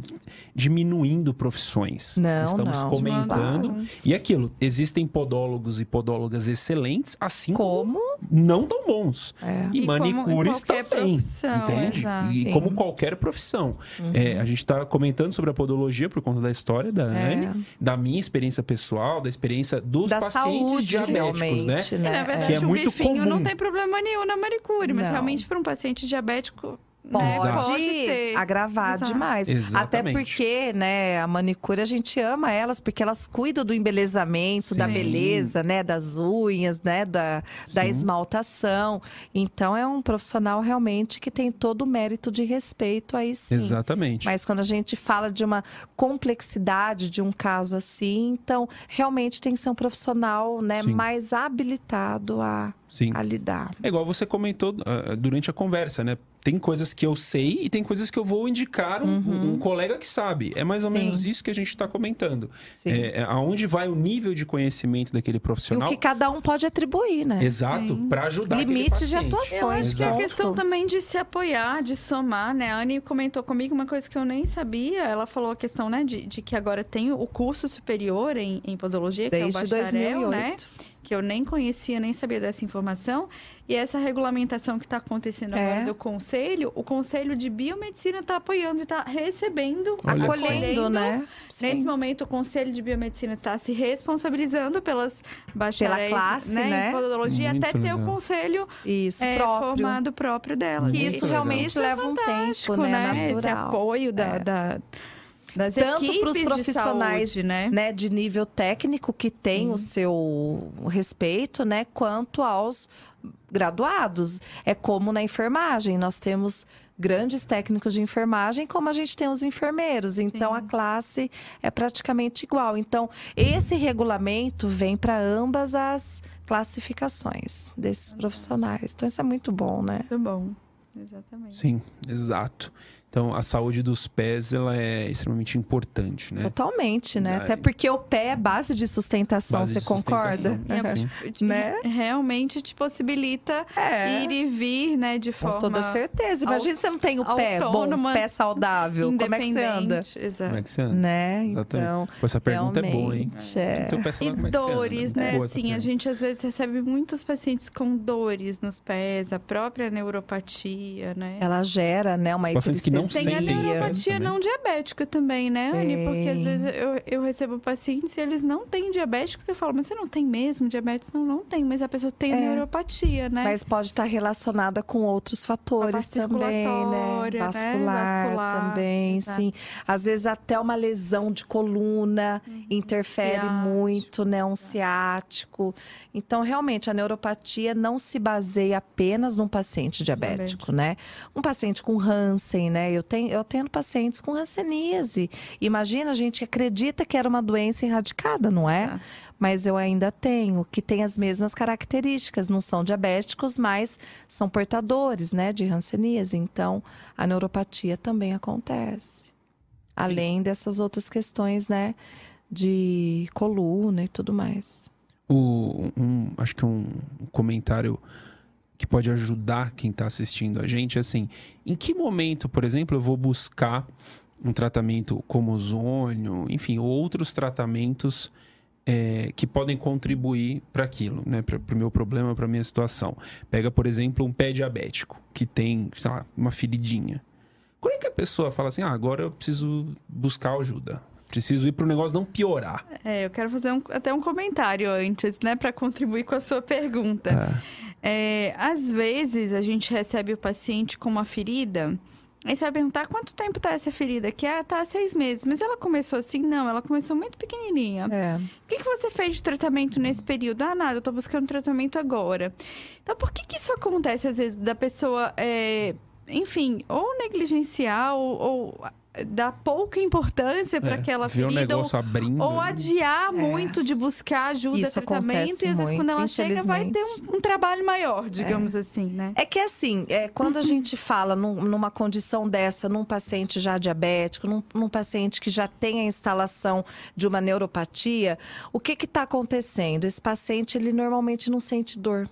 diminuindo profissões. Não, Estamos não. comentando. E aquilo, existem podólogos e podólogas excelentes, assim como Como? não tão bons. É. E, E manicures também. entende? exato. E Sim. como qualquer profissão. É, a gente está comentando sobre a podologia por conta da história da É. Anne, da minha experiência pessoal, da experiência dos Da pacientes saúde, diabéticos, né? né? É. Que é muito bifinho não comum. tem problema nenhum na manicure, mas Não. realmente para um paciente diabético Pode, né, agravar Exato. demais. Até Exatamente. porque, né, a manicure a gente ama elas porque elas cuidam do embelezamento, da Sim. beleza, né, das unhas, né, da, da esmaltação. Então é um profissional realmente que tem todo o mérito de respeito aí sim. Exatamente. Mas quando a gente fala de uma complexidade de um caso assim, então realmente tem que ser um profissional, né, Sim. mais habilitado a, Sim. a lidar. É igual você comentou ah, durante a conversa, né? Tem coisas que eu sei e tem coisas que eu vou indicar um, um colega que sabe. É mais ou Uhum. Sim. menos isso que a gente está comentando. Sim. É, é aonde vai o nível de conhecimento daquele E o profissional. que cada um pode atribuir, né? Exato, para ajudar Limites de atuação. Eu acho que é a questão também de se apoiar, de somar, né? A Anne comentou comigo uma coisa que eu nem sabia. Ela falou a questão, né, de, de que agora tem o curso superior em, em podologia, que Desde é o bacharel, 2008. né? Que eu nem conhecia, nem sabia dessa informação. E essa regulamentação que está acontecendo É. agora do conselho, o Conselho de Biomedicina está apoiando e está recebendo, Olha. Acolhendo, né? Nesse Sim. momento, o Conselho de Biomedicina está se responsabilizando pelas bacharéis classe, né, né? em podologia, Muito até ter o legal. conselho Isso, é, próprio. formado próprio. Que Muito isso legal. realmente Isso é leva um tempo, fantástico, né? Esse apoio da, É. da- das Tanto pros de profissionais, saúde, né? né, de nível técnico que tem Sim. o seu respeito, né, quanto aos graduados. É como na enfermagem, nós temos grandes técnicos de enfermagem, como a gente tem os enfermeiros. Então Sim. a classe é praticamente igual. Então esse regulamento vem para ambas as classificações desses profissionais. Então isso é muito bom, né? Muito bom. Exatamente. Sim, exato. Então, a saúde dos pés, ela é extremamente importante, né? Totalmente, né? Até porque o pé é base de sustentação, Base você de concorda? sustentação. E é- Né? Realmente te possibilita É. ir e vir, né, de Com forma toda certeza. Imagina se você não tem o pé bom, autônoma, pé saudável. Como é que você anda? independente. Exato. Como é que você anda? Né? Exatamente. Então, Pô, essa pergunta é boa, hein? é. Teu pé, sei lá E como é que você anda, dores, né? Assim, a gente às vezes recebe muitos pacientes com dores nos pés, a própria neuropatia, né? Ela gera, né, uma Pacientes que não Tem a sentem neuropatia também. não diabética também, né, Anne? Porque às Tem. vezes eu, eu recebo pacientes e eles não têm diabético. Você fala, mas você não tem mesmo diabetes? Não, não tem. Mas a pessoa tem É. neuropatia, né? Mas pode estar relacionada com outros fatores também, né? né? Vascular, Vascular, também, exato. sim. Às vezes até uma lesão de coluna interfere Ciático. muito, né? Um ciático. Então, realmente, a neuropatia não se baseia apenas num paciente diabético, né? Um paciente com Hansen, né? Eu tenho, eu tenho pacientes com hanseníase. Imagina, a gente acredita que era uma doença erradicada, não é? Exato. Mas eu ainda tenho, que tem as mesmas características. Não são diabéticos, mas são portadores, né? De hanseníase. Então, a neuropatia também acontece. Além dessas outras questões, né? De coluna e tudo mais. O, um, acho que um comentário que pode ajudar quem está assistindo a gente é assim: em que momento, por exemplo, eu vou buscar um tratamento como ozônio, enfim, outros tratamentos é, que podem contribuir para aquilo, né? Para o meu problema, para minha situação. Pega, por exemplo, um pé diabético que tem, sei lá, uma feridinha. Quando é que a pessoa fala assim: ah, agora eu preciso buscar ajuda? Preciso ir para o negócio não piorar. É, eu quero fazer um- até um comentário antes, né, para contribuir com a sua pergunta. É, às vezes a gente recebe o paciente com uma ferida. Aí você vai perguntar quanto tempo tá essa ferida? Que ah, tá há seis meses. Mas ela começou assim? Não, ela começou muito pequenininha. É. O que, que você fez de tratamento nesse período? Ah, nada, eu tô buscando tratamento agora. Então, por que, que isso acontece, às vezes, da pessoa, é, enfim, ou negligenciar, ou, ou dar pouca importância para É, aquela ferida, ou, abrindo. ou adiar muito de buscar ajuda, Isso tratamento, e às vezes, quando ela chega, vai ter um, um trabalho maior, digamos assim, né? É que assim, é, quando a gente fala num- numa condição dessa, num paciente já diabético, num, num paciente que já tem a instalação de uma neuropatia, o que está acontecendo? Esse paciente, ele normalmente não sente dor.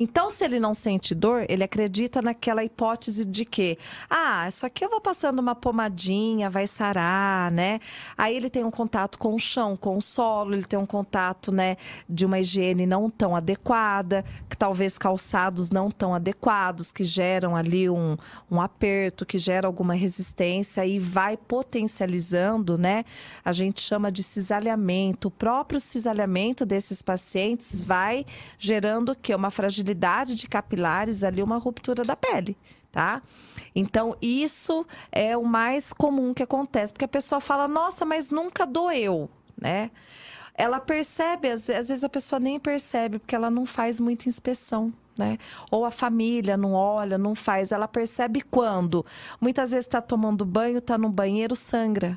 Então, se ele não sente dor, ele acredita naquela hipótese de que, ah, isso aqui eu vou passando uma pomadinha, vai sarar, né? Aí ele tem um contato com o chão, com o solo, ele tem um contato, né, de uma higiene não tão adequada, que talvez calçados não tão adequados, que geram ali um, um aperto, que gera alguma resistência e vai potencializando, né? A gente chama de cisalhamento. O próprio cisalhamento desses pacientes vai gerando o quê? Uma fragilidade de capilares ali, uma ruptura da pele, tá? Então, isso é o mais comum que acontece, porque a pessoa fala, nossa, mas nunca doeu, né? Ela percebe, às às vezes a pessoa nem percebe, porque ela não faz muita inspeção. Né? Ou a família não olha, não faz. Ela percebe quando? Muitas vezes está tomando banho, está no banheiro, sangra.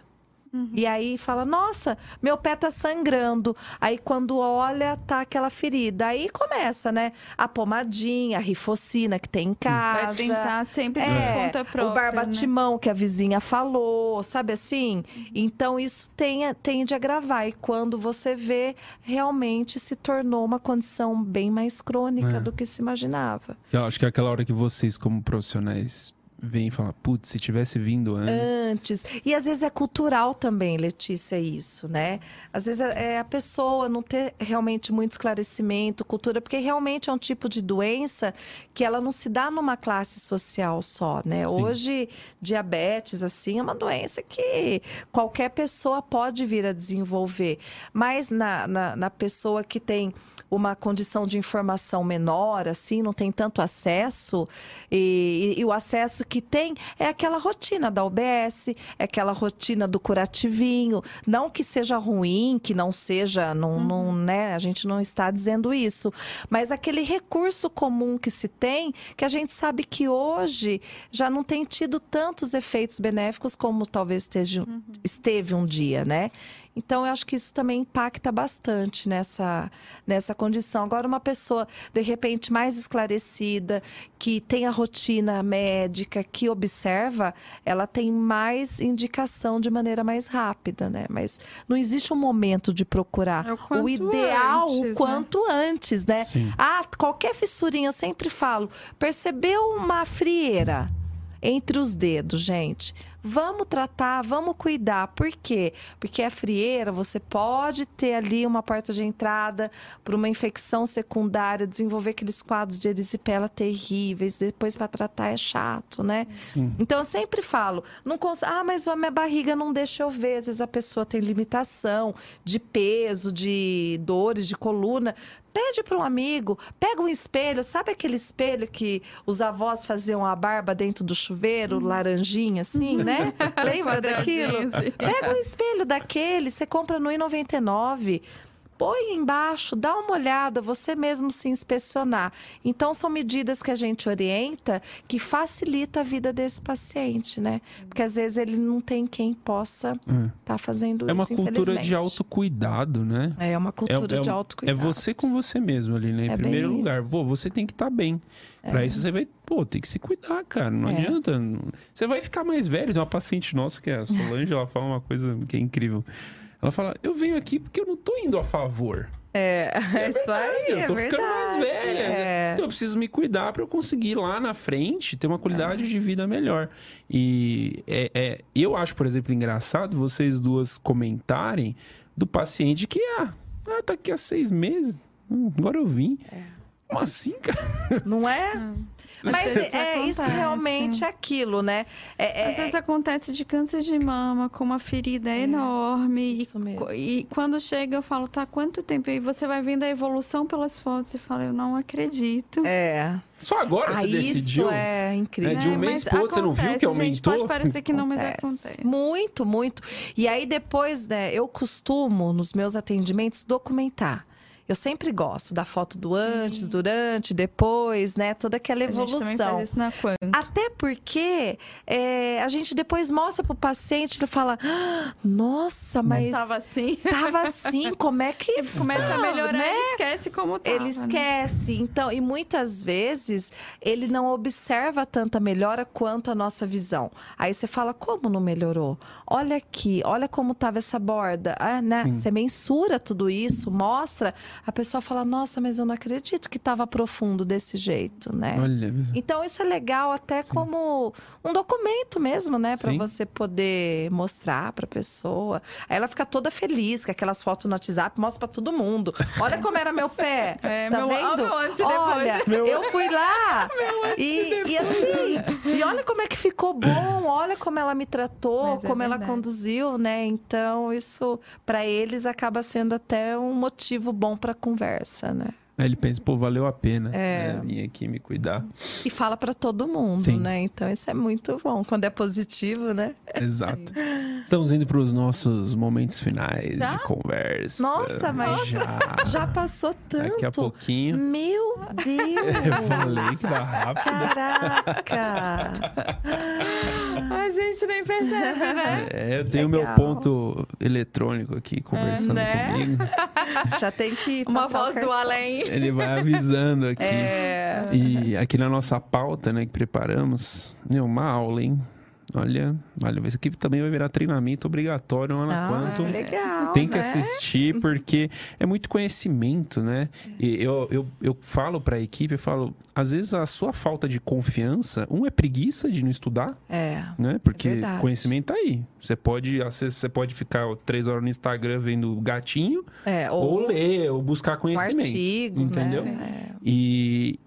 E aí fala, nossa, meu pé tá sangrando. Aí quando olha, tá aquela ferida. Aí começa, né? A pomadinha, a rifocina que tem em casa. Vai tentar sempre por É, conta própria, o barbatimão que a vizinha falou, sabe assim? Então isso tem, tende a agravar. E quando você vê, realmente se tornou uma condição bem mais crônica É. do que se imaginava. Eu acho que é aquela hora que vocês, como profissionais, vêm e falam, putz, se tivesse vindo antes. Antes. E às vezes é cultural também, Letícia, isso, né? Às vezes é a pessoa não ter realmente muito esclarecimento, cultura, porque realmente é um tipo de doença que ela não se dá numa classe social só, né? Sim. Hoje, diabetes, assim, é uma doença que qualquer pessoa pode vir a desenvolver. Mas na, na, na pessoa que tem uma condição de informação menor, assim, não tem tanto acesso, e, e- e o acesso que tem é aquela rotina da UBS, é aquela rotina do curativinho. Não que seja ruim, que não seja, não, não, né? A gente não está dizendo isso. Mas aquele recurso comum que se tem, que a gente sabe que hoje já não tem tido tantos efeitos benéficos como talvez esteja, esteve um dia, né? Então, eu acho que isso também impacta bastante nessa, nessa condição. Agora, uma pessoa, de repente, mais esclarecida, que tem a rotina médica, que observa, ela tem mais indicação de maneira mais rápida, né? Mas não existe um momento de procurar. É o quanto ideal, antes, o né? quanto antes, né? Sim. Ah, qualquer fissurinha, eu sempre falo, percebeu uma frieira entre os dedos, gente? Vamos tratar, vamos cuidar. Por quê? Porque a frieira, você pode ter ali uma porta de entrada para uma infecção secundária, desenvolver aqueles quadros de erisipela terríveis, depois para tratar é chato, né? Sim. Então eu sempre falo, não cons... ah, mas a minha barriga não deixa eu ver. Às vezes a pessoa tem limitação de peso, de dores, de coluna. Pede para um amigo, pega um espelho, sabe aquele espelho que os avós faziam a barba dentro do chuveiro, laranjinha assim, né? Lembra daquilo? Pega um espelho daquele, você compra no I99. Põe embaixo, dá uma olhada, você mesmo se inspecionar. Então, são medidas que a gente orienta que facilita a vida desse paciente, né? Porque às vezes ele não tem quem possa estar fazendo É uma isso, cultura de autocuidado, né? É uma cultura é, de é autocuidado. você com você mesmo ali, né? Em É bem primeiro lugar. Pô, você tem que estar bem. Pra isso você vai, pô, tem que se cuidar, cara. Não É. adianta. Você vai ficar mais velho. Tem uma paciente nossa, que é a Solange, ela fala uma coisa que é incrível. Ela fala, eu venho aqui porque eu não tô indo a favor. É, é isso aí, eu é tô verdade. ficando mais velha. É. Então eu preciso me cuidar pra eu conseguir lá na frente ter uma qualidade de vida melhor. E é, é- eu acho, por exemplo, engraçado vocês duas comentarem do paciente que, ah, ah tá aqui há seis meses. Hum, agora eu vim. Como assim, cara? Não é? Mas vezes é, isso acontece. realmente é aquilo, né? É, é- Às vezes acontece de câncer de mama com uma ferida enorme. isso e, mesmo. e quando chega, eu falo, tá, quanto tempo? E você vai vendo a evolução pelas fotos e fala, eu não acredito. é. Só agora Ah, você decidiu? isso é incrível. É, de um É, mês mas pro outro, você não viu acontece, que Gente, aumentou? pode parecer que não, mas acontece. Muito, muito. E aí depois, né, eu costumo nos meus atendimentos documentar. Eu sempre gosto da foto do antes, durante, depois, né? Toda aquela A gente evolução. faz isso na. Até porque é, a gente depois mostra pro paciente, ele fala: "Ah, Nossa, mas Estava assim. tava assim, como é que Começa a melhorar, né? ele esquece como tava. Ele né? esquece. Então, e muitas vezes ele não observa tanta melhora quanto a nossa visão. Aí você fala, como não melhorou? Olha aqui, olha como estava essa borda. Ah, né? Sim. Você mensura tudo isso, mostra. A pessoa fala, nossa, mas eu não acredito que estava profundo desse jeito, né? Olha, Então, isso é legal até como um documento mesmo, né? Para Sim. você poder mostrar para pessoa. Aí ela fica toda feliz com aquelas fotos no WhatsApp, mostra para todo mundo. Olha como era meu pé. É, tá meu- vendo? ó, meu antes e depois. Olha, eu fui lá. e, e assim, e olha como é que ficou bom, olha como ela me tratou, Mas é como ela verdade. conduziu, né? Então, isso para eles acaba sendo até um motivo bom para conversa, né? Aí ele pensa, pô, valeu a pena É. né, vir aqui me cuidar. E fala para todo mundo, Sim. né? Então isso é muito bom quando é positivo, né? Exato. Estamos indo para os nossos momentos finais Já? de conversa. Nossa, mas já. Já passou tanto. Daqui a pouquinho. Meu Deus! Eu falei que tá rápido. Caraca! A gente nem percebe, né? É, eu tenho meu Legal. ponto eletrônico aqui conversando né? comigo. Já tem que Uma voz do além. Ele vai avisando aqui. É. E aqui na nossa pauta, né, que preparamos, meu, uma aula, hein? Olha, olha, isso aqui também vai virar treinamento obrigatório lá na Ah, Quantum. legal, Tem que né? assistir porque é muito conhecimento, né? E eu, eu, eu falo pra equipe, eu falo, às vezes a sua falta de confiança, um é preguiça de não estudar, É. né? Porque verdade. conhecimento tá aí. Você pode, você pode ficar três horas no Instagram vendo gatinho, É, ou, ou, ler, ou buscar um conhecimento. artigo, entendeu? né? E,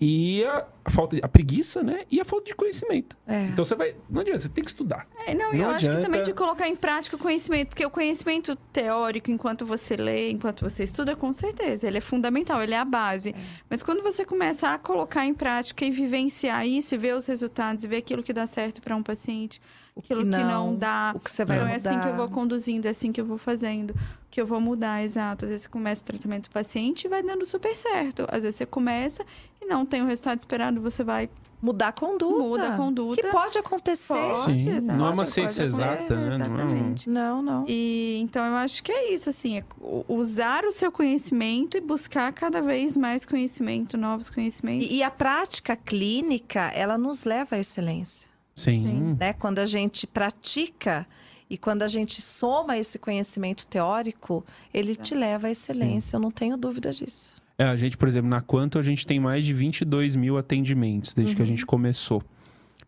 e a, a falta de, a preguiça, né? E a falta de conhecimento. É. Então você vai. Não adianta, você tem que estudar. É, não, e Não eu acho que adianta. também de colocar em prática o conhecimento, porque o conhecimento teórico, enquanto você lê, enquanto você estuda, com certeza, ele é fundamental, ele é a base. Mas quando você começa a colocar em prática e vivenciar isso, e ver os resultados, e ver aquilo que dá certo para um paciente, O aquilo que não, dá. O que você vai Então, é mudar. assim que eu vou conduzindo, é assim que eu vou fazendo, que eu vou mudar, exato. Às vezes você começa o tratamento do paciente e vai dando super certo. Às vezes você começa não tem o resultado esperado, você vai, Mudar a conduta. muda a conduta. Que pode acontecer. Pode, Sim, não é uma ciência exata, né? Não é Exatamente. Não, não. E então eu acho que é isso, assim, é usar o seu conhecimento e buscar cada vez mais conhecimento, novos conhecimentos. E, e a prática clínica, ela nos leva à excelência. Sim. né? Quando a gente pratica e quando a gente soma esse conhecimento teórico, ele te leva à excelência, eu não tenho dúvida disso. É, a gente, por exemplo, na Quanto, a gente tem mais de 22 mil atendimentos desde Uhum. que a gente começou.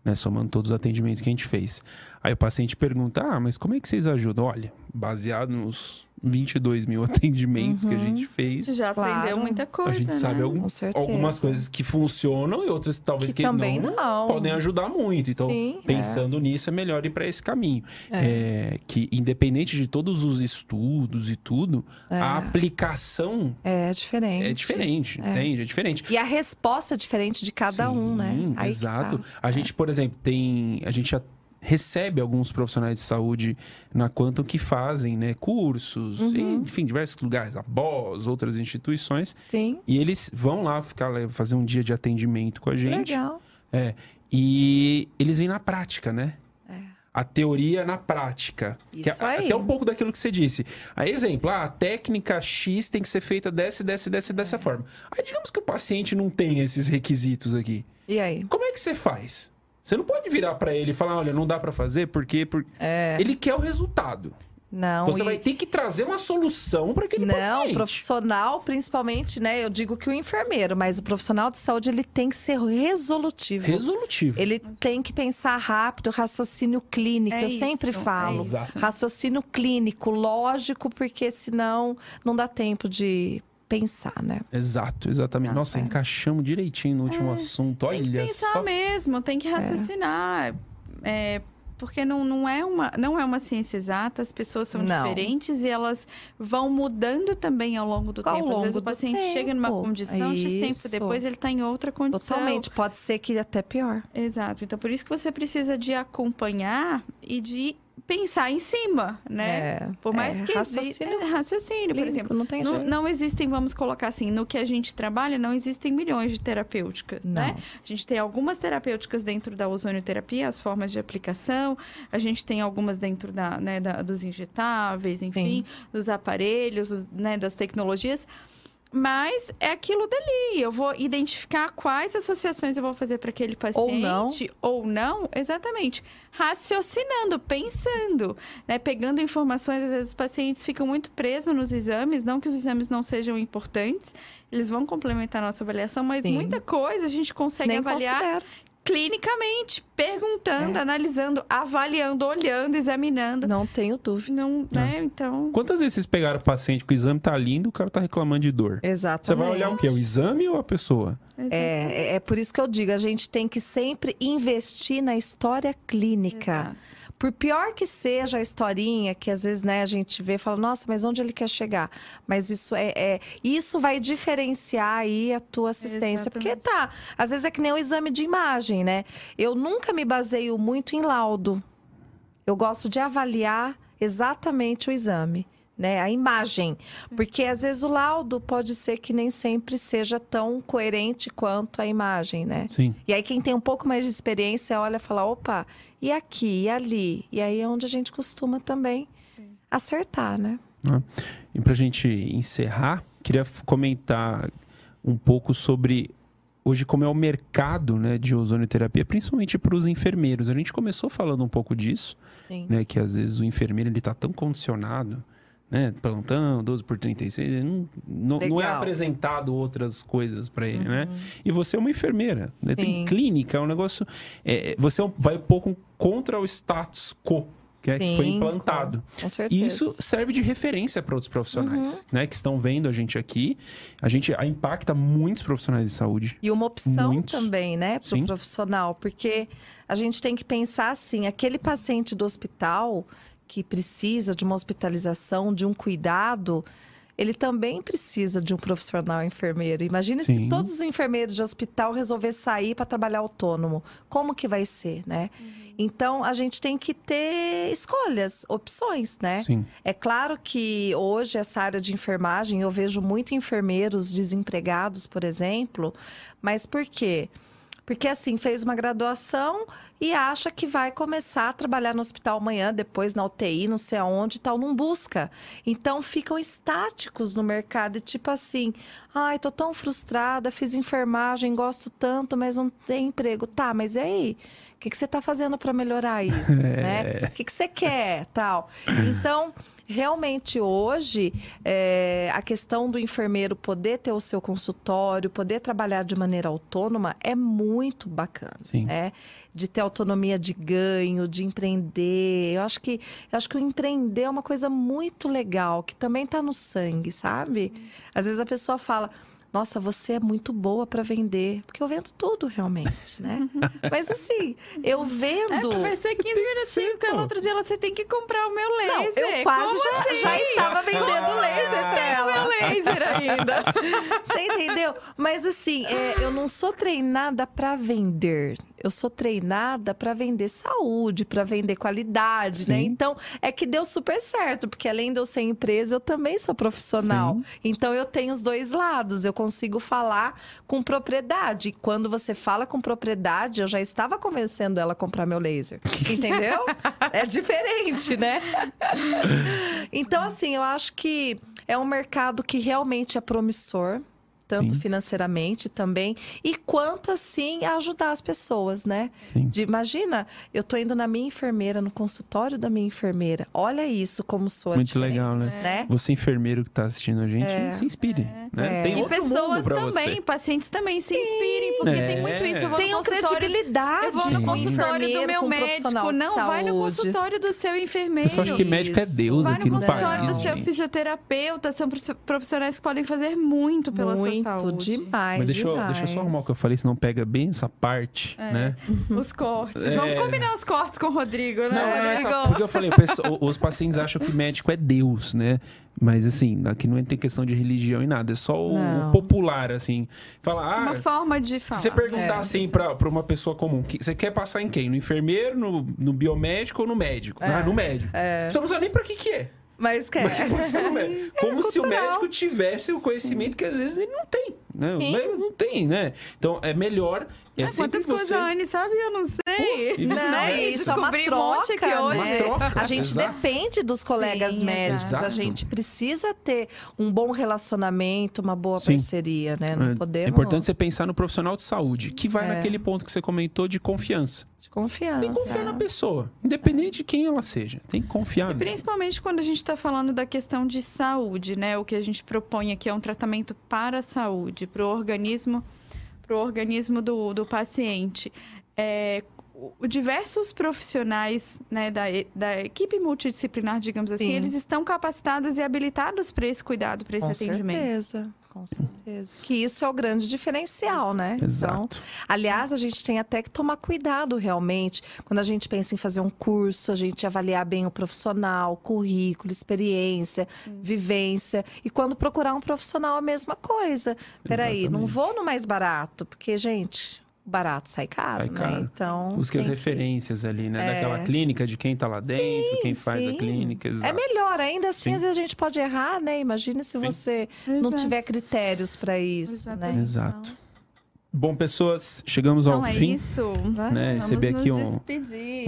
né? Somando todos os atendimentos que a gente fez. Aí o paciente pergunta: Ah, mas como é que vocês ajudam? Olha, baseado nos 22 mil atendimentos que a gente fez. Você já Claro. aprendeu muita coisa, a gente né? sabe algum- algumas coisas que funcionam e outras talvez Que que, também não. podem ajudar muito. Então, Sim, pensando nisso, é melhor ir para esse caminho. É, que, independente de todos os estudos e tudo, a aplicação É diferente. é diferente, entende? É diferente. E a resposta é diferente de cada um, né? Sim, Aí Exato. tá. A gente, por exemplo, tem. A gente já recebe alguns profissionais de saúde na Quantum que fazem, né, cursos, Uhum. enfim, diversos lugares, a BOS, outras instituições, Sim, e eles vão lá ficar fazer um dia de atendimento com a gente. legal. É. E eles vêm na prática, né? É. A teoria na prática. Isso é aí. Até um pouco daquilo que você disse. Aí, exemplo, ah, a técnica X tem que ser feita dessa, dessa, dessa, dessa forma. Aí, digamos que o paciente não tem esses requisitos aqui. E aí? Como é que você faz? Você não pode virar pra ele e falar, olha, não dá pra fazer porque, porque... É. ele quer o resultado. Não, Então, você e- vai ter que trazer uma solução para aquele Não, paciente. o profissional, principalmente, né? Eu digo que o enfermeiro, mas o profissional de saúde, ele tem que ser resolutivo. Resolutivo. Ele tem que pensar rápido, raciocínio clínico. É eu sempre isso, falo. é. Raciocínio clínico, lógico, porque senão não dá tempo de pensar, né? Exato, exatamente. Ah, Nossa, é. encaixamos direitinho no último assunto. Tem que Olha pensar só. mesmo, tem que raciocinar. É, porque não, não, é uma, não é uma ciência exata, as pessoas são Não. diferentes e elas vão mudando também ao longo do Ao tempo. Às vezes longo o paciente chega numa tempo. condição, X tempo Isso. depois ele está em outra condição. Totalmente. Pode ser que até pior. Exato. Então, por isso que você precisa de acompanhar e de pensar em cima, né? É, Por mais é, que raciocínio exista... Raciocínio, por Clínico, exemplo. não tem Não, não existem, vamos colocar assim, no que a gente trabalha, não existem milhões de terapêuticas, Não. né? A gente tem algumas terapêuticas dentro da ozonioterapia, as formas de aplicação, a gente tem algumas dentro da, né, da- dos injetáveis, enfim, dos aparelhos, né, das tecnologias. Mas é aquilo dali. Eu vou identificar quais associações eu vou fazer para aquele paciente não. ou não, exatamente. Raciocinando, pensando, né? Pegando informações, às vezes os pacientes ficam muito presos nos exames, não que os exames não sejam importantes, eles vão complementar a nossa avaliação, mas Sim. muita coisa a gente consegue Nem avaliar considero. Clinicamente, perguntando, É. analisando, avaliando, olhando, examinando. Não tenho dúvida. Não, né? Então, Quantas vezes vocês pegaram o paciente que o exame tá lindo o cara tá reclamando de dor? Exatamente. Você vai olhar o quê? O exame ou a pessoa? É, é- é por isso que eu digo, a gente tem que sempre investir na história clínica. Exato. Por pior que seja a historinha, que às vezes né, a gente vê e fala, nossa, mas onde ele quer chegar? Mas isso é, é- isso vai diferenciar aí a tua assistência. Porque tá, às vezes é que nem o exame de imagem, né? Eu nunca me baseio muito em laudo. Eu gosto de avaliar exatamente o exame. Né, a imagem, porque às vezes o laudo pode ser que nem sempre seja tão coerente quanto a imagem, né? Sim. E aí quem tem um pouco mais de experiência olha e fala, opa, e aqui, e ali? E aí é onde a gente costuma também acertar, né? né? E pra gente encerrar, queria comentar um pouco sobre hoje como é o mercado né, de ozonioterapia, principalmente para os enfermeiros. A gente começou falando um pouco disso, Sim. né? Que às vezes o enfermeiro ele tá tão condicionado, né? Plantão, 12 por 36, ele não, não, não é. Uhum. apresentado outras coisas para ele, né? E você é uma enfermeira, né? Tem Sim. clínica, é um negócio... é, você vai um pouco contra o status quo que, é, que foi Sim, implantado. Com certeza. E isso serve de referência para outros profissionais, Uhum. né? Que estão vendo a gente aqui. A gente a impacta muitos profissionais de saúde. E uma opção Muitos. também, né, para Sim. o profissional, porque a gente tem que pensar assim: aquele paciente do hospital que precisa de uma hospitalização, de um cuidado, ele também precisa de um profissional enfermeiro. Imagine Sim. se todos os enfermeiros de hospital resolver sair para trabalhar autônomo. Como que vai ser, né? Então a gente tem que ter escolhas, opções, né? Sim. É claro que hoje essa área de enfermagem eu vejo muito enfermeiros desempregados, por exemplo, mas por quê? Porque assim, fez uma graduação e acha que vai começar a trabalhar no hospital amanhã, depois na UTI, não sei aonde e tal, não busca. Então ficam estáticos no mercado, e tipo assim, ai, tô tão frustrada, fiz enfermagem, gosto tanto, mas não tem emprego. Tá, mas e aí? O que, que você está fazendo para melhorar isso, né? O que, que você quer, tal? Então, realmente hoje é, a questão do enfermeiro poder ter o seu consultório, poder trabalhar de maneira autônoma é muito bacana, Sim. né? De ter autonomia de ganho, de empreender. Eu acho que eu acho que o empreender é uma coisa muito legal, que também está no sangue, sabe? Às vezes a pessoa fala: nossa, você é muito boa para vender. Porque eu vendo tudo realmente, né? Mas assim, eu vendo. É, vai ser 15 minutinhos, porque no outro dia você tem que comprar o meu laser. Não, eu quase já, assim? já, estava vendendo laser dela. o meu laser ainda. você entendeu? Mas assim, é, eu não sou treinada para vender eu sou treinada para vender saúde, para vender qualidade, né? Sim. né? Então, é que deu super certo, porque além de eu ser empresa, eu também sou profissional. Sim. Então, eu tenho os dois lados, eu consigo falar com propriedade. Quando você fala com propriedade, eu já estava convencendo ela a comprar meu laser. Entendeu? é diferente, né? então, assim, eu acho que é um mercado que realmente é promissor tanto Sim. financeiramente também, e quanto assim a ajudar as pessoas, né? Sim. De, imagina, eu tô indo na minha enfermeira, no consultório da minha enfermeira. Olha isso como sou Muito legal, né? né? Você enfermeiro que tá assistindo a gente, é. se inspire, é. né? É. Tem e pessoas também, você. pacientes também se inspirem, porque tem é. muito isso. Eu vou tem no credibilidade. Eu vou no consultório do meu médico. Não, vai no consultório do seu enfermeiro. Eu acho que médico é Deus vai aqui no, país. Vai no consultório do seu fisioterapeuta. São profissionais que podem fazer muito pela muito. sua muito demais. Mas deixa, demais. Eu, deixa eu só arrumar o que eu falei, senão pega bem essa parte, é. né? Os cortes. É... Vamos combinar os cortes com o Rodrigo, né? Não, é Rodrigo? Essa, porque eu falei, os pacientes acham que médico é Deus, né? Mas assim, aqui não tem questão de religião e nada, é só o, o popular, assim. Fala, ah, uma forma de falar. Se você perguntar é, assim pra, pra uma pessoa comum, que, você quer passar em quem? No enfermeiro, no, no biomédico ou no médico? É. Ah, no médico. É. Você não sabe nem pra que que é. Mas quer. Mas, é, Como se o médico tivesse o conhecimento que às vezes ele não tem. Né? Sim. Não tem, né? Então é melhor. É ah, quantas você... coisas a Anne sabe? Eu não sei. Pô, não, é isso é uma troca, um monte aqui hoje. Né? Troca, a gente exato. depende dos colegas Sim, médicos. Exato. A gente precisa ter um bom relacionamento, uma boa Sim. parceria, né? Não é, podemos... é importante você pensar no profissional de saúde, que vai é. naquele ponto que você comentou de confiança. De confiança. Tem que confiar na pessoa, independente de quem ela seja. Tem que confiar. E principalmente quando a gente está falando da questão de saúde, né? O que a gente propõe aqui é um tratamento para a saúde, para o organismo, para o organismo do, do paciente. É, diversos profissionais né, da, da equipe multidisciplinar, digamos assim, Sim. eles estão capacitados e habilitados para esse cuidado, para esse Com atendimento. Com certeza, com certeza. Que isso é o grande diferencial, né? Exato. Então, aliás, a gente tem até que tomar cuidado realmente quando a gente pensa em fazer um curso, a gente avaliar bem o profissional, currículo, experiência, vivência. E quando procurar um profissional, a mesma coisa. Peraí, Exatamente. não vou no mais barato, porque, gente, barato sai caro, sai né? caro. né? Então. Busque as referências ali, né? É... Daquela clínica, de quem tá lá dentro, sim, quem faz sim. a clínica. Exato. É melhor, ainda assim, sim. às vezes a gente pode errar, né? Imagina se você não tiver critérios para isso, né? Exato. Bom, pessoas, chegamos ao Não, é fim. isso. Né? Recebi aqui um,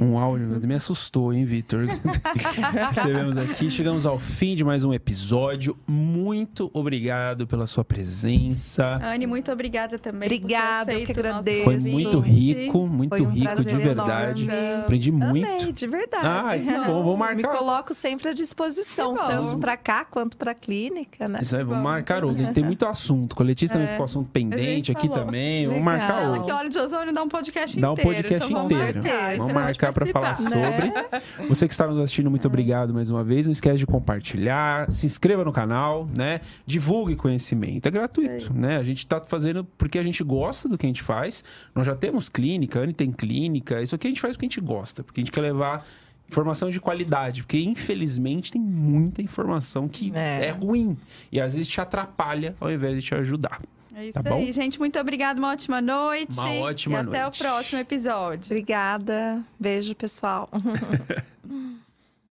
um áudio. Me assustou, hein, Vitor? Recebemos aqui. Chegamos ao fim de mais um episódio. Muito obrigado pela sua presença. Anne, muito obrigada também. Obrigada, eu que agradeço. Foi muito rico, muito um rico de verdade. Enorme. Aprendi muito. Amei, de verdade. Ah, bom, vou marcar. Me coloco sempre à disposição, tanto para cá quanto para a clínica, né? Isso aí, vou marcar outro. Tem muito assunto. O Letícia é. também ficou assunto pendente aqui falou. Também também. Vamos marcar Fala outro. que óleo de ozônio dá um podcast dá inteiro. Dá um podcast então, inteiro. Vamos, vamos marcar para falar né? sobre. Você que está nos assistindo, muito obrigado mais uma vez. Não esquece de compartilhar, se inscreva no canal, né? Divulgue conhecimento. É gratuito, é. né? A gente está fazendo porque a gente gosta do que a gente faz. Nós já temos clínica, a Anne tem clínica. Isso aqui a gente faz porque a gente gosta, porque a gente quer levar informação de qualidade, porque infelizmente tem muita informação que é. é ruim e às vezes te atrapalha ao invés de te ajudar. É isso tá aí, bom? gente. Muito obrigada. Uma ótima noite. Uma ótima e noite. Até o próximo episódio. Obrigada. Beijo, pessoal.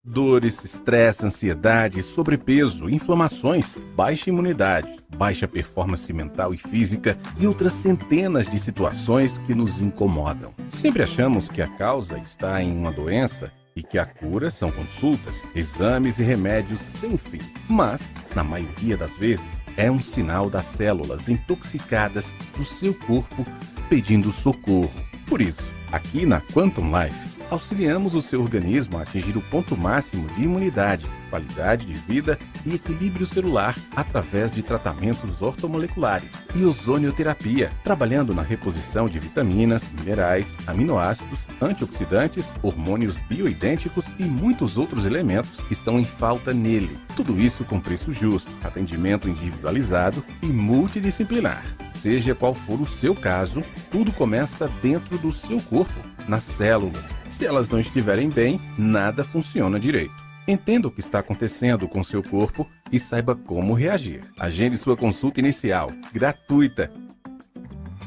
Dores, estresse, ansiedade, sobrepeso, inflamações, baixa imunidade, baixa performance mental e física e outras centenas de situações que nos incomodam. Sempre achamos que a causa está em uma doença e que a cura são consultas, exames e remédios sem fim. Mas, na maioria das vezes, é um sinal das células intoxicadas do seu corpo pedindo socorro. Por isso, aqui na Quantum Life, auxiliamos o seu organismo a atingir o ponto máximo de imunidade, qualidade de vida e equilíbrio celular através de tratamentos ortomoleculares e ozonioterapia, trabalhando na reposição de vitaminas, minerais, aminoácidos, antioxidantes, hormônios bioidênticos e muitos outros elementos que estão em falta nele. Tudo isso com preço justo, atendimento individualizado e multidisciplinar. Seja qual for o seu caso, tudo começa dentro do seu corpo, nas células. Se elas não estiverem bem, nada funciona direito. Entenda o que está acontecendo com seu corpo e saiba como reagir. Agende sua consulta inicial, gratuita.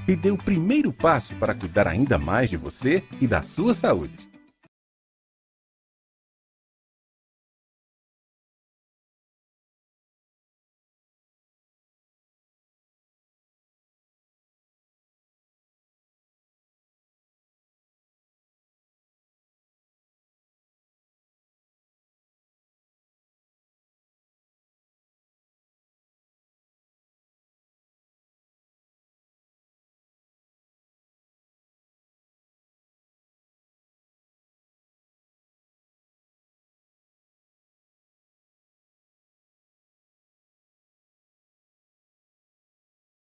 E dê o primeiro passo para cuidar ainda mais de você e da sua saúde.